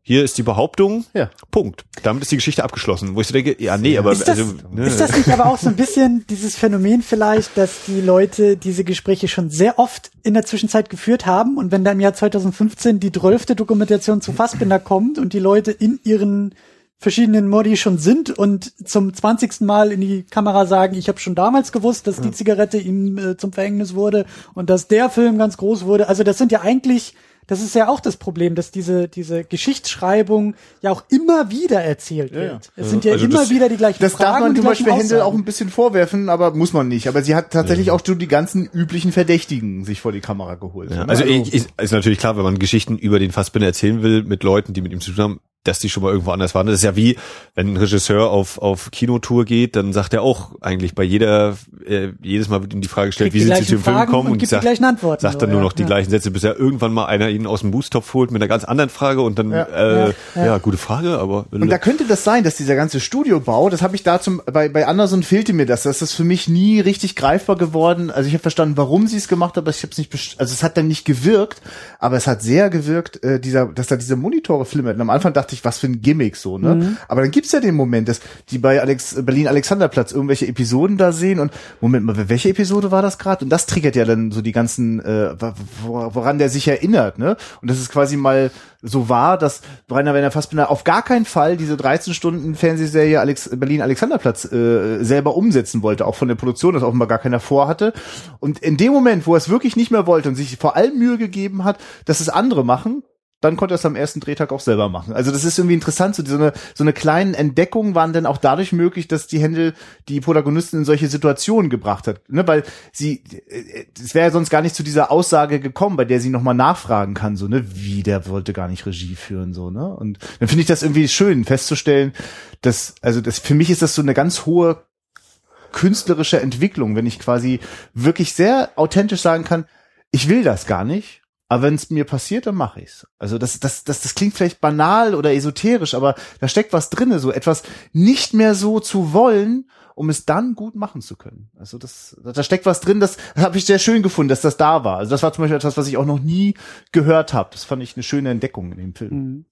S3: hier ist die Behauptung,
S2: Ja.
S3: Punkt. Damit ist die Geschichte abgeschlossen. Wo ich so denke, ja, nee, aber
S1: Ist das,
S3: also, ne,
S1: ist das nicht aber auch so ein bisschen dieses Phänomen vielleicht, dass die Leute diese Gespräche schon sehr oft in der Zwischenzeit geführt haben und wenn da im Jahr 2015 die zwölfte Dokumentation zu Fassbinder kommt und die Leute in ihren verschiedenen Modi schon sind und zum zwanzigsten Mal in die Kamera sagen, ich habe schon damals gewusst, dass die Zigarette ihm äh, zum Verhängnis wurde und dass der Film ganz groß wurde. Also das sind ja eigentlich das ist ja auch das Problem, dass diese, diese Geschichtsschreibung ja auch immer wieder erzählt wird. Es sind ja
S3: Also
S1: immer
S3: das-
S1: wieder die gleichen
S2: Das
S1: Fragen
S2: darf man
S1: und die
S2: zum Beispiel
S1: gleichen
S2: Händel auch ein bisschen vorwerfen, aber muss man nicht. Aber sie hat tatsächlich auch so die ganzen üblichen Verdächtigen sich vor die Kamera geholt.
S3: ja,
S2: ne?
S3: also ich, ich, ist natürlich klar, wenn man Geschichten über den Fassbinder erzählen will mit Leuten, die mit ihm zu tun haben, dass die schon mal irgendwo anders waren. Das ist ja wie, wenn ein Regisseur auf, auf Kinotour geht, dann sagt er auch eigentlich bei jeder, äh, jedes Mal wird ihm die Frage gestellt,
S1: Kriegt
S3: wie
S1: die
S3: sind sie zu dem Film gekommen
S1: und
S3: und,
S1: gibt die
S3: sagt,
S1: gleichen Antworten,
S3: sagt dann nur
S1: ja,
S3: noch die
S1: ja.
S3: gleichen Sätze, bis er irgendwann mal einer ihn aus dem Boostopf holt mit einer ganz anderen Frage und dann,
S2: Ja.
S3: äh,
S1: Ja,
S3: ja,
S1: ja.
S3: gute Frage, aber
S2: Und da könnte das sein, dass dieser ganze Studiobau, das habe ich da zum, bei, bei Anderson fehlte mir das, das ist für mich nie richtig greifbar geworden. Also ich habe verstanden, warum sie es gemacht haben, aber ich habe es nicht, best- also es hat dann nicht gewirkt, aber es hat sehr gewirkt, äh, dieser, dass da diese Monitore flimmerten. Am Anfang dachte ich, was für ein Gimmick so, ne?
S1: Mhm.
S2: Aber dann gibt's ja den Moment, dass die bei Alex, Berlin Alexanderplatz irgendwelche Episoden da sehen und Moment mal, welche Episode war das gerade? Und das triggert ja dann so die ganzen, äh, wo- woran der sich erinnert, ne? Und das ist quasi mal so war, dass Rainer Werner Fassbinder auf gar keinen Fall diese 13 Stunden Fernsehserie Alex, Berlin Alexanderplatz äh, selber umsetzen wollte, auch von der Produktion, das offenbar gar keiner vorhatte. Und in dem Moment, wo er es wirklich nicht mehr wollte und sich vor allem Mühe gegeben hat, dass es andere machen, dann konnte er es am ersten Drehtag auch selber machen. Also das ist irgendwie interessant, so, so eine so eine kleinen Entdeckungen waren dann auch dadurch möglich, dass die Händel die Protagonisten in solche Situationen gebracht hat, ne, weil sie äh, es wäre ja sonst gar nicht zu dieser Aussage gekommen, bei der sie nochmal nachfragen kann, so ne, wie der wollte gar nicht Regie führen, so ne, und dann finde ich das irgendwie schön festzustellen, dass also das für mich ist das so eine ganz hohe künstlerische Entwicklung, wenn ich quasi wirklich sehr authentisch sagen kann, ich will das gar nicht, aber wenn es mir passiert, dann mache ich's. Also das, das, das, das klingt vielleicht banal oder esoterisch, aber da steckt was drinne, so etwas nicht mehr so zu wollen, um es dann gut machen zu können. Also das, da steckt was drin, das, das habe ich sehr schön gefunden, dass das da war. Also das war zum Beispiel etwas, was ich auch noch nie gehört habe. Das fand ich eine schöne Entdeckung in dem Film.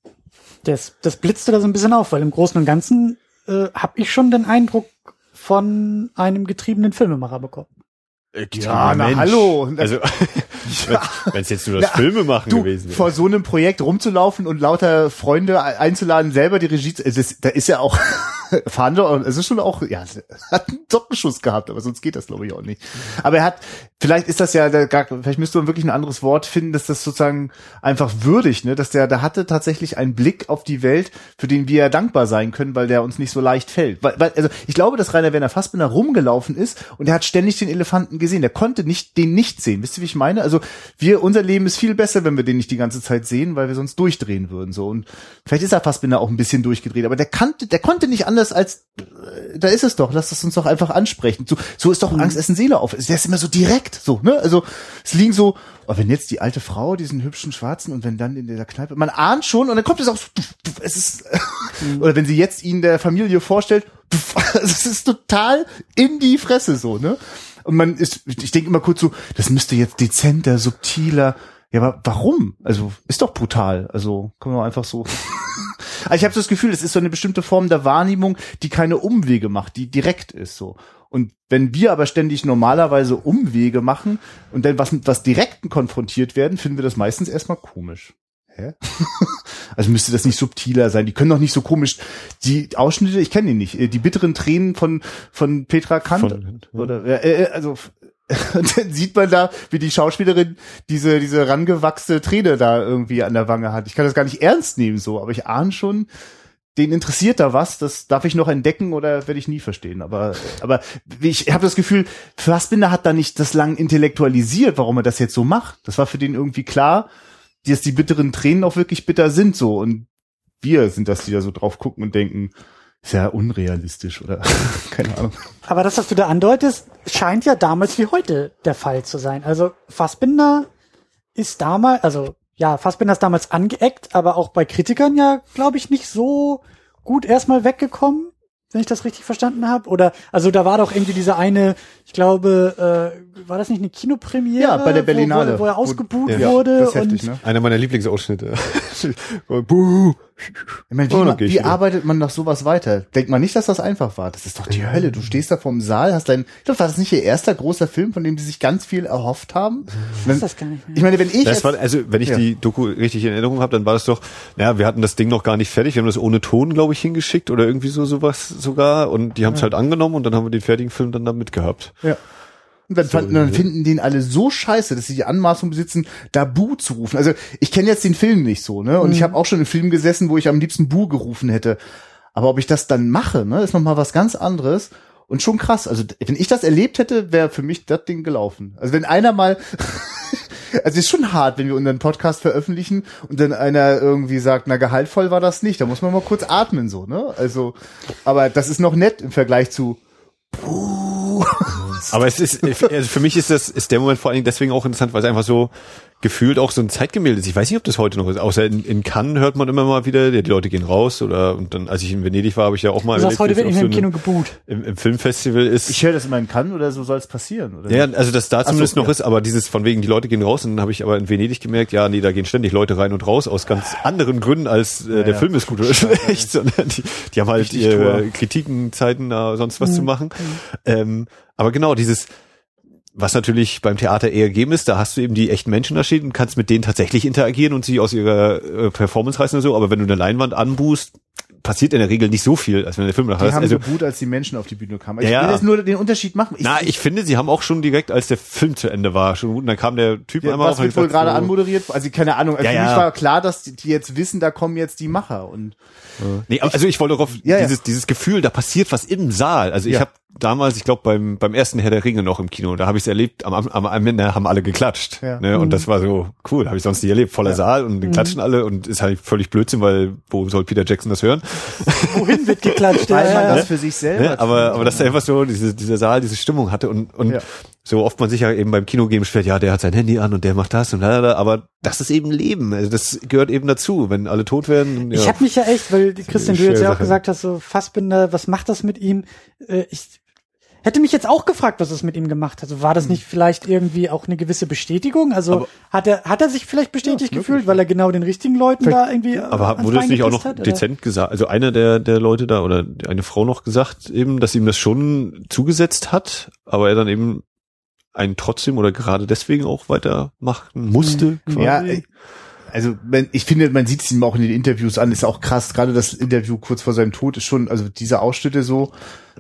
S1: Das, das blitzte da so ein bisschen auf, weil im Großen und Ganzen äh, habe ich schon den Eindruck von einem getriebenen Filmemacher bekommen.
S2: Ja, na, hallo.
S3: Also, wenn es jetzt nur das
S2: Na,
S3: Filme machen
S2: Du,
S3: gewesen wäre.
S2: vor so einem Projekt rumzulaufen und lauter Freunde einzuladen, selber die Regie, zu- da ist ja auch Fahnder und es ist schon auch, ja, hat einen Doppelschuss gehabt, aber sonst geht das glaube ich auch nicht. Aber er hat, vielleicht ist das ja, der, gar, vielleicht müsste man wirklich ein anderes Wort finden, dass das sozusagen einfach würdig, ne, dass der, da hatte tatsächlich einen Blick auf die Welt, für den wir ja dankbar sein können, weil der uns nicht so leicht fällt. Weil, weil, also ich glaube, dass Rainer Werner Fassbinder rumgelaufen ist und er hat ständig den Elefanten gesehen. Der konnte nicht, den nicht sehen. Wisst ihr, wie ich meine? Also wir, unser Leben ist viel besser, wenn wir den nicht die ganze Zeit sehen, weil wir sonst durchdrehen würden, so. Und vielleicht ist er Fassbinder auch ein bisschen durchgedreht, aber der kannte, der konnte nicht anders als, äh, da ist es doch, lass es uns doch einfach ansprechen. So, so ist doch Angst, Essen, Seele auf. Der ist immer so direkt, so, ne? Also, es liegen so, oh, wenn jetzt die alte Frau, diesen hübschen Schwarzen und wenn dann in dieser Kneipe, man ahnt schon und dann kommt es auch es ist, oder wenn sie jetzt ihn der Familie vorstellt, also es ist total in die Fresse so, ne? Und man ist, ich denke immer kurz so, das müsste jetzt dezenter, subtiler, ja, aber warum? Also, ist doch brutal. Also, kann man einfach so. Also ich habe so das Gefühl, es ist so eine bestimmte Form der Wahrnehmung, die keine Umwege macht, die direkt ist so. Und wenn wir aber ständig normalerweise Umwege machen und dann was mit was Direkten konfrontiert werden, finden wir das meistens erstmal komisch. Hä? also müsste das nicht subtiler sein. Die können doch nicht so komisch. Die Ausschnitte, ich kenne die nicht. Die bitteren Tränen von von Petra Kant
S3: Von- ja.
S2: oder äh, äh, also und dann sieht man da, wie die Schauspielerin diese diese rangewachsene Träne da irgendwie an der Wange hat. Ich kann das gar nicht ernst nehmen so, aber ich ahne schon, den interessiert da was, das darf ich noch entdecken oder werde ich nie verstehen. Aber, aber ich habe das Gefühl, Fassbinder hat da nicht das lang intellektualisiert, warum er das jetzt so macht. Das war für den irgendwie klar, dass die bitteren Tränen auch wirklich bitter sind so. Und wir sind das, die da so drauf gucken und denken, ist ja unrealistisch oder keine Ahnung.
S1: Aber das, was du da andeutest, scheint ja damals wie heute der Fall zu sein. Also Fassbinder ist damals, also ja, Fassbinder ist damals angeeckt, aber auch bei Kritikern ja, glaube ich, nicht so gut erstmal weggekommen, wenn ich das richtig verstanden habe. Oder also da war doch irgendwie diese eine, ich glaube, äh, war das nicht eine Kinopremiere?
S2: Ja, bei der
S1: wo-
S2: Berlinale.
S1: wo, wo er
S2: Wo-
S1: ausgebuht
S2: ja,
S1: wurde
S2: das ist heftig,
S1: und
S2: ne?
S3: Einer meiner Lieblingsausschnitte. Buh.
S2: Ich meine, wie,
S3: Oh, ich
S2: wie arbeitet man nach sowas weiter? Denkt man nicht, dass das einfach war. Das ist doch die Hölle. Du stehst da vorm Saal, hast dein, ich glaube, war das nicht ihr erster großer Film, von dem sie sich ganz viel erhofft haben?
S1: Ich weiß das gar nicht mehr.
S2: Ich meine, wenn ich
S3: Das
S2: jetzt,
S3: war, also wenn ich
S2: Ja.
S3: die Doku richtig in Erinnerung habe, dann war das doch, ja, wir hatten das Ding noch gar nicht fertig, wir haben das ohne Ton, glaube ich, hingeschickt oder irgendwie so sowas sogar und die haben es halt angenommen und dann haben wir den fertigen Film dann da mitgehabt.
S2: ja. Und dann, fanden, dann finden den alle so scheiße, dass sie die Anmaßung besitzen, da Bu zu rufen. Also ich kenne jetzt den Film nicht so, ne? Und ich habe auch schon in Filmen gesessen, wo ich am liebsten Bu gerufen hätte. Aber ob ich das dann mache, ne, ist noch mal was ganz anderes. Und schon krass. Also wenn ich das erlebt hätte, wäre für mich das Ding gelaufen. Also wenn einer mal Also es ist schon hart, wenn wir unseren Podcast veröffentlichen und dann einer irgendwie sagt, na gehaltvoll war das nicht. Da muss man mal kurz atmen so, ne? Also, aber das ist noch nett im Vergleich zu
S3: Aber es ist, also für mich ist das, ist der Moment vor allen Dingen deswegen auch interessant, weil es einfach so gefühlt auch so ein Zeitgemälde ist. Ich weiß nicht, ob das heute noch ist. Außer in, in Cannes hört man immer mal wieder, die Leute gehen raus oder, und dann, als ich in Venedig war, habe ich ja auch mal
S1: Du sagst, heute wird nicht mehr im
S3: so
S1: Kino geboot.
S3: im, im Filmfestival ist.
S2: ich höre das immer in Cannes oder so soll es passieren, oder?
S3: Ja, also das da zumindest noch
S2: ja.
S3: ist, aber dieses von wegen, die Leute gehen raus und dann habe ich aber in Venedig gemerkt, ja, nee, da gehen ständig Leute rein und raus aus ganz anderen Gründen, als äh, der
S2: ja.
S3: Film ist gut oder schlecht, sondern die, die haben halt
S2: Richtig
S3: ihre
S2: Tour.
S3: Kritikenzeiten da sonst was zu machen. Ähm, aber genau, dieses was natürlich beim Theater eher gegeben ist, da hast du eben die echten Menschen da stehen und kannst mit denen tatsächlich interagieren und sie aus ihrer äh, Performance reißen oder so, aber wenn du eine Leinwand anbußt, passiert in der Regel nicht so viel, als wenn den Film nachher
S2: Die
S3: hast.
S2: haben
S3: Also,
S2: geboot, als die Menschen auf die Bühne kamen. Ich
S3: Ja,
S2: will
S3: ja.
S2: jetzt nur den Unterschied machen.
S3: na, ich finde, sie haben auch schon direkt, als der Film zu Ende war, schon gut, und dann kam der Typ
S2: Ja,
S3: einmal
S2: was
S3: auf und
S2: wird wohl gerade
S3: so-
S2: anmoderiert? Also keine Ahnung. Also
S3: Ja,
S2: für
S3: ja.
S2: mich war klar, dass die, die jetzt wissen, da kommen jetzt die Macher. Und
S3: Nee, also ich wollte darauf,
S2: Ja, ja.
S3: dieses, dieses Gefühl, da passiert was im Saal. Also ich
S2: Ja.
S3: habe damals, ich glaube beim beim ersten Herr der Ringe noch im Kino, da habe ich es erlebt, am, am, am Ende haben alle geklatscht.
S2: Ja.
S3: Ne? Und das war so cool, habe ich sonst nicht erlebt. Voller Saal und dann klatschen alle und ist halt völlig Blödsinn, weil wo soll Peter Jackson das hören?
S1: Wohin wird geklatscht?
S2: weil
S1: Ja,
S2: man
S1: ja,
S2: das für sich selber
S3: Ne? Aber, aber dass da einfach so diese, dieser Saal diese Stimmung hatte und, und
S2: Ja.
S3: so oft man sich ja eben beim Kinogame beschwert, ja, der hat sein Handy an und der macht das und lalala, aber das ist eben Leben. Also das gehört eben dazu. Wenn alle tot werden, ja.
S1: Ich habe mich ja echt, weil Christian, du jetzt ja auch
S3: Sache.
S1: gesagt hast, so Fassbinder, was macht das mit ihm? Äh, ich hätte mich jetzt auch gefragt, was es mit ihm gemacht hat. Also war das nicht vielleicht irgendwie auch eine gewisse Bestätigung? Also
S3: Aber-
S1: hat er hat er sich vielleicht bestätigt
S2: Ja,
S1: gefühlt, weil er genau den richtigen Leuten da irgendwie äh,
S3: Aber wurde es nicht auch noch
S1: hat, oder?
S3: dezent gesagt? Also einer der, der Leute da oder eine Frau noch gesagt eben, dass ihm das schon zugesetzt hat, aber er dann eben einen trotzdem oder gerade deswegen auch weitermachen musste. Quasi.
S2: Ja, äh, also ich finde, man sieht es ihm auch in den Interviews an, ist auch krass, gerade das Interview kurz vor seinem Tod ist schon, also diese Ausschnitte so,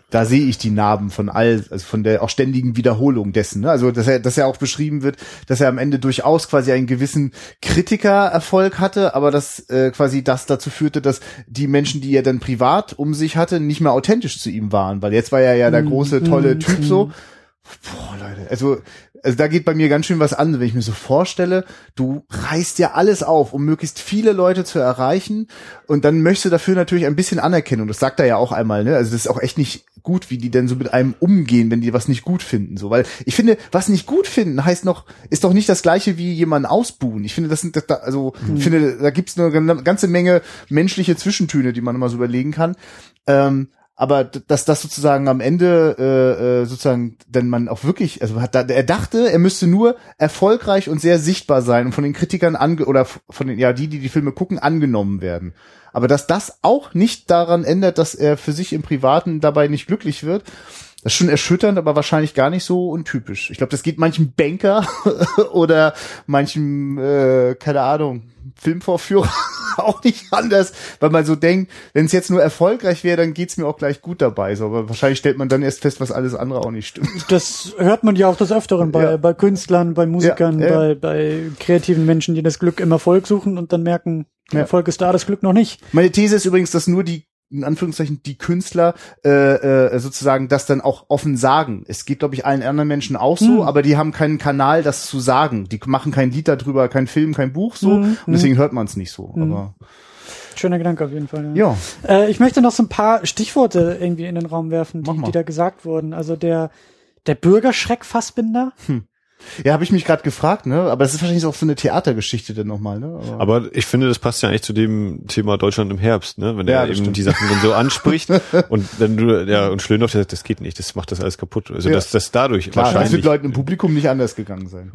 S2: da sehe ich die Narben von all, also von der auch ständigen Wiederholung dessen. Ne? Also dass er, dass er auch beschrieben wird, dass er am Ende durchaus quasi einen gewissen Kritikererfolg hatte, aber dass äh, quasi das dazu führte, dass die Menschen, die er dann privat um sich hatte, nicht mehr authentisch zu ihm waren, weil jetzt war er ja der große tolle Typ so. Boah, Leute, also also da geht bei mir ganz schön was an, wenn ich mir so vorstelle, du reißt ja alles auf, um möglichst viele Leute zu erreichen und dann möchtest du dafür natürlich ein bisschen Anerkennung. Das sagt er ja auch einmal, ne? Also das ist auch echt nicht gut, wie die denn so mit einem umgehen, wenn die was nicht gut finden, so, weil ich finde, was nicht gut finden heißt noch, ist doch nicht das gleiche wie jemanden ausbuhen. Ich finde, das sind, also, mhm. ich finde, da gibt's eine ganze Menge menschliche Zwischentöne, die man immer so überlegen kann. Ähm, aber dass das sozusagen am Ende äh, äh, sozusagen, denn man auch wirklich, also hat da, er dachte, er müsste nur erfolgreich und sehr sichtbar sein und von den Kritikern ange oder von den ja die, die die Filme gucken, angenommen werden. Aber dass das auch nicht daran ändert, dass er für sich im Privaten dabei nicht glücklich wird, das ist schon erschütternd, aber wahrscheinlich gar nicht so untypisch. Ich glaube, das geht manchem Banker oder manchem, äh, keine Ahnung, Filmvorführer auch nicht anders, weil man so denkt, wenn es jetzt nur erfolgreich wäre, dann geht's mir auch gleich gut dabei. So, aber wahrscheinlich stellt man dann erst fest, was alles andere auch nicht stimmt.
S1: Das hört man ja auch des Öfteren bei, ja. bei Künstlern, bei Musikern, ja, ja. bei, bei kreativen Menschen, die das Glück im Erfolg suchen und dann merken, Erfolg ist da, das Glück noch nicht.
S2: Meine These ist übrigens, dass nur die in Anführungszeichen die Künstler äh, äh, sozusagen das dann auch offen sagen. Es geht, glaube ich, allen anderen Menschen auch so, mhm. aber die haben keinen Kanal, das zu sagen. Die machen kein Lied darüber, kein Film, kein Buch so mhm. und deswegen hört man es nicht so. Mhm. Aber
S1: Schöner Gedanke auf jeden Fall. Ja. ja. Äh, ich möchte noch so ein paar Stichworte irgendwie in den Raum werfen, die, die da gesagt wurden. Also der der Bürgerschreck Fassbinder. Hm.
S2: Ja, habe ich mich gerade gefragt, ne? Aber das ist wahrscheinlich auch so eine Theatergeschichte dann nochmal, ne?
S3: Aber, Aber, ich finde, das passt ja eigentlich zu dem Thema Deutschland im Herbst, ne? Wenn er eben stimmt. die Sachen dann so anspricht und wenn du, ja, und Schlöndorff, das, das geht nicht, das macht das alles kaputt. Also ja. dass das dadurch Klar, wahrscheinlich. Das
S2: wird Leuten im Publikum nicht anders gegangen sein.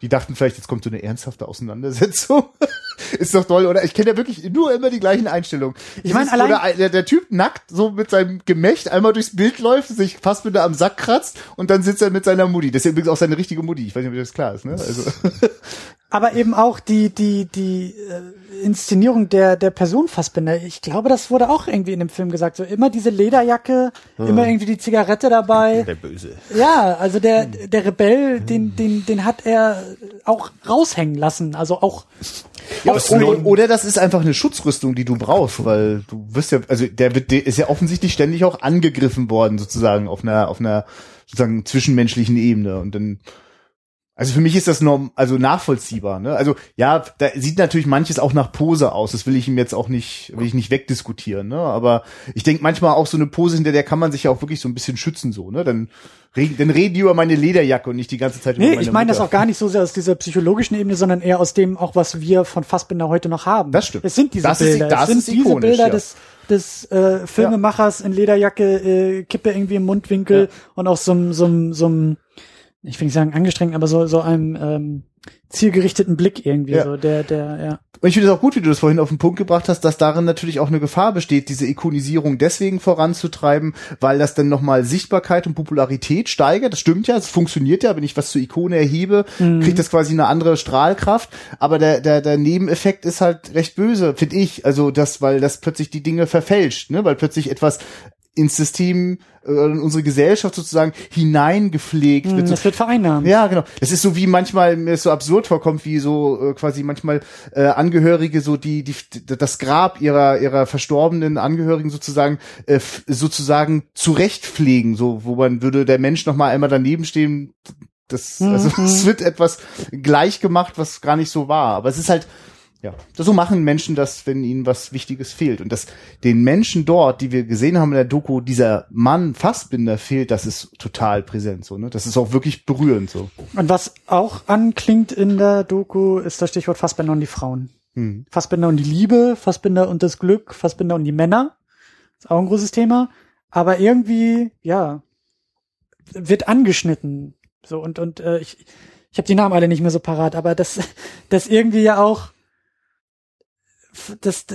S2: Die dachten vielleicht, jetzt kommt so eine ernsthafte Auseinandersetzung. ist doch toll, oder? Ich kenne ja wirklich nur immer die gleichen Einstellungen. Ich meine, allein oder der, der, Typ nackt so mit seinem Gemächt einmal durchs Bild läuft, sich fast wieder am Sack kratzt und dann sitzt er mit seiner Mutti. Das ist übrigens auch seine richtige Mutti. Ich weiß nicht, ob das klar ist, ne? Also.
S1: Aber eben auch die die die äh, Inszenierung der der Person Fassbinder. Ich glaube, das wurde auch irgendwie in dem Film gesagt. So immer diese Lederjacke, hm. immer irgendwie die Zigarette dabei.
S3: Der Böse.
S1: Ja, also der der Rebell, den den den hat er auch raushängen lassen. Also auch
S2: ja, oder, oder das ist einfach eine Schutzrüstung, die du brauchst, weil du wirst ja, also der wird, der ist ja offensichtlich ständig auch angegriffen worden, sozusagen, auf einer, auf einer sozusagen zwischenmenschlichen Ebene. Und dann also für mich ist das norm, also nachvollziehbar. Ne? Also ja, da sieht natürlich manches auch nach Pose aus. Das will ich ihm jetzt auch nicht, will ich nicht wegdiskutieren. Ne? Aber ich denke manchmal auch so eine Pose, hinter der kann man sich ja auch wirklich so ein bisschen schützen. So, ne? Dann, dann reden die über meine Lederjacke und nicht die ganze Zeit
S1: über
S2: nee,
S1: meine ich meine das auch gar nicht so sehr aus dieser psychologischen Ebene, sondern eher aus dem auch, was wir von Fassbinder heute noch haben.
S2: Das stimmt.
S1: Es sind diese
S2: das
S1: Bilder.
S2: Ist, das
S1: es sind
S2: ist diese
S1: Bilder ja. des des äh, Filmemachers ja. in Lederjacke, äh, Kippe irgendwie im Mundwinkel ja. und auch so, so, so, ich will nicht sagen angestrengt, aber so, so einem ähm, zielgerichteten Blick irgendwie, ja. so der, der, ja.
S2: Und ich finde es auch gut, wie du das vorhin auf den Punkt gebracht hast, dass darin natürlich auch eine Gefahr besteht, diese Ikonisierung deswegen voranzutreiben, weil das dann nochmal Sichtbarkeit und Popularität steigert. Das stimmt ja, es funktioniert ja, wenn ich was zur Ikone erhebe, mhm. kriegt das quasi eine andere Strahlkraft. Aber der, der, der Nebeneffekt ist halt recht böse, finde ich. Also das, weil das plötzlich die Dinge verfälscht, ne? weil plötzlich etwas ins System, äh, in unsere Gesellschaft sozusagen hineingepflegt wird.
S1: Das wird vereinnahmt.
S2: Ja, genau. Es ist so wie manchmal mir so absurd vorkommt, wie so äh, quasi manchmal äh, Angehörige so die die das Grab ihrer ihrer verstorbenen Angehörigen sozusagen äh, sozusagen zurechtpflegen, so wo man würde der Mensch noch mal einmal daneben stehen. Das also mhm. es wird etwas gleich gemacht, was gar nicht so war, aber es ist halt ja, so machen Menschen das, wenn ihnen was Wichtiges fehlt. Und dass den Menschen dort, die wir gesehen haben in der Doku, dieser Mann Fassbinder fehlt, das ist total präsent so, ne? Das ist auch wirklich berührend so.
S1: Und was auch anklingt in der Doku, ist das Stichwort Fassbinder und die Frauen. Hm. Fassbinder und die Liebe, Fassbinder und das Glück, Fassbinder und die Männer. Ist auch ein großes Thema. Aber irgendwie, ja, wird angeschnitten. So, und, und äh, ich, ich habe die Namen alle nicht mehr so parat, aber das, das irgendwie ja auch das,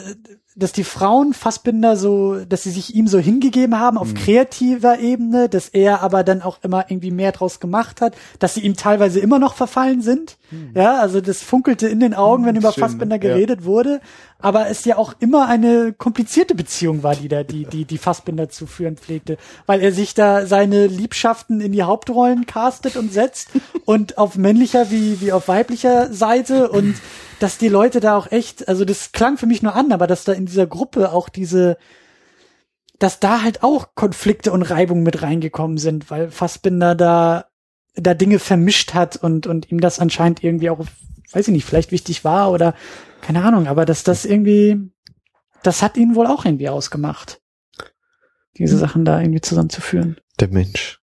S1: dass die Frauen Fassbinder so, dass sie sich ihm so hingegeben haben auf kreativer Ebene, dass er aber dann auch immer irgendwie mehr draus gemacht hat, dass sie ihm teilweise immer noch verfallen sind. Ja, also das funkelte in den Augen, wenn über
S2: Schön,
S1: Fassbinder
S2: ja.
S1: geredet wurde. Aber es ja auch immer eine komplizierte Beziehung war, die da, die, die, die Fassbinder zu führen pflegte. Weil er sich da seine Liebschaften in die Hauptrollen castet und setzt und auf männlicher wie, wie auf weiblicher Seite und dass die Leute da auch echt, also das klang für mich nur an, aber dass da in dieser Gruppe auch diese, dass da halt auch Konflikte und Reibungen mit reingekommen sind, weil Fassbinder da, da Dinge vermischt hat und, und ihm das anscheinend irgendwie auch, weiß ich nicht, vielleicht wichtig war oder keine Ahnung, aber dass das irgendwie, das hat ihn wohl auch irgendwie ausgemacht. Diese Sachen da irgendwie zusammenzuführen.
S3: Der Mensch.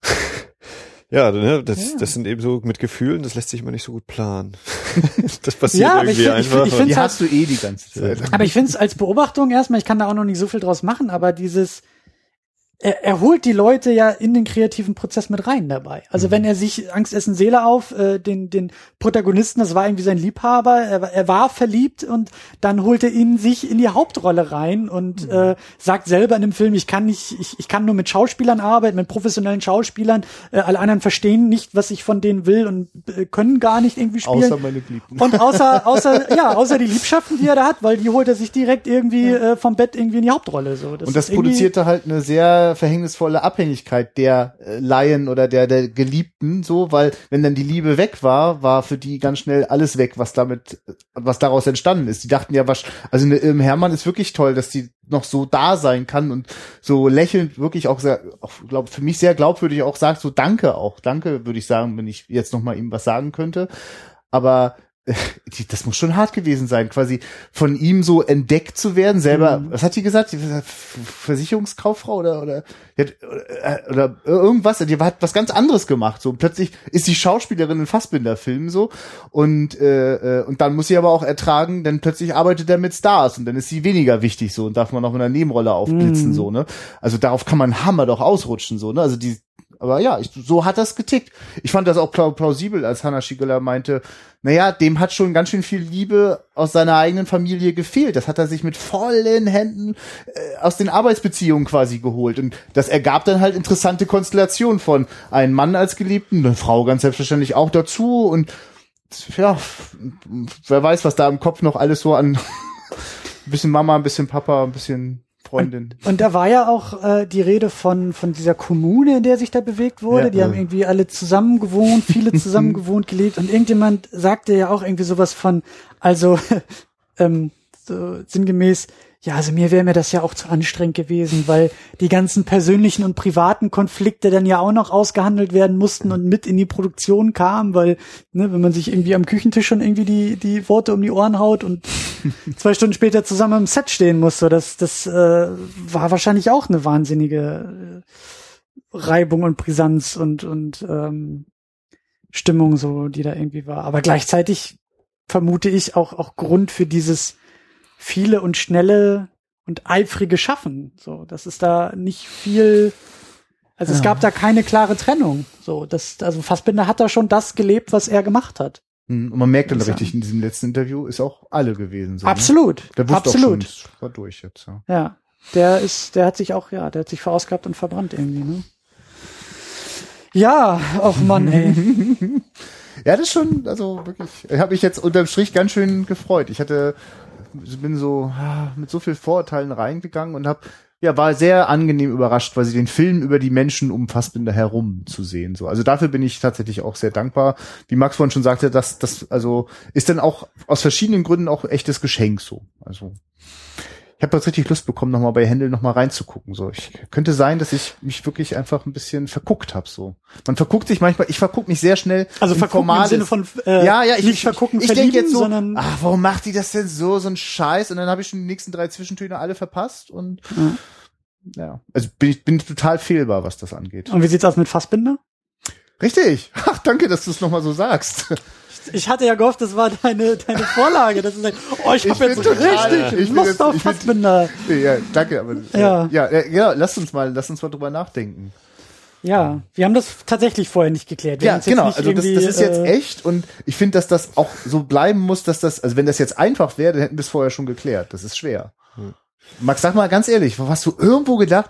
S3: Ja, ne, das,
S1: Ja.
S3: das sind eben so mit Gefühlen, das lässt sich immer nicht so gut planen. das passiert
S1: Ja, ich
S3: irgendwie
S1: ich
S3: einfach.
S1: find- ich
S3: und-
S1: find's
S2: Die
S1: halt-
S2: hast du eh die ganze Zeit.
S1: Aber ich finde es als Beobachtung erstmal, ich kann da auch noch nicht so viel draus machen, aber dieses, er, er holt die Leute ja in den kreativen Prozess mit rein dabei. Also wenn er sich Angst essen Seele auf, äh, den, den Protagonisten, das war irgendwie sein Liebhaber, er, war- er war verliebt und dann holt er ihn sich in die Hauptrolle rein und äh, sagt selber in dem Film, ich kann nicht, ich, ich kann nur mit Schauspielern arbeiten, mit professionellen Schauspielern, äh, alle anderen verstehen nicht, was ich von denen will und äh, können gar nicht irgendwie spielen.
S2: Außer meine Geliebten.
S1: Und außer, außer, ja, außer die Liebschaften, die er da hat, weil die holt er sich direkt irgendwie äh, vom Bett irgendwie in die Hauptrolle. So.
S2: Und das
S1: ist irgendwie-
S2: produzierte halt eine sehr verhängnisvolle Abhängigkeit der äh, Laien oder der, der Geliebten, so, weil wenn dann die Liebe weg war, war für die ganz schnell alles weg, was damit, was daraus entstanden ist. Die dachten ja, was, also eine, im Hermann ist wirklich toll, dass die noch so da sein kann und so lächelnd wirklich auch sehr, auch, glaub, für mich sehr glaubwürdig auch sagt, so danke auch, danke, würde ich sagen, wenn ich jetzt noch mal ihm was sagen könnte. Aber das muss schon hart gewesen sein, quasi von ihm so entdeckt zu werden, selber, was hat die gesagt? Die Ver- Versicherungskauffrau oder, oder, die hat, oder, irgendwas, die hat was ganz anderes gemacht, so. Und plötzlich ist sie Schauspielerin in Fassbinder-Filmen, so. Und, äh, äh, und dann muss sie aber auch ertragen, denn plötzlich arbeitet er mit Stars und dann ist sie weniger wichtig, so. Und darf man auch in einer Nebenrolle aufblitzen, so, ne? Also darauf kann man Hammer doch ausrutschen, so, ne? Also die, aber ja, ich, so hat das getickt. Ich fand das auch plau- plausibel, als Hannah Schigela meinte, naja, dem hat schon ganz schön viel Liebe aus seiner eigenen Familie gefehlt. Das hat er sich mit vollen Händen äh, aus den Arbeitsbeziehungen quasi geholt. Und das ergab dann halt interessante Konstellationen von einem Mann als Geliebten, eine Frau ganz selbstverständlich auch dazu. Und ja, wer weiß, was da im Kopf noch alles so an ein bisschen Mama, ein bisschen Papa, ein bisschen Freundin.
S1: Und da war ja auch äh, die Rede von, von dieser Kommune, in der sich da bewegt wurde.
S2: Ja.
S1: die haben irgendwie alle zusammen gewohnt, viele zusammen gewohnt, gelebt. Und irgendjemand sagte ja auch irgendwie sowas von, also ähm, so sinngemäß, ja, also mir wäre mir das ja auch zu anstrengend gewesen, weil die ganzen persönlichen und privaten Konflikte dann ja auch noch ausgehandelt werden mussten und mit in die Produktion kamen, weil, ne, wenn man sich irgendwie am Küchentisch schon irgendwie die, die Worte um die Ohren haut und zwei Stunden später zusammen im Set stehen muss, so das, das äh, war wahrscheinlich auch eine wahnsinnige äh, Reibung und Brisanz und, und ähm, Stimmung, so, die da irgendwie war. Aber gleichzeitig vermute ich auch, auch Grund für dieses viele und schnelle und eifrige Schaffen. So, das ist da nicht viel. Also es
S2: Ja.
S1: gab da keine klare Trennung. So, das, also Fassbinder hat da schon das gelebt, was er gemacht hat.
S2: Hm, Und man merkt dann
S1: ich
S2: richtig in diesem letzten Interview, ist auch alle gewesen. So,
S1: Absolut.
S2: Ne? Der wusste
S1: Absolut.
S2: auch schon, es war durch jetzt. Ja.
S1: Ja. Der ist, der hat sich auch, ja, der hat sich verausgabt und verbrannt irgendwie, ne? Ja, och Mann, ey.
S2: Ja, das ist schon, also wirklich, ich habe mich jetzt unterm Strich ganz schön gefreut. Ich hatte, bin so ah, mit so viel Vorurteilen reingegangen und habe ja, war sehr angenehm überrascht, quasi den Film über die Menschen um Fassbinder herum zu sehen. So, also dafür bin ich tatsächlich auch sehr dankbar. Wie Max vorhin schon sagte, dass das also ist dann auch aus verschiedenen Gründen auch echtes Geschenk so. Also ich habe jetzt richtig Lust bekommen, nochmal bei Händel nochmal reinzugucken. So, ich könnte sein, dass ich mich wirklich einfach ein bisschen verguckt habe. So, man verguckt sich manchmal. Ich verguck mich sehr schnell.
S1: Also vergucken im. Sinne von äh,
S2: ja, ja, ich,
S1: nicht
S2: ich,
S1: vergucken,
S2: ich, ich denke jetzt so,
S1: sondern
S2: ach, warum macht die das denn so, so ein Scheiß? Und dann habe ich schon die nächsten drei Zwischentöne alle verpasst und ja, also bin ich bin total fehlbar, was das angeht.
S1: und wie sieht's aus mit Fassbinder?
S2: Richtig. Ach, danke, dass du es nochmal so sagst.
S1: Ich hatte ja gehofft, das war deine, deine Vorlage, dass du sagst, oh, ich
S2: Ich
S1: habe jetzt
S2: bin total-
S1: richtig
S2: ich
S1: Lust
S2: jetzt-
S1: auf
S2: ich bin-
S1: Fassbinder.
S2: ja, danke, aber
S1: Ja.
S2: ja, ja, ja, lass uns mal, lass uns mal drüber nachdenken.
S1: Ja, wir haben das tatsächlich vorher nicht geklärt. Wir
S2: Ja, genau.
S1: nicht
S2: Also das, das ist jetzt
S1: äh,
S2: echt und ich finde, dass das auch so bleiben muss, dass das, also wenn das jetzt einfach wäre, dann hätten wir es vorher schon geklärt. Das ist schwer. Max, sag mal ganz ehrlich, hast du irgendwo gedacht,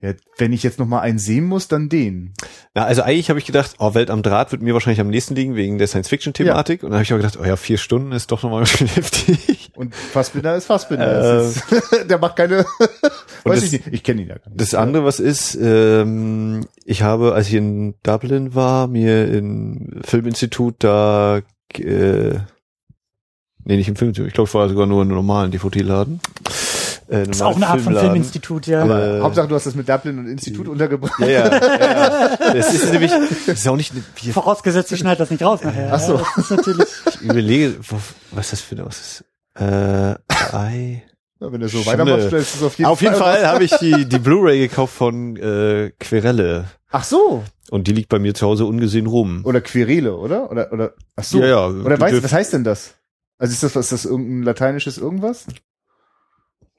S2: ja, wenn ich jetzt noch mal einen sehen muss, dann den.
S3: Na, also eigentlich habe ich gedacht, oh, Welt am Draht wird mir wahrscheinlich am nächsten liegen wegen der Science-Fiction-Thematik. Und dann habe ich auch gedacht, oh ja, vier Stunden ist doch nochmal schön heftig.
S2: Und Fassbinder ist Fassbinder.
S3: Äh,
S2: Ist, der macht keine. weiß
S3: das-
S2: ich nicht. Ich kenne ihn ja gar nicht.
S3: Das andere, was ist, ähm, ich habe, als ich in Dublin war, mir im Filminstitut da, äh, nee, nicht im Filminstitut, ich glaube, es war sogar nur ein normalen DVD-Laden. Äh,
S1: Das ist auch eine Art von Filminstitut, ja.
S2: Aber
S3: äh,
S2: Hauptsache, du hast das mit Dublin und Institut untergebracht.
S3: Ja, ja, ja, ja. Das ist nämlich, das ist auch nicht, eine- wie,
S1: Vorausgesetzt, du schneidest das nicht raus nachher.
S2: Ach so.
S1: Ja, das ist natürlich.
S3: ich überlege, wo- was das für was ist. Äh, I,
S2: Ja, wenn du so weitermachst, du es auf jeden
S3: Auf jeden
S2: Fall.
S3: Fall habe ich die, die Blu-ray gekauft von äh, Querelle.
S2: Ach so.
S3: Und die liegt bei mir zu Hause ungesehen rum.
S2: Oder Querele, oder? Oder, oder, ach so.
S3: Ja, ja.
S2: Oder weißt, was heißt denn das? Also ist das, was ist das irgendein lateinisches irgendwas?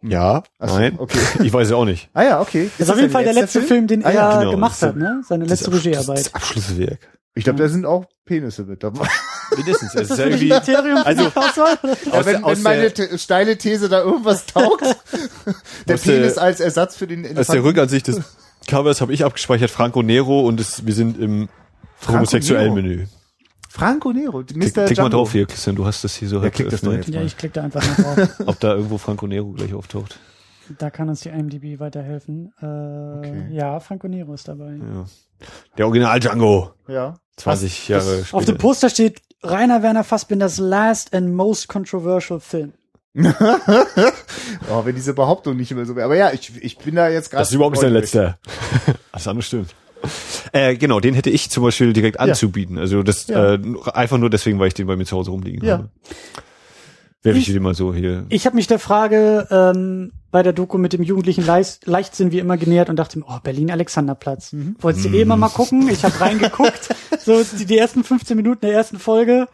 S3: Ja,
S2: Ach so,
S3: nein.
S2: okay.
S3: Ich weiß es auch nicht.
S2: Ah ja, okay.
S1: Das ist auf jeden Fall der letzte Film, den
S2: Ah,
S1: er
S2: ja,
S3: genau.
S1: gemacht
S3: ist
S1: hat, ne? Seine letzte
S3: Das-
S1: Regiearbeit.
S3: Das Abschlusswerk.
S2: Ich glaube, da sind auch Penisse mit dabei.
S3: Mindestens.
S1: Ist das wirklich ein Kriterium
S3: also-
S1: Auswahl?
S2: Ja,
S3: Aus
S2: wenn, wenn meine
S3: der-
S2: te- steile These da irgendwas taugt, der
S3: Aus der-
S2: Penis als Ersatz für den
S3: Aus der
S2: Elefanten.
S3: Rückansicht des Covers habe ich abgespeichert Franco Nero und es, wir sind im homosexuellen? Menü.
S2: Franco Nero, Mr.
S3: Klick, klick mal drauf hier, Christian, du hast das hier so
S2: Ja, klick das doch jetzt.
S1: Ja, ich klicke da einfach mal drauf.
S3: Ob da irgendwo Franco Nero gleich auftaucht.
S1: Da kann uns die IMDb weiterhelfen. Äh,
S2: Okay.
S1: Ja, Franco Nero ist dabei.
S3: Ja. Der Original Django.
S2: Ja.
S3: 20 Jahre
S1: Auf
S3: später.
S1: dem Poster steht Rainer Werner Fassbinders last and most controversial film.
S2: Oh, wenn diese Behauptung nicht immer so wäre. Aber ja, ich, ich bin da jetzt gerade.
S3: Das ist überhaupt nicht sein letzter. Das andere stimmt. Äh, genau, den hätte ich zum Beispiel direkt anzubieten. Also das
S2: Ja.
S3: äh, einfach nur deswegen, weil ich den bei mir zu Hause rumliegen
S2: Ja.
S3: habe. Werfe ich
S1: Ich-
S3: den mal so hier.
S1: Ich habe mich der Frage ähm, bei der Doku mit dem jugendlichen Leist Leichtsinn wie immer genähert und dachte mir, oh, Berlin-Alexanderplatz.
S2: Mhm.
S1: Wolltest du eh immer mal gucken? Ich habe reingeguckt, so die, die ersten 15 Minuten der ersten Folge.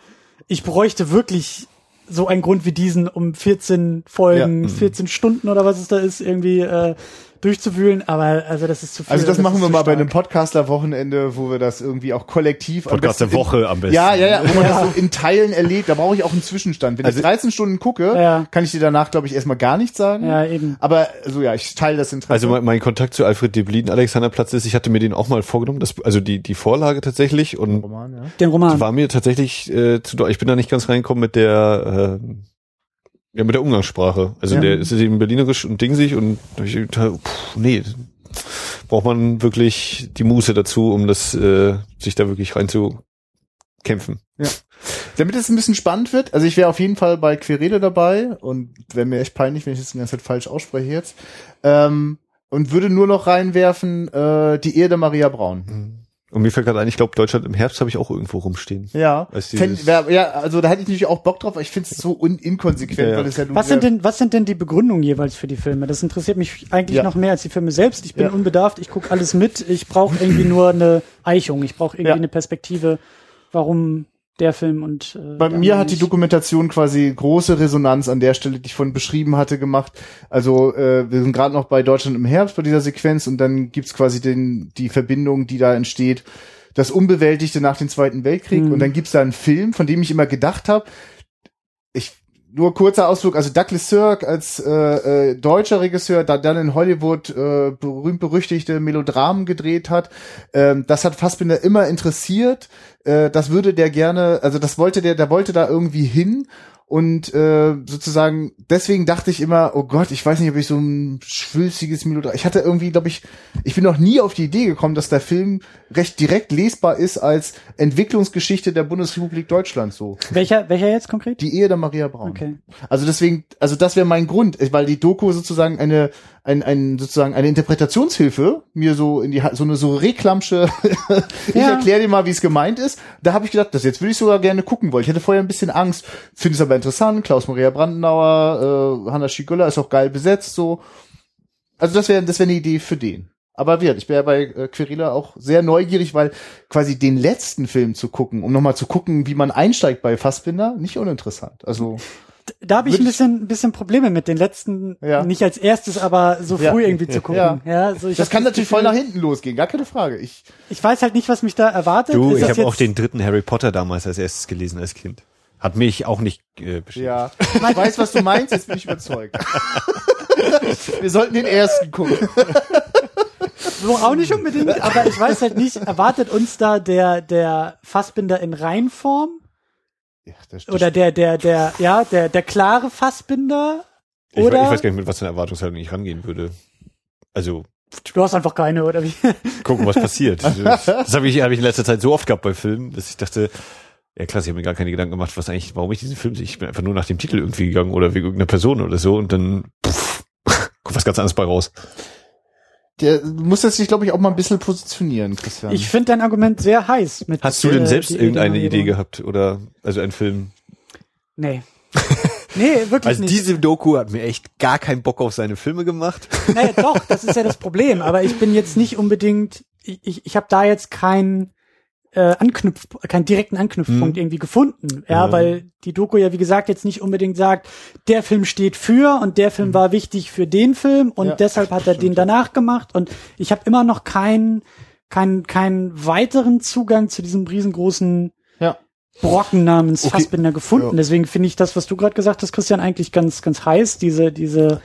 S1: Ich bräuchte wirklich so einen Grund wie diesen, um 14 Folgen,
S3: Ja.
S1: 14 Stunden oder was es da ist, irgendwie äh, durchzuwühlen. Aber also das ist zu viel.
S2: Also das machen
S1: ist
S2: wir mal bei
S1: stark.
S2: einem Podcaster-Wochenende, wo wir das irgendwie auch kollektiv
S3: Podcast der Woche am besten.
S2: Ja, ja, ja, wo man
S1: Ja.
S2: das so in Teilen erlebt. Da brauche ich auch einen Zwischenstand. Wenn
S3: Also-
S2: ich 13 Stunden gucke,
S1: Ja.
S2: kann ich dir danach, glaube ich, erstmal gar nichts sagen.
S1: Ja, eben.
S2: Aber so ja, ich teile das Interesse.
S3: Also mein, mein Kontakt zu Alfred Deblin, Alexanderplatz ist, ich hatte mir den auch mal vorgenommen, das, also die, die Vorlage tatsächlich und
S2: Roman, ja.
S1: Den Roman.
S3: war mir tatsächlich äh, zu, ich bin da nicht ganz reingekommen mit der, äh, ja, mit der Umgangssprache. Also
S2: Ja.
S3: der ist eben berlinerisch und dingsig und da ich gedacht, pff, nee, braucht man wirklich die Muße dazu, um das, äh, sich da wirklich reinzukämpfen.
S2: Damit es ein bisschen spannend wird, also ich wäre auf jeden Fall bei Querele dabei und wäre mir echt peinlich, wenn ich das die ganze Zeit falsch ausspreche jetzt. Ähm, und würde nur noch reinwerfen, äh, die Ehe der Maria Braun.
S3: Und mir fällt gerade ein, ich glaube, Deutschland im Herbst habe ich auch irgendwo rumstehen.
S2: Ja.
S3: Als
S2: Fänd, wär, ja, also da hätte ich natürlich auch Bock drauf, aber ich finde es so un inkonsequent,
S3: Ja, ja.
S2: weil es ja nun
S1: Was sind denn, was sind denn die Begründungen jeweils für die Filme? Das interessiert mich eigentlich
S2: Ja.
S1: noch mehr als die Filme selbst. Ich bin
S2: Ja.
S1: unbedarft, ich gucke alles mit. Ich brauche irgendwie nur eine Eichung. Ich brauche irgendwie
S2: Ja.
S1: eine Perspektive, warum der Film und äh,
S2: Bei mir hat die. Dokumentation quasi große Resonanz an der Stelle, die ich vorhin beschrieben hatte, gemacht. Also äh, wir sind gerade noch bei Deutschland im Herbst bei dieser Sequenz und dann gibt's quasi den, die Verbindung, die da entsteht, das Unbewältigte nach dem Zweiten Weltkrieg.
S1: Mhm.
S2: Und dann gibt's da einen Film, von dem ich immer gedacht habe, ich nur kurzer Ausflug, also Douglas Sirk als äh, äh, deutscher Regisseur, da dann in Hollywood äh, berühmt berüchtigte Melodramen gedreht hat, ähm, das hat Fassbinder immer interessiert. Äh, das würde der gerne, also das wollte der, der wollte da irgendwie hin und äh, sozusagen deswegen dachte ich immer, oh Gott, ich weiß nicht, ob ich so ein schwülstiges Melodram. Ich hatte irgendwie, glaube ich, ich bin noch nie auf die Idee gekommen, dass der Film recht direkt lesbar ist als Entwicklungsgeschichte der Bundesrepublik Deutschland so.
S1: Welcher, welcher jetzt konkret?
S2: Die Ehe der Maria Braun.
S1: Okay.
S2: Also deswegen, also das wäre mein Grund, weil die Doku sozusagen eine, ein, ein, sozusagen eine Interpretationshilfe mir so in die, so eine so reklamsche, ich
S1: Ja.
S2: erkläre dir mal, wie es gemeint ist. Da habe ich gedacht, das jetzt würde ich sogar gerne gucken wollen. Ich hatte vorher ein bisschen Angst, finde es aber interessant. Klaus-Maria Brandenauer, äh, Hanna Schigüller ist auch geil besetzt, so. Also das wäre, das wäre eine Idee für den. Aber gesagt, ich wäre bei äh, Querila auch sehr neugierig, weil quasi den letzten Film zu gucken, um nochmal zu gucken, wie man einsteigt bei Fassbinder, nicht uninteressant. Also
S1: Da habe ich ein bisschen, ein bisschen Probleme mit den letzten,
S2: Ja.
S1: nicht als erstes, aber so
S2: Ja.
S1: früh irgendwie zu gucken.
S2: Ja.
S1: Ja. so ich
S2: das kann natürlich voll
S1: Gefühl,
S2: nach hinten losgehen, gar keine Frage. Ich,
S1: Ich weiß halt nicht, was mich da erwartet.
S3: Du,
S1: Ist
S3: ich
S1: das
S3: habe auch den dritten Harry Potter damals als erstes gelesen als Kind. Hat mich auch nicht äh, beschäftigt.
S2: ja, ich weiß, was du meinst, jetzt bin ich überzeugt. Wir sollten den ersten gucken.
S1: So auch nicht unbedingt, aber ich weiß halt nicht, erwartet uns da der, der Fassbinder in Reinform?
S2: Ja, das,
S1: Oder der, der, der, ja, der, der klare Fassbinder?
S3: Ich,
S1: Oder?
S3: we- ich weiß gar nicht, mit was für einer Erwartungshaltung ich rangehen würde. Also,
S1: Du hast einfach keine, oder wie?
S3: gucken, was passiert. Das, das habe ich, hab ich in letzter Zeit so oft gehabt bei Filmen, dass ich dachte, ja krass, ich habe mir gar keine Gedanken gemacht, was eigentlich, warum ich diesen Film sehe. Ich bin einfach nur nach dem Titel irgendwie gegangen oder wegen irgendeiner Person oder so und dann pff, kommt was ganz anderes bei raus.
S2: Der du musst jetzt dich, glaube ich, auch mal ein bisschen positionieren, Christian.
S1: Ich finde dein Argument sehr heiß. Mit,
S3: Hast du denn
S1: äh,
S3: selbst irgendeine Idee gehabt oder also ein Film?
S1: Nee. Nee, wirklich
S3: Also
S1: nicht.
S3: diese Doku hat mir echt gar keinen Bock auf seine Filme gemacht.
S1: Naja, doch, das ist ja das Problem. Aber ich bin jetzt nicht unbedingt, ich, ich, ich habe da jetzt keinen äh, Anknüpf, keinen direkten Anknüpfpunkt
S3: Hm.
S1: irgendwie gefunden. Ja,
S3: Ja.
S1: weil die Doku ja, wie gesagt, jetzt nicht unbedingt sagt, der Film steht für und der Film war wichtig für den Film und
S2: Ja,
S1: deshalb hat er den danach gemacht. Und ich habe immer noch keinen keinen keinen weiteren Zugang zu diesem riesengroßen
S2: ja.
S1: Brocken namens
S2: Okay.
S1: Fassbinder gefunden.
S2: Ja.
S1: Deswegen finde ich das, was du gerade gesagt hast, Christian, eigentlich ganz, ganz heiß, diese, diese,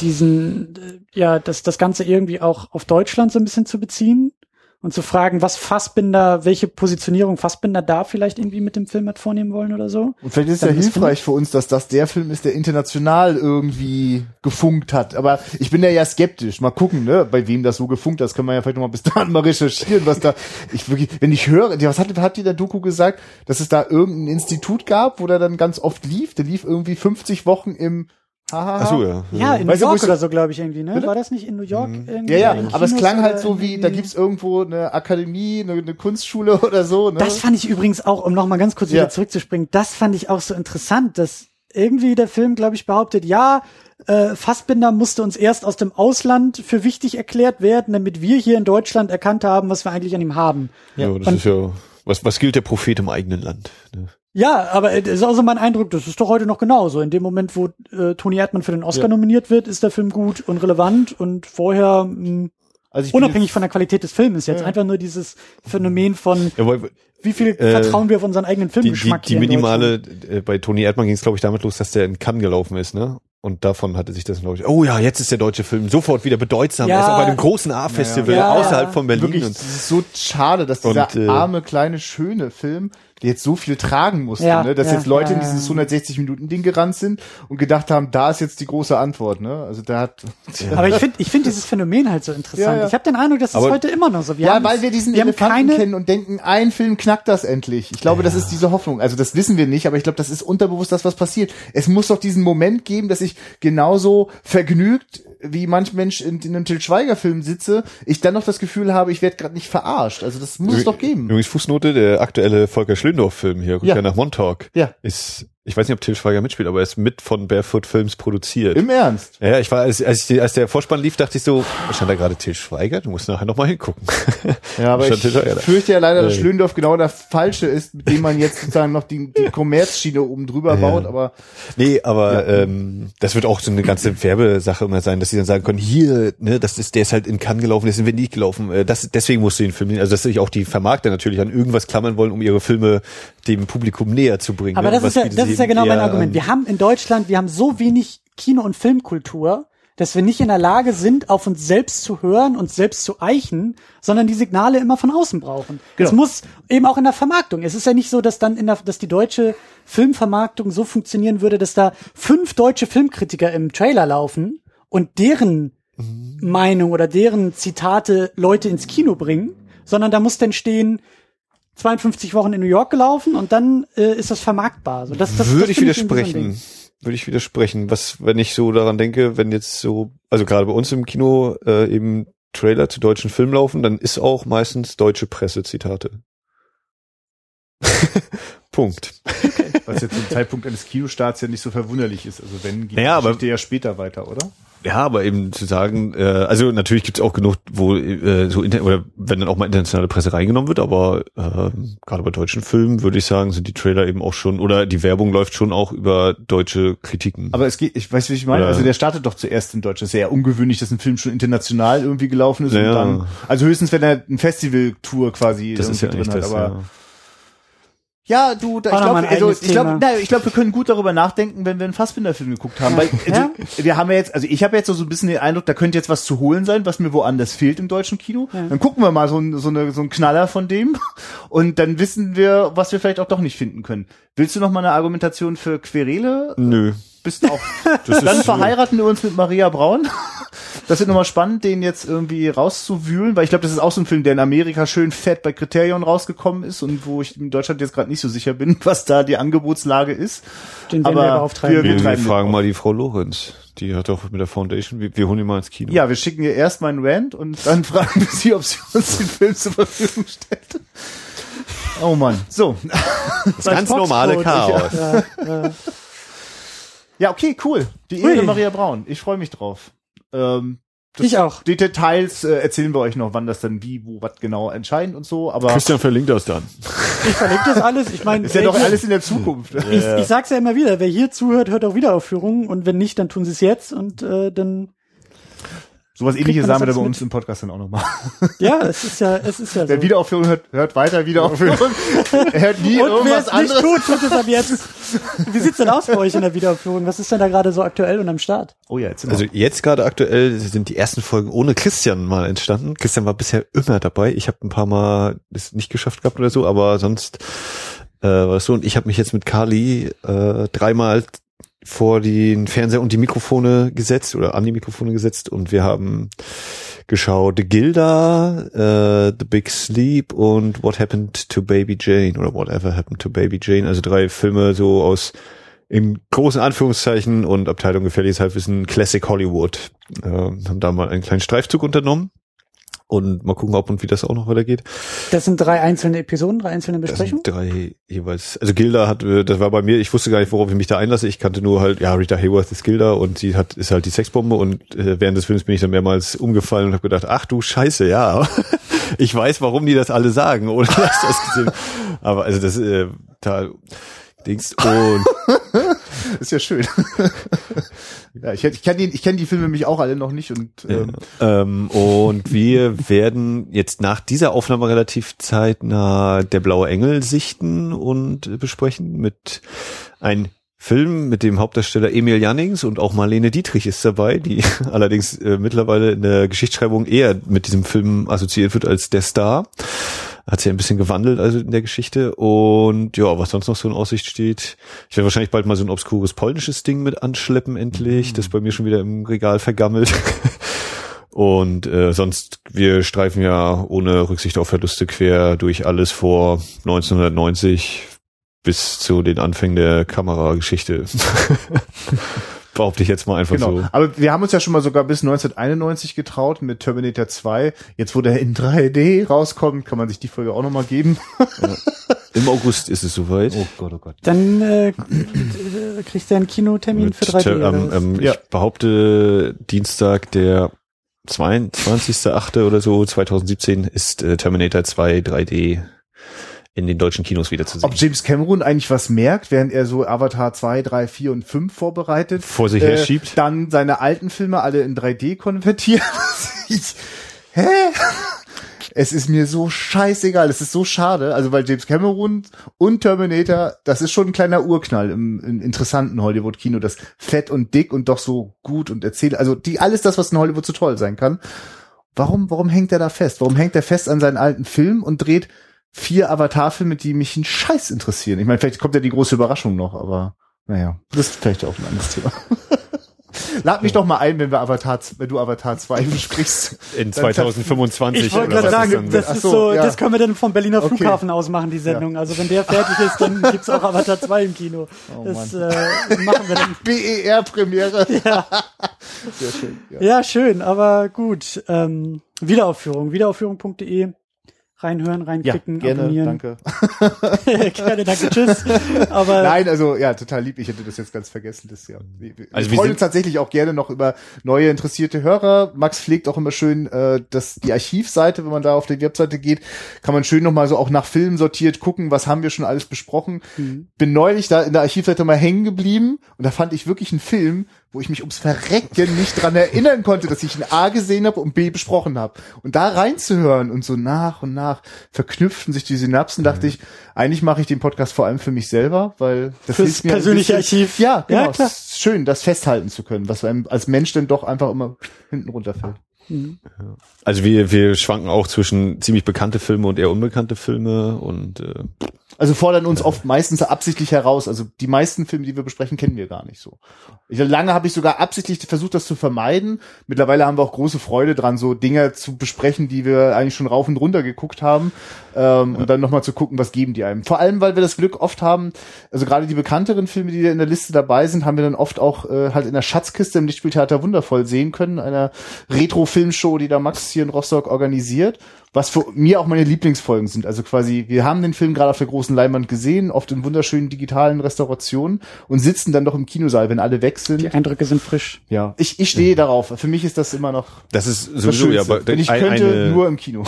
S1: diesen, äh, ja, das, das Ganze irgendwie auch auf Deutschland so ein bisschen zu beziehen und zu fragen, was Fassbinder, welche Positionierung Fassbinder da vielleicht irgendwie mit dem Film hat vornehmen wollen oder so.
S2: Und vielleicht ist es
S1: Dann
S2: ja hilfreich für uns, dass das der Film ist, der international irgendwie gefunkt hat. Aber ich bin da ja skeptisch. Mal gucken, ne, bei wem das so gefunkt hat. Das können wir ja vielleicht noch mal bis dahin mal recherchieren, was da, ich wirklich, wenn ich höre, was hat, hat die der Doku gesagt, dass es da irgendein Institut gab, wo der dann ganz oft lief? Der lief irgendwie 50 Wochen im Hahaha.
S3: Ach so, ja.
S1: Ja, in
S2: Weißt du,
S1: New York
S2: ich so-
S1: oder so, glaube ich, irgendwie, ne?
S2: Bitte?
S1: War das nicht in New York? irgendwie
S2: Ja, ja, aber es klang halt so wie, da gibt's irgendwo eine Akademie, eine, eine Kunstschule oder so, ne?
S1: Das fand ich übrigens auch, um nochmal ganz kurz
S2: Ja.
S1: wieder zurückzuspringen, das fand ich auch so interessant, dass irgendwie der Film, glaube ich, behauptet, ja, äh, Fassbinder musste uns erst aus dem Ausland für wichtig erklärt werden, damit wir hier in Deutschland erkannt haben, was wir eigentlich an ihm haben.
S3: Ja, das
S1: Und-
S3: ist ja, was, was gilt der Prophet im eigenen Land? Ne?
S1: Ja, aber es ist auch so mein Eindruck, das ist doch heute noch genauso. In dem Moment, wo äh, Toni Erdmann für den Oscar
S2: Ja.
S1: nominiert wird, ist der Film gut und relevant und vorher mh,
S2: also ich
S1: unabhängig von der Qualität des Films jetzt
S2: Ja.
S1: einfach nur dieses Phänomen von
S3: Ja, weil
S1: wie viel
S3: Äh,
S1: vertrauen wir auf unseren eigenen
S3: die, die,
S1: Filmgeschmack
S3: die
S1: hier in
S3: minimale, äh, bei Toni Erdmann ging es, glaube ich, damit los, dass der in Cannes gelaufen ist, ne? Und davon hatte sich das, glaube ich, oh ja, jetzt ist der deutsche Film sofort wieder bedeutsam.
S1: Ja.
S3: Er ist auf einem großen A-Festival
S1: Ja, ja.
S3: außerhalb von Berlin.
S2: wirklich,
S3: und,
S2: es ist so schade, dass dieser
S3: Und, äh,
S2: arme, kleine, schöne Film, jetzt so viel tragen musste,
S1: Ja,
S2: ne? dass
S1: ja,
S2: jetzt Leute
S1: ja,
S2: in dieses 160-Minuten-Ding gerannt sind und gedacht haben, da ist jetzt die große Antwort. Ne? Also der hat...
S1: Aber ich finde ich finde dieses Phänomen halt so interessant.
S2: Ja, ja.
S1: Ich habe den Eindruck, dass es heute immer noch so. Wir
S2: ja, weil wir diesen
S1: wir
S2: Elefanten
S1: keine,
S2: kennen und denken, ein Film knackt das endlich. Ich glaube, das ist diese Hoffnung. Also das wissen wir nicht, aber ich glaube, das ist unterbewusst das, was passiert. Es muss doch diesen Moment geben, dass ich genauso vergnügt, wie manch Mensch in, in einem Til Schweiger-Film sitze, ich dann noch das Gefühl habe, ich werde gerade nicht verarscht. Also das muss es doch geben.
S3: Übrigens Fußnote, der aktuelle Volker Schlöndorff-Film hier, Rückkehr
S2: Ja.
S3: nach Montauk,
S2: Ja.
S3: ist, ich weiß nicht, ob Til Schweiger mitspielt, aber er ist mit von Barefoot Films produziert.
S2: Im Ernst.
S3: ja, ich war, als, als, ich, als der Vorspann lief, dachte ich so, stand da gerade Til Schweiger? Du musst nachher nochmal hingucken.
S2: Ja, aber
S3: Stand
S2: ich fürchte ja leider, dass
S3: Äh.
S2: Schlöndorff genau der falsche ist, mit dem man jetzt sozusagen noch die, die Kommerzschiene oben drüber baut, aber
S3: Nee, aber ähm, das wird auch so eine ganze Werbesache immer sein, dass sie dann sagen können, hier, ne, das ist, der ist halt in Cannes gelaufen, der ist in Venedig gelaufen, äh, das, deswegen musst du den Film nehmen. Also dass sich auch die Vermarkter natürlich an irgendwas klammern wollen, um ihre Filme dem Publikum näher zu bringen.
S1: aber
S3: ne?
S1: das
S3: Was
S1: ist ja, das ist ja genau mein Argument. Wir haben in Deutschland, wir haben so wenig Kino- und Filmkultur, dass wir nicht in der Lage sind, auf uns selbst zu hören, uns selbst zu eichen, sondern die Signale immer von außen brauchen.
S2: Genau.
S1: Es muss eben auch in der Vermarktung. Es ist ja nicht so, dass dann in der, dass die deutsche Filmvermarktung so funktionieren würde, dass da fünf deutsche Filmkritiker im Trailer laufen und deren Meinung oder deren Zitate Leute ins Kino bringen, sondern da muss dann stehen, 52 Wochen in New York gelaufen und dann äh, ist das vermarktbar. So, das, das,
S3: Würde
S1: das
S3: ich widersprechen.
S1: Ding.
S3: Würde ich widersprechen. Was, wenn ich so daran denke, wenn jetzt so, also gerade bei uns im Kino äh, eben Trailer zu deutschen Filmen laufen, dann ist auch meistens deutsche Presse Zitate. Punkt.
S2: was jetzt zum Zeitpunkt eines Kinostarts ja nicht so verwunderlich ist. Also wenn, geht
S3: Naja,
S2: die
S3: aber-
S2: ja später weiter, oder?
S3: Ja, aber eben zu sagen, äh, also natürlich gibt's auch genug, wo äh, so inter oder wenn dann auch mal internationale Presse reingenommen wird, aber äh, gerade bei deutschen Filmen würde ich sagen, sind die Trailer eben auch schon oder die Werbung läuft schon auch über deutsche Kritiken.
S2: Aber es geht, ich weiß, wie ich meine.
S3: Ja.
S2: Also der startet doch zuerst in Deutschland. Das ist ja ungewöhnlich, dass ein Film schon international irgendwie gelaufen ist
S3: Ja.
S2: und dann, also höchstens wenn er ein Festival-Tour quasi
S3: das ist ja
S2: drin
S3: das.
S2: hat, aber
S3: ja.
S2: Ja, du, da, ich glaube, also, ich glaube, glaube, wir können gut darüber nachdenken, wenn wir einen Fassbinder-Film geguckt haben.
S1: Ja.
S2: Weil also,
S1: Ja.
S2: wir haben ja jetzt, also ich habe jetzt so ein bisschen den Eindruck, da könnte jetzt was zu holen sein, was mir woanders fehlt im deutschen Kino. Dann gucken wir mal so, ein, so, eine, so einen Knaller von dem und dann wissen wir, was wir vielleicht auch doch nicht finden können. Willst du noch mal eine Argumentation für Querele?
S3: Nö.
S2: Bist auch.
S3: Das
S2: dann
S3: ist,
S2: verheiraten wir uns mit Maria Braun. Das wird nochmal spannend, den jetzt irgendwie rauszuwühlen, weil ich glaube, das ist auch so ein Film, der in Amerika schön fett bei Kriterion rausgekommen ist und wo ich in Deutschland jetzt gerade nicht so sicher bin, was da die Angebotslage ist.
S1: Den werden
S2: Aber
S1: wir beauftragen.
S2: wir-
S3: wir, wir
S2: treiben
S3: fragen mal die Frau Lorenz. Die hat doch mit der Foundation, wir, wir holen ihn mal ins Kino.
S2: Ja, wir schicken ihr erst meinen Rant und dann fragen wir sie, ob sie uns den Film zur Verfügung stellt. Oh Mann. So.
S3: das ganz normale Chaos.
S1: Ja, ja.
S2: Ja, okay, cool. Die
S1: Hui.
S2: Ehe Maria Braun. Ich freue mich drauf. Ähm, das-
S1: Ich auch.
S2: Die Details äh, erzählen wir euch noch, wann das dann wie, wo, was genau entscheidend und so. Aber
S3: Christian verlinkt das dann.
S1: Ich verlinke das alles. Ich meine,
S2: ist ja doch
S1: hier-
S2: alles in der Zukunft.
S1: Ich, ich sag's ja immer wieder, wer hier zuhört, hört auch Wiederaufführungen und wenn nicht, dann tun sie es jetzt und äh, dann
S2: Sowas ähnliches sagen wir da bei
S1: mit?
S2: uns im Podcast dann auch nochmal.
S1: ja, es ist ja, es ist ja so.
S2: Der Wiederaufführung hört, hört weiter Wiederaufführung. er hört nie
S1: und wer
S2: irgendwas
S1: es nicht
S2: anderes.
S1: tut, tut es ab jetzt. Wie sieht's denn aus bei euch in der Wiederaufführung? Was ist denn da gerade so aktuell und am Start?
S2: Oh ja, jetzt sind
S3: Also jetzt gerade aktuell sind die ersten Folgen ohne Christian mal entstanden. Christian war bisher immer dabei. Ich habe ein paar Mal es nicht geschafft gehabt oder so, aber sonst äh, war das so. Und ich habe mich jetzt mit Carly äh, dreimal vor den Fernseher und die Mikrofone gesetzt oder an die Mikrofone gesetzt und wir haben geschaut The Gilda, äh, The Big Sleep und What Happened to Baby Jane oder Whatever Happened to Baby Jane. Also drei Filme so aus im großen Anführungszeichen und Abteilung gefährliches Halbwissen Classic Hollywood. Äh, haben da mal einen kleinen Streifzug unternommen und mal gucken, ob und wie das auch noch weitergeht.
S1: Das sind drei einzelne Episoden, drei einzelne Besprechungen.
S3: drei jeweils. Also Gilda hat, äh, das war bei mir, ich wusste gar nicht, worauf ich mich da einlasse. Ich kannte nur halt, ja, Rita Hayworth ist Gilda und sie hat ist halt die Sexbombe und äh, während des Films bin ich dann mehrmals umgefallen und habe gedacht, ach du Scheiße, ja. ich weiß, warum die das alle sagen, ich das gesehen. Aber also das äh, da Dings und
S2: ist ja schön. ja, ich, ich kenne die, kenn die Filme nämlich auch alle noch nicht und ähm,
S3: Ähm, und wir werden jetzt nach dieser Aufnahme relativ zeitnah Der blaue Engel sichten und besprechen mit ein Film mit dem Hauptdarsteller Emil Jannings und auch Marlene Dietrich ist dabei, die allerdings äh, mittlerweile in der Geschichtsschreibung eher mit diesem Film assoziiert wird als der Star. Hat sich ein bisschen gewandelt also in der Geschichte und ja, was sonst noch so in Aussicht steht. Ich werde wahrscheinlich bald mal so ein obskures polnisches Ding mit anschleppen endlich, das bei mir schon wieder im Regal vergammelt. Und äh, sonst, wir streifen ja ohne Rücksicht auf Verluste quer durch alles vor 1990 bis zu den Anfängen der Kamerageschichte. Behaupte ich jetzt mal einfach
S2: genau.
S3: so.
S2: Aber wir haben uns ja schon mal sogar bis 1991 getraut mit Terminator 2. Jetzt, wo der in 3D rauskommt, kann man sich die Folge auch nochmal geben.
S3: Im August ist es soweit.
S2: Gott, oh Gott.
S1: Dann äh, kriegt er einen Kinotermin
S3: Mit
S1: für 3D.
S3: Ter-
S1: oder
S3: ähm, ähm,
S2: Ja.
S3: Ich behaupte, Dienstag, der 22.8. oder so, 2017, ist äh, Terminator 2 3D in den deutschen Kinos wieder zu sehen.
S2: Ob James Cameron eigentlich was merkt, während er so Avatar 2, 3, 4 und 5 vorbereitet.
S3: Vor sich
S2: äh,
S3: her schiebt.
S2: Dann seine alten Filme alle in 3D konvertiert. ich, hä? Es ist mir so scheißegal. Es ist so schade. Also weil James Cameron und Terminator, das ist schon ein kleiner Urknall im, im interessanten Hollywood-Kino. Das fett und dick und doch so gut und erzählt. Also die alles das, was in Hollywood so toll sein kann. Warum, warum hängt er da fest? Warum hängt er fest an seinen alten Film und dreht vier Avatar-Filme, die mich einen Scheiß interessieren? Ich meine, vielleicht kommt ja die große Überraschung noch, aber naja, das ist vielleicht auch ein anderes Thema. Lad mich doch mal ein, wenn wir Avatar, wenn du Avatar 2 besprichst.
S3: In
S2: Dann-
S3: 2025.
S1: Ich wollte gerade sagen, das ist
S2: so,
S1: so,
S2: ja.
S1: das können wir dann vom Berliner
S2: Okay.
S1: Flughafen aus machen, die Sendung. Also wenn der fertig ist, dann gibt's auch Avatar 2 im Kino.
S2: Oh
S1: das äh, machen wir dann.
S2: BER-Premiere.
S1: Ja.
S2: Sehr schön. Ja.
S1: ja, schön, aber gut. Ähm, Wiederaufführung, wiederaufführung.de. Reinhören,
S2: Ja,
S1: reinklicken,
S2: gerne,
S1: abonnieren.
S2: danke.
S1: gerne, danke, tschüss. Aber
S2: Nein, also ja, total lieb. Ich hätte das jetzt ganz vergessen. Das, ja. Wir, wir
S3: Also wir
S2: freuen uns tatsächlich auch gerne noch über neue interessierte Hörer. Max pflegt auch immer schön, äh, dass die Archivseite, wenn man da auf die Webseite geht, kann man schön nochmal so auch nach Filmen sortiert gucken, was haben wir schon alles besprochen.
S1: Mhm.
S2: Bin neulich da in der Archivseite mal hängen geblieben und da fand ich wirklich einen Film, wo ich mich ums Verrecken nicht dran erinnern konnte, dass ich ein A gesehen habe und B besprochen habe. Und da reinzuhören und so nach und nach verknüpften sich die Synapsen, dachte ich, eigentlich mache ich den Podcast vor allem für mich selber, weil das
S1: Fürs
S2: hilft mir
S1: persönliche Archiv.
S2: Ja, genau.
S1: Ja, klar.
S2: Es ist schön, das festhalten zu können, was einem als Mensch dann doch einfach immer hinten runterfällt.
S3: Also wir, wir schwanken auch zwischen ziemlich bekannte Filme und eher unbekannte Filme und äh,
S2: Also fordern uns oft meistens absichtlich heraus. Also die meisten Filme, die wir besprechen, kennen wir gar nicht so. Ich, lange habe ich sogar absichtlich versucht, das zu vermeiden. Mittlerweile haben wir auch große Freude dran, so Dinge zu besprechen, die wir eigentlich schon rauf und runter geguckt haben. Ähm, Und dann nochmal zu gucken, was geben die einem. Vor allem, weil wir das Glück oft haben, also gerade die bekannteren Filme, die in der Liste dabei sind, haben wir dann oft auch äh, halt in der Schatzkiste im Lichtspieltheater wundervoll sehen können. Einer Retro-Filmshow, die da Max hier in Rostock organisiert. Was für mir auch meine Lieblingsfolgen sind. Also quasi, wir haben den Film gerade auf der großen Leinwand gesehen, oft in wunderschönen digitalen Restaurationen und sitzen dann doch im Kinosaal, wenn alle weg sind.
S1: Die Eindrücke sind frisch.
S2: Ja, ich, ich stehe darauf. Für mich ist das immer noch
S3: das ist
S2: das
S3: sowieso ja
S2: Schönste.
S3: aber
S2: Wenn ich könnte,
S3: eine,
S2: nur im Kino.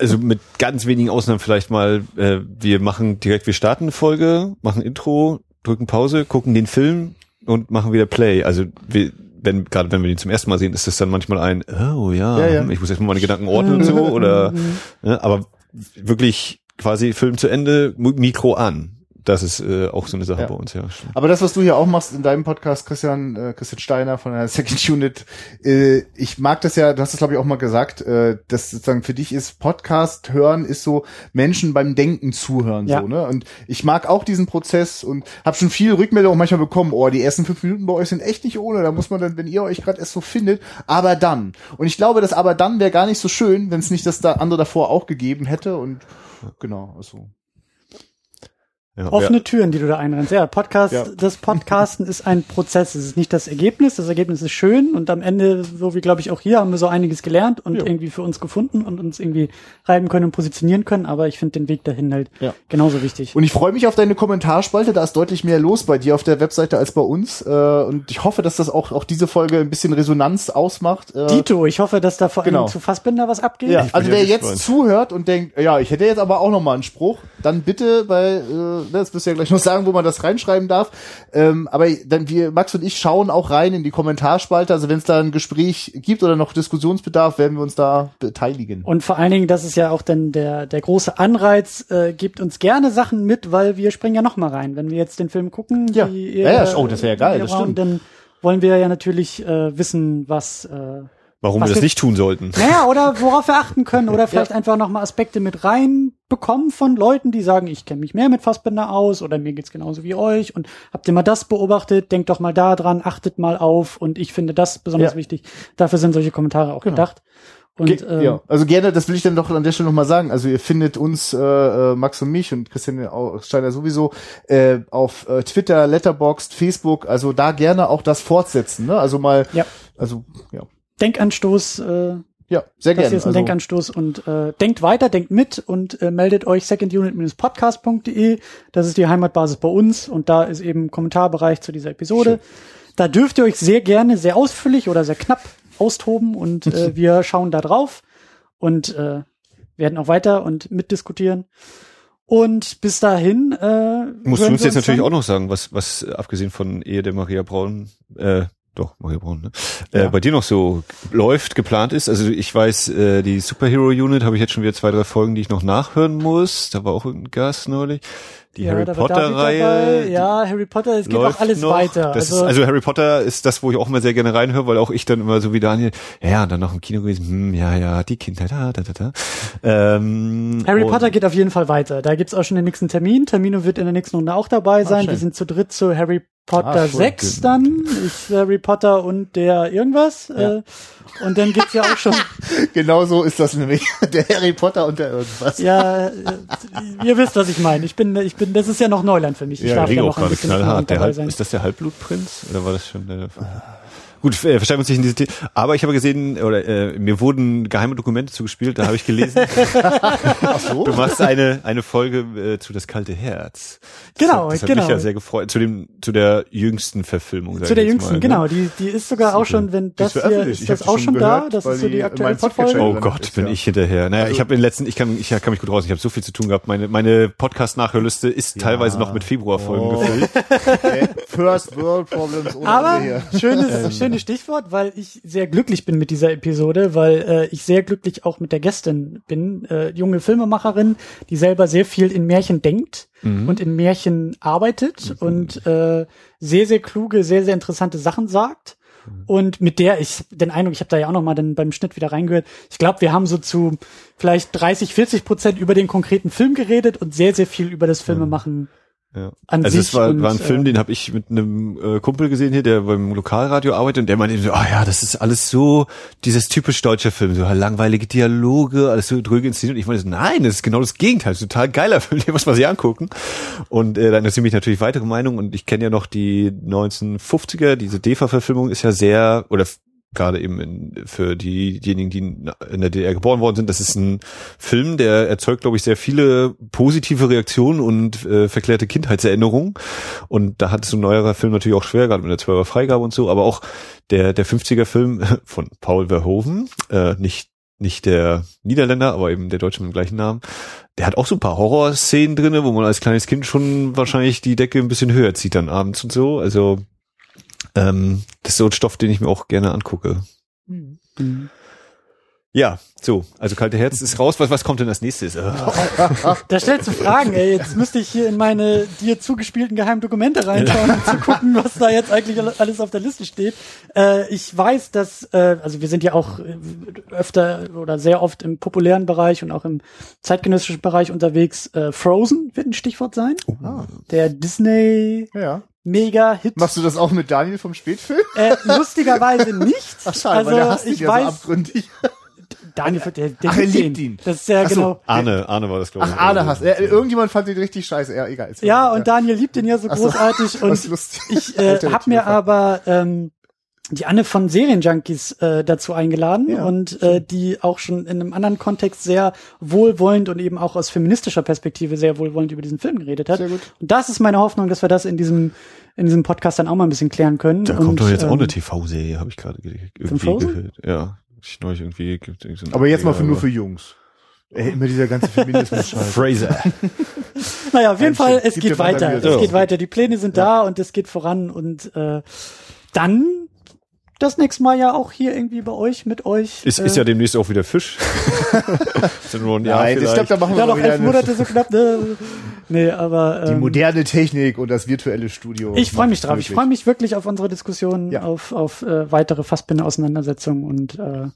S3: also mit ganz wenigen Ausnahmen vielleicht mal, äh, wir machen direkt, wir starten eine Folge, machen Intro, drücken Pause, gucken den Film und machen wieder Play. Also wir, wenn, gerade wenn wir den zum ersten Mal sehen, ist das dann manchmal ein, oh ja,
S2: Ja, ja.
S3: ich muss erstmal meine Gedanken ordnen und so, oder, ne, aber wirklich quasi Film zu Ende, Mi- Mikro an. Das ist äh, auch so eine Sache
S2: Ja.
S3: bei uns, ja.
S2: Aber das, was du hier auch machst in deinem Podcast, Christian, äh, Christian Steiner von der Second Unit, äh, ich mag das ja, du hast es glaube ich auch mal gesagt, äh, dass sozusagen für dich ist Podcast hören ist so Menschen beim Denken zuhören
S1: Ja.
S2: so, ne? Und ich mag auch diesen Prozess und habe schon viel Rückmeldung auch manchmal bekommen, oh, die ersten fünf Minuten bei euch sind echt nicht ohne, da muss man dann, wenn ihr euch gerade erst so findet, aber dann. Und ich glaube, das aber dann wäre gar nicht so schön, wenn es nicht das da andere davor auch gegeben hätte und genau, also.
S3: Ja,
S1: Offene Türen, die du da einrennst. Ja, Podcast,
S2: Ja.
S1: das Podcasten ist ein Prozess. Es ist nicht das Ergebnis. Das Ergebnis ist schön und am Ende, so wie glaube ich auch hier, haben wir so einiges gelernt und
S2: Ja.
S1: irgendwie für uns gefunden und uns irgendwie reiben können und positionieren können. Aber ich finde den Weg dahin halt
S2: Ja.
S1: genauso wichtig.
S2: Und ich freue mich auf deine Kommentarspalte, da ist deutlich mehr los bei dir auf der Webseite als bei uns. Äh, und ich hoffe, dass das auch, auch diese Folge ein bisschen Resonanz ausmacht. Äh,
S1: Dito, ich hoffe, dass da vor allem
S2: Genau.
S1: zu Fassbinder was abgeht.
S2: ja, also
S3: ja
S2: wer jetzt zuhört und denkt, ja, ich hätte jetzt aber auch noch mal einen Spruch, dann bitte, weil äh, das wirst du ja gleich noch sagen, wo man das reinschreiben darf. Ähm, aber dann wir, Max und ich schauen auch rein in die Kommentarspalte. Also wenn es da ein Gespräch gibt oder noch Diskussionsbedarf, werden wir uns da beteiligen.
S1: Und vor allen Dingen, dass es ja auch dann der, der große Anreiz, äh, gibt uns gerne Sachen mit, weil wir springen ja noch mal rein. Wenn wir jetzt den Film gucken,
S2: Ja.
S1: die
S2: Ja, ja, oh, das wär ja geil, das stimmt.
S1: Dann wollen wir ja natürlich äh, wissen, was äh,
S3: Warum wir das
S1: jetzt-
S3: nicht tun sollten.
S1: Naja, oder worauf wir achten können. Oder vielleicht einfach nochmal Aspekte mit reinbekommen von Leuten, die sagen, ich kenne mich mehr mit Fassbinder aus oder mir geht's genauso wie euch und habt ihr mal das beobachtet, denkt doch mal da dran, achtet mal auf und ich finde das besonders
S2: Ja.
S1: wichtig. Dafür sind solche Kommentare auch
S2: Genau.
S1: gedacht. Und
S2: Ge
S1: ähm,
S2: ja, also gerne, das will ich dann doch an der Stelle nochmal sagen. Also ihr findet uns, äh, äh, Max und mich und Christian Steiner sowieso, äh, auf äh, Twitter, Letterboxd, Facebook, also da gerne auch das fortsetzen. Ne? Also mal,
S1: Ja.
S2: also ja,
S1: Denkanstoß, äh,
S2: ja sehr
S1: das
S2: gerne.
S1: hier ist ein
S2: Also,
S1: Denkanstoß und äh, denkt weiter, denkt mit und äh, meldet euch secondunit-podcast.de. Das ist die Heimatbasis bei uns und da ist eben Kommentarbereich zu dieser Episode. Da dürft ihr euch sehr gerne, sehr ausführlich oder sehr knapp austoben und äh, wir schauen da drauf und äh, werden auch weiter und mitdiskutieren. Und bis dahin äh,
S3: Musst du uns
S1: wir
S3: jetzt natürlich auch noch sagen, was, was abgesehen von Ehe der Maria Braun, äh, doch, Maria Braun, ne?
S2: Ja.
S3: Äh, bei dir noch so läuft, geplant ist. Also ich weiß, äh, die Superhero Unit habe ich jetzt schon wieder zwei, drei Folgen, die ich noch nachhören muss. Da war auch ein Gast neulich. Die
S1: Ja,
S3: Harry
S1: dabei.
S3: die
S1: Ja, Harry Potter, es geht auch alles
S3: noch.
S1: weiter. Also,
S3: ist, also Harry Potter ist das, wo ich auch immer sehr gerne reinhöre, weil auch ich dann immer so wie Daniel, ja, und dann noch im Kino gewesen, hm, ja, ja, die Kindheit, da, da, da, da. Ähm,
S1: Harry Potter geht auf jeden Fall weiter. Da gibt's auch schon den nächsten Termin. Termino wird in der nächsten Runde auch dabei sein. Wir sind zu dritt zu Harry Potter
S2: Ah, cool.
S1: 6 dann. Ich, Harry Potter und der irgendwas.
S2: Ja.
S1: Äh, und dann gibt's ja auch schon,
S2: genau so ist das nämlich. Der Harry Potter und der irgendwas.
S1: ja, äh, ihr wisst, was ich meine. Ich bin, ich bin, das ist ja noch Neuland für mich. Ich
S3: Ja,
S1: darf ja noch ein
S3: gerade
S1: bisschen
S3: knallhart. Der Halb,
S1: sein.
S3: ist das der Halbblutprinz? Oder war das schon der? Gut, äh, versteigen wir uns nicht in diese The Aber ich habe gesehen, oder äh, mir wurden geheime Dokumente zugespielt, da habe ich gelesen.
S2: Ach so?
S3: Du machst eine, eine Folge äh, zu Das kalte Herz. Das
S1: Genau,
S3: hat, das hat
S1: genau.
S3: mich ja sehr gefreut. Zu dem, zu der jüngsten Verfilmung.
S1: Zu der jüngsten,
S3: mal, ne?
S1: genau. Die, die ist sogar auch schon, wenn das
S2: ist
S1: hier, ist das auch
S2: schon
S1: da?
S2: gehört,
S1: Das ist so
S2: die
S1: die
S2: in
S1: aktuellste
S2: meinem Podcast
S1: Folge.
S3: Oh Gott,
S2: ist,
S3: bin
S2: ja.
S3: ich hinterher. Naja, ich habe in den letzten, ich kann, ich kann mich gut raus. Ich habe so viel zu tun gehabt. Meine, meine Podcast-Nachhörliste ist teilweise noch mit Februarfolgen
S2: Oh.
S3: gefüllt.
S2: Okay. First World Problems ohne
S1: Aber
S2: Ende hier.
S1: schönes, schönes Stichwort, weil ich sehr glücklich bin mit dieser Episode, weil äh, ich sehr glücklich auch mit der Gästin bin. Äh, junge Filmemacherin, die selber sehr viel in Märchen denkt und in Märchen arbeitet und äh, sehr, sehr kluge, sehr, sehr interessante Sachen sagt. Und mit der, ich den Eindruck, ich habe da ja auch noch mal dann beim Schnitt wieder reingehört. Ich glaube, wir haben so zu vielleicht 30, 40 Prozent über den konkreten Film geredet und sehr, sehr viel über das Filmemachen
S3: Ja.
S1: an
S3: also es war,
S1: und,
S3: war ein Film,
S1: äh,
S3: den habe ich mit einem äh, Kumpel gesehen hier, der beim Lokalradio arbeitet und der meinte so, ah ja, das ist alles so dieses typisch deutsche Film, so langweilige Dialoge, alles so dröge inszeniert. Und ich meinte so, nein, das ist genau das Gegenteil, das total geiler Film, den muss man sich angucken. Und äh, dann interessieren mich natürlich weitere Meinungen und ich kenne ja noch die 1950er, diese DEFA-Verfilmung ist ja sehr, oder gerade eben in, für die, diejenigen, die in der DDR geboren worden sind, das ist ein Film, der erzeugt, glaube ich, sehr viele positive Reaktionen und äh, verklärte Kindheitserinnerungen. Und da hat es so ein neuerer Film natürlich auch schwer, gerade mit der 12er Freigabe und so, aber auch der, der 50er Film von Paul Verhoeven, äh, nicht nicht der Niederländer, aber eben der Deutsche mit dem gleichen Namen. Der hat auch so ein paar Horrorszenen drinne, wo man als kleines Kind schon wahrscheinlich die Decke ein bisschen höher zieht dann abends und so. Also ähm, das ist so ein Stoff, den ich mir auch gerne angucke.
S1: Mhm.
S3: Ja, so, also kalte Herz ist raus. Was, was kommt denn als nächstes? Äh,
S1: Da stellst du Fragen, ey. Jetzt müsste ich hier in meine dir zugespielten geheimen Dokumente reinschauen, um zu gucken, was da jetzt eigentlich alles auf der Liste steht. Äh, ich weiß, dass, äh, also wir sind ja auch äh, öfter oder sehr oft im populären Bereich und auch im zeitgenössischen Bereich unterwegs. Äh, Frozen wird ein Stichwort sein.
S2: Ah,
S1: Der Disney
S2: ja.
S1: Mega-Hit.
S2: Machst du das auch mit Daniel vom Spätfilm?
S1: Äh, lustigerweise nicht.
S2: Ach schade,
S1: also
S2: weil der hasst dich
S1: ich
S2: ja
S1: weiß,
S2: so abgründig.
S1: Daniel, der, der
S2: Ach, er
S1: liebt
S2: liebt
S1: ihn.
S2: ihn.
S1: Das ist ja
S2: Ach so.
S1: genau.
S3: Arne, Arne war das, glaube ich.
S2: Ach, Arne hasst. Äh, irgendjemand fand den richtig scheiße. Ja, egal. Ist
S1: Ja,
S2: ja.
S1: und Daniel liebt ihn ja so
S2: Ach so.
S1: großartig.
S2: Was
S1: und
S2: lustig.
S1: ich äh, habe
S2: der
S1: mir aber ähm, die Anne von Serienjunkies äh, dazu eingeladen
S2: Ja,
S1: und äh, die auch schon in einem anderen Kontext sehr wohlwollend und eben auch aus feministischer Perspektive sehr wohlwollend über diesen Film geredet hat.
S2: Sehr gut.
S1: Und das ist meine Hoffnung, dass wir das in diesem in diesem Podcast dann auch mal ein bisschen klären können.
S3: Da
S1: und,
S3: kommt doch jetzt auch
S1: ähm,
S3: eine TV-Serie, habe ich gerade ge- irgendwie gehört. Ja, ich neulich irgendwie gibt irgendwie so
S2: Aber jetzt mal für, nur für Jungs. Ey, immer dieser ganze Feminismus-Scheiß.
S3: Fraser.
S1: Naja, auf jeden Fall, es geht
S2: ja weiter.
S1: Es
S3: Ja.
S1: geht weiter. Die Pläne sind da und es geht voran und äh, dann das nächste Mal ja auch hier irgendwie bei euch, mit euch.
S3: Ist,
S1: äh,
S3: ist ja demnächst auch wieder Fisch.
S2: Nein, ich glaube, da machen wir
S1: ja
S2: mal
S1: noch
S2: wieder
S1: elf Monate so knapp. Ne? Nee, aber
S2: die
S1: ähm,
S2: moderne Technik und das virtuelle Studio.
S1: ich freue mich drauf. Ich
S2: möglich.
S1: freue mich wirklich auf unsere Diskussion,
S2: Ja.
S1: auf, auf äh, weitere Fassbinder-Auseinandersetzungen und äh,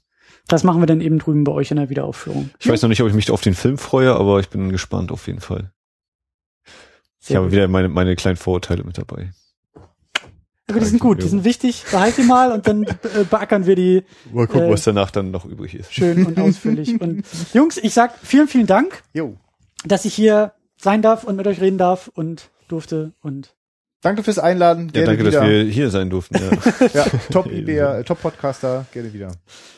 S1: das machen wir dann eben drüben bei euch in der Wiederaufführung.
S3: ich weiß noch nicht, ob ich mich auf den Film freue, aber ich bin gespannt auf jeden Fall. Ich
S1: Sehr
S3: habe
S1: gut.
S3: wieder meine, meine kleinen Vorurteile mit dabei.
S1: Aber die sind gut, die sind wichtig. Behalt die mal und dann äh, beackern wir die
S3: Mal gucken,
S1: Äh,
S3: was danach dann noch übrig ist.
S1: schön und ausführlich. Und Jungs, ich sag vielen, vielen Dank.
S2: Jo.
S1: dass ich hier sein darf und mit euch reden darf und durfte und
S2: Danke fürs Einladen.
S3: Ja,
S2: Gerne
S3: danke,
S2: wieder.
S3: dass wir hier sein durften. Ja.
S2: ja, top äh, top Podcaster. Gerne wieder.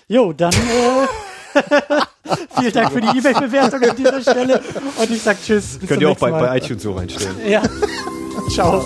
S1: jo, dann äh, vielen Dank für die E-Mail-Bewertung an dieser Stelle und ich sag Tschüss.
S3: Könnt ihr auch bei,
S1: Mal.
S3: bei iTunes so reinstellen.
S1: Ja, ciao.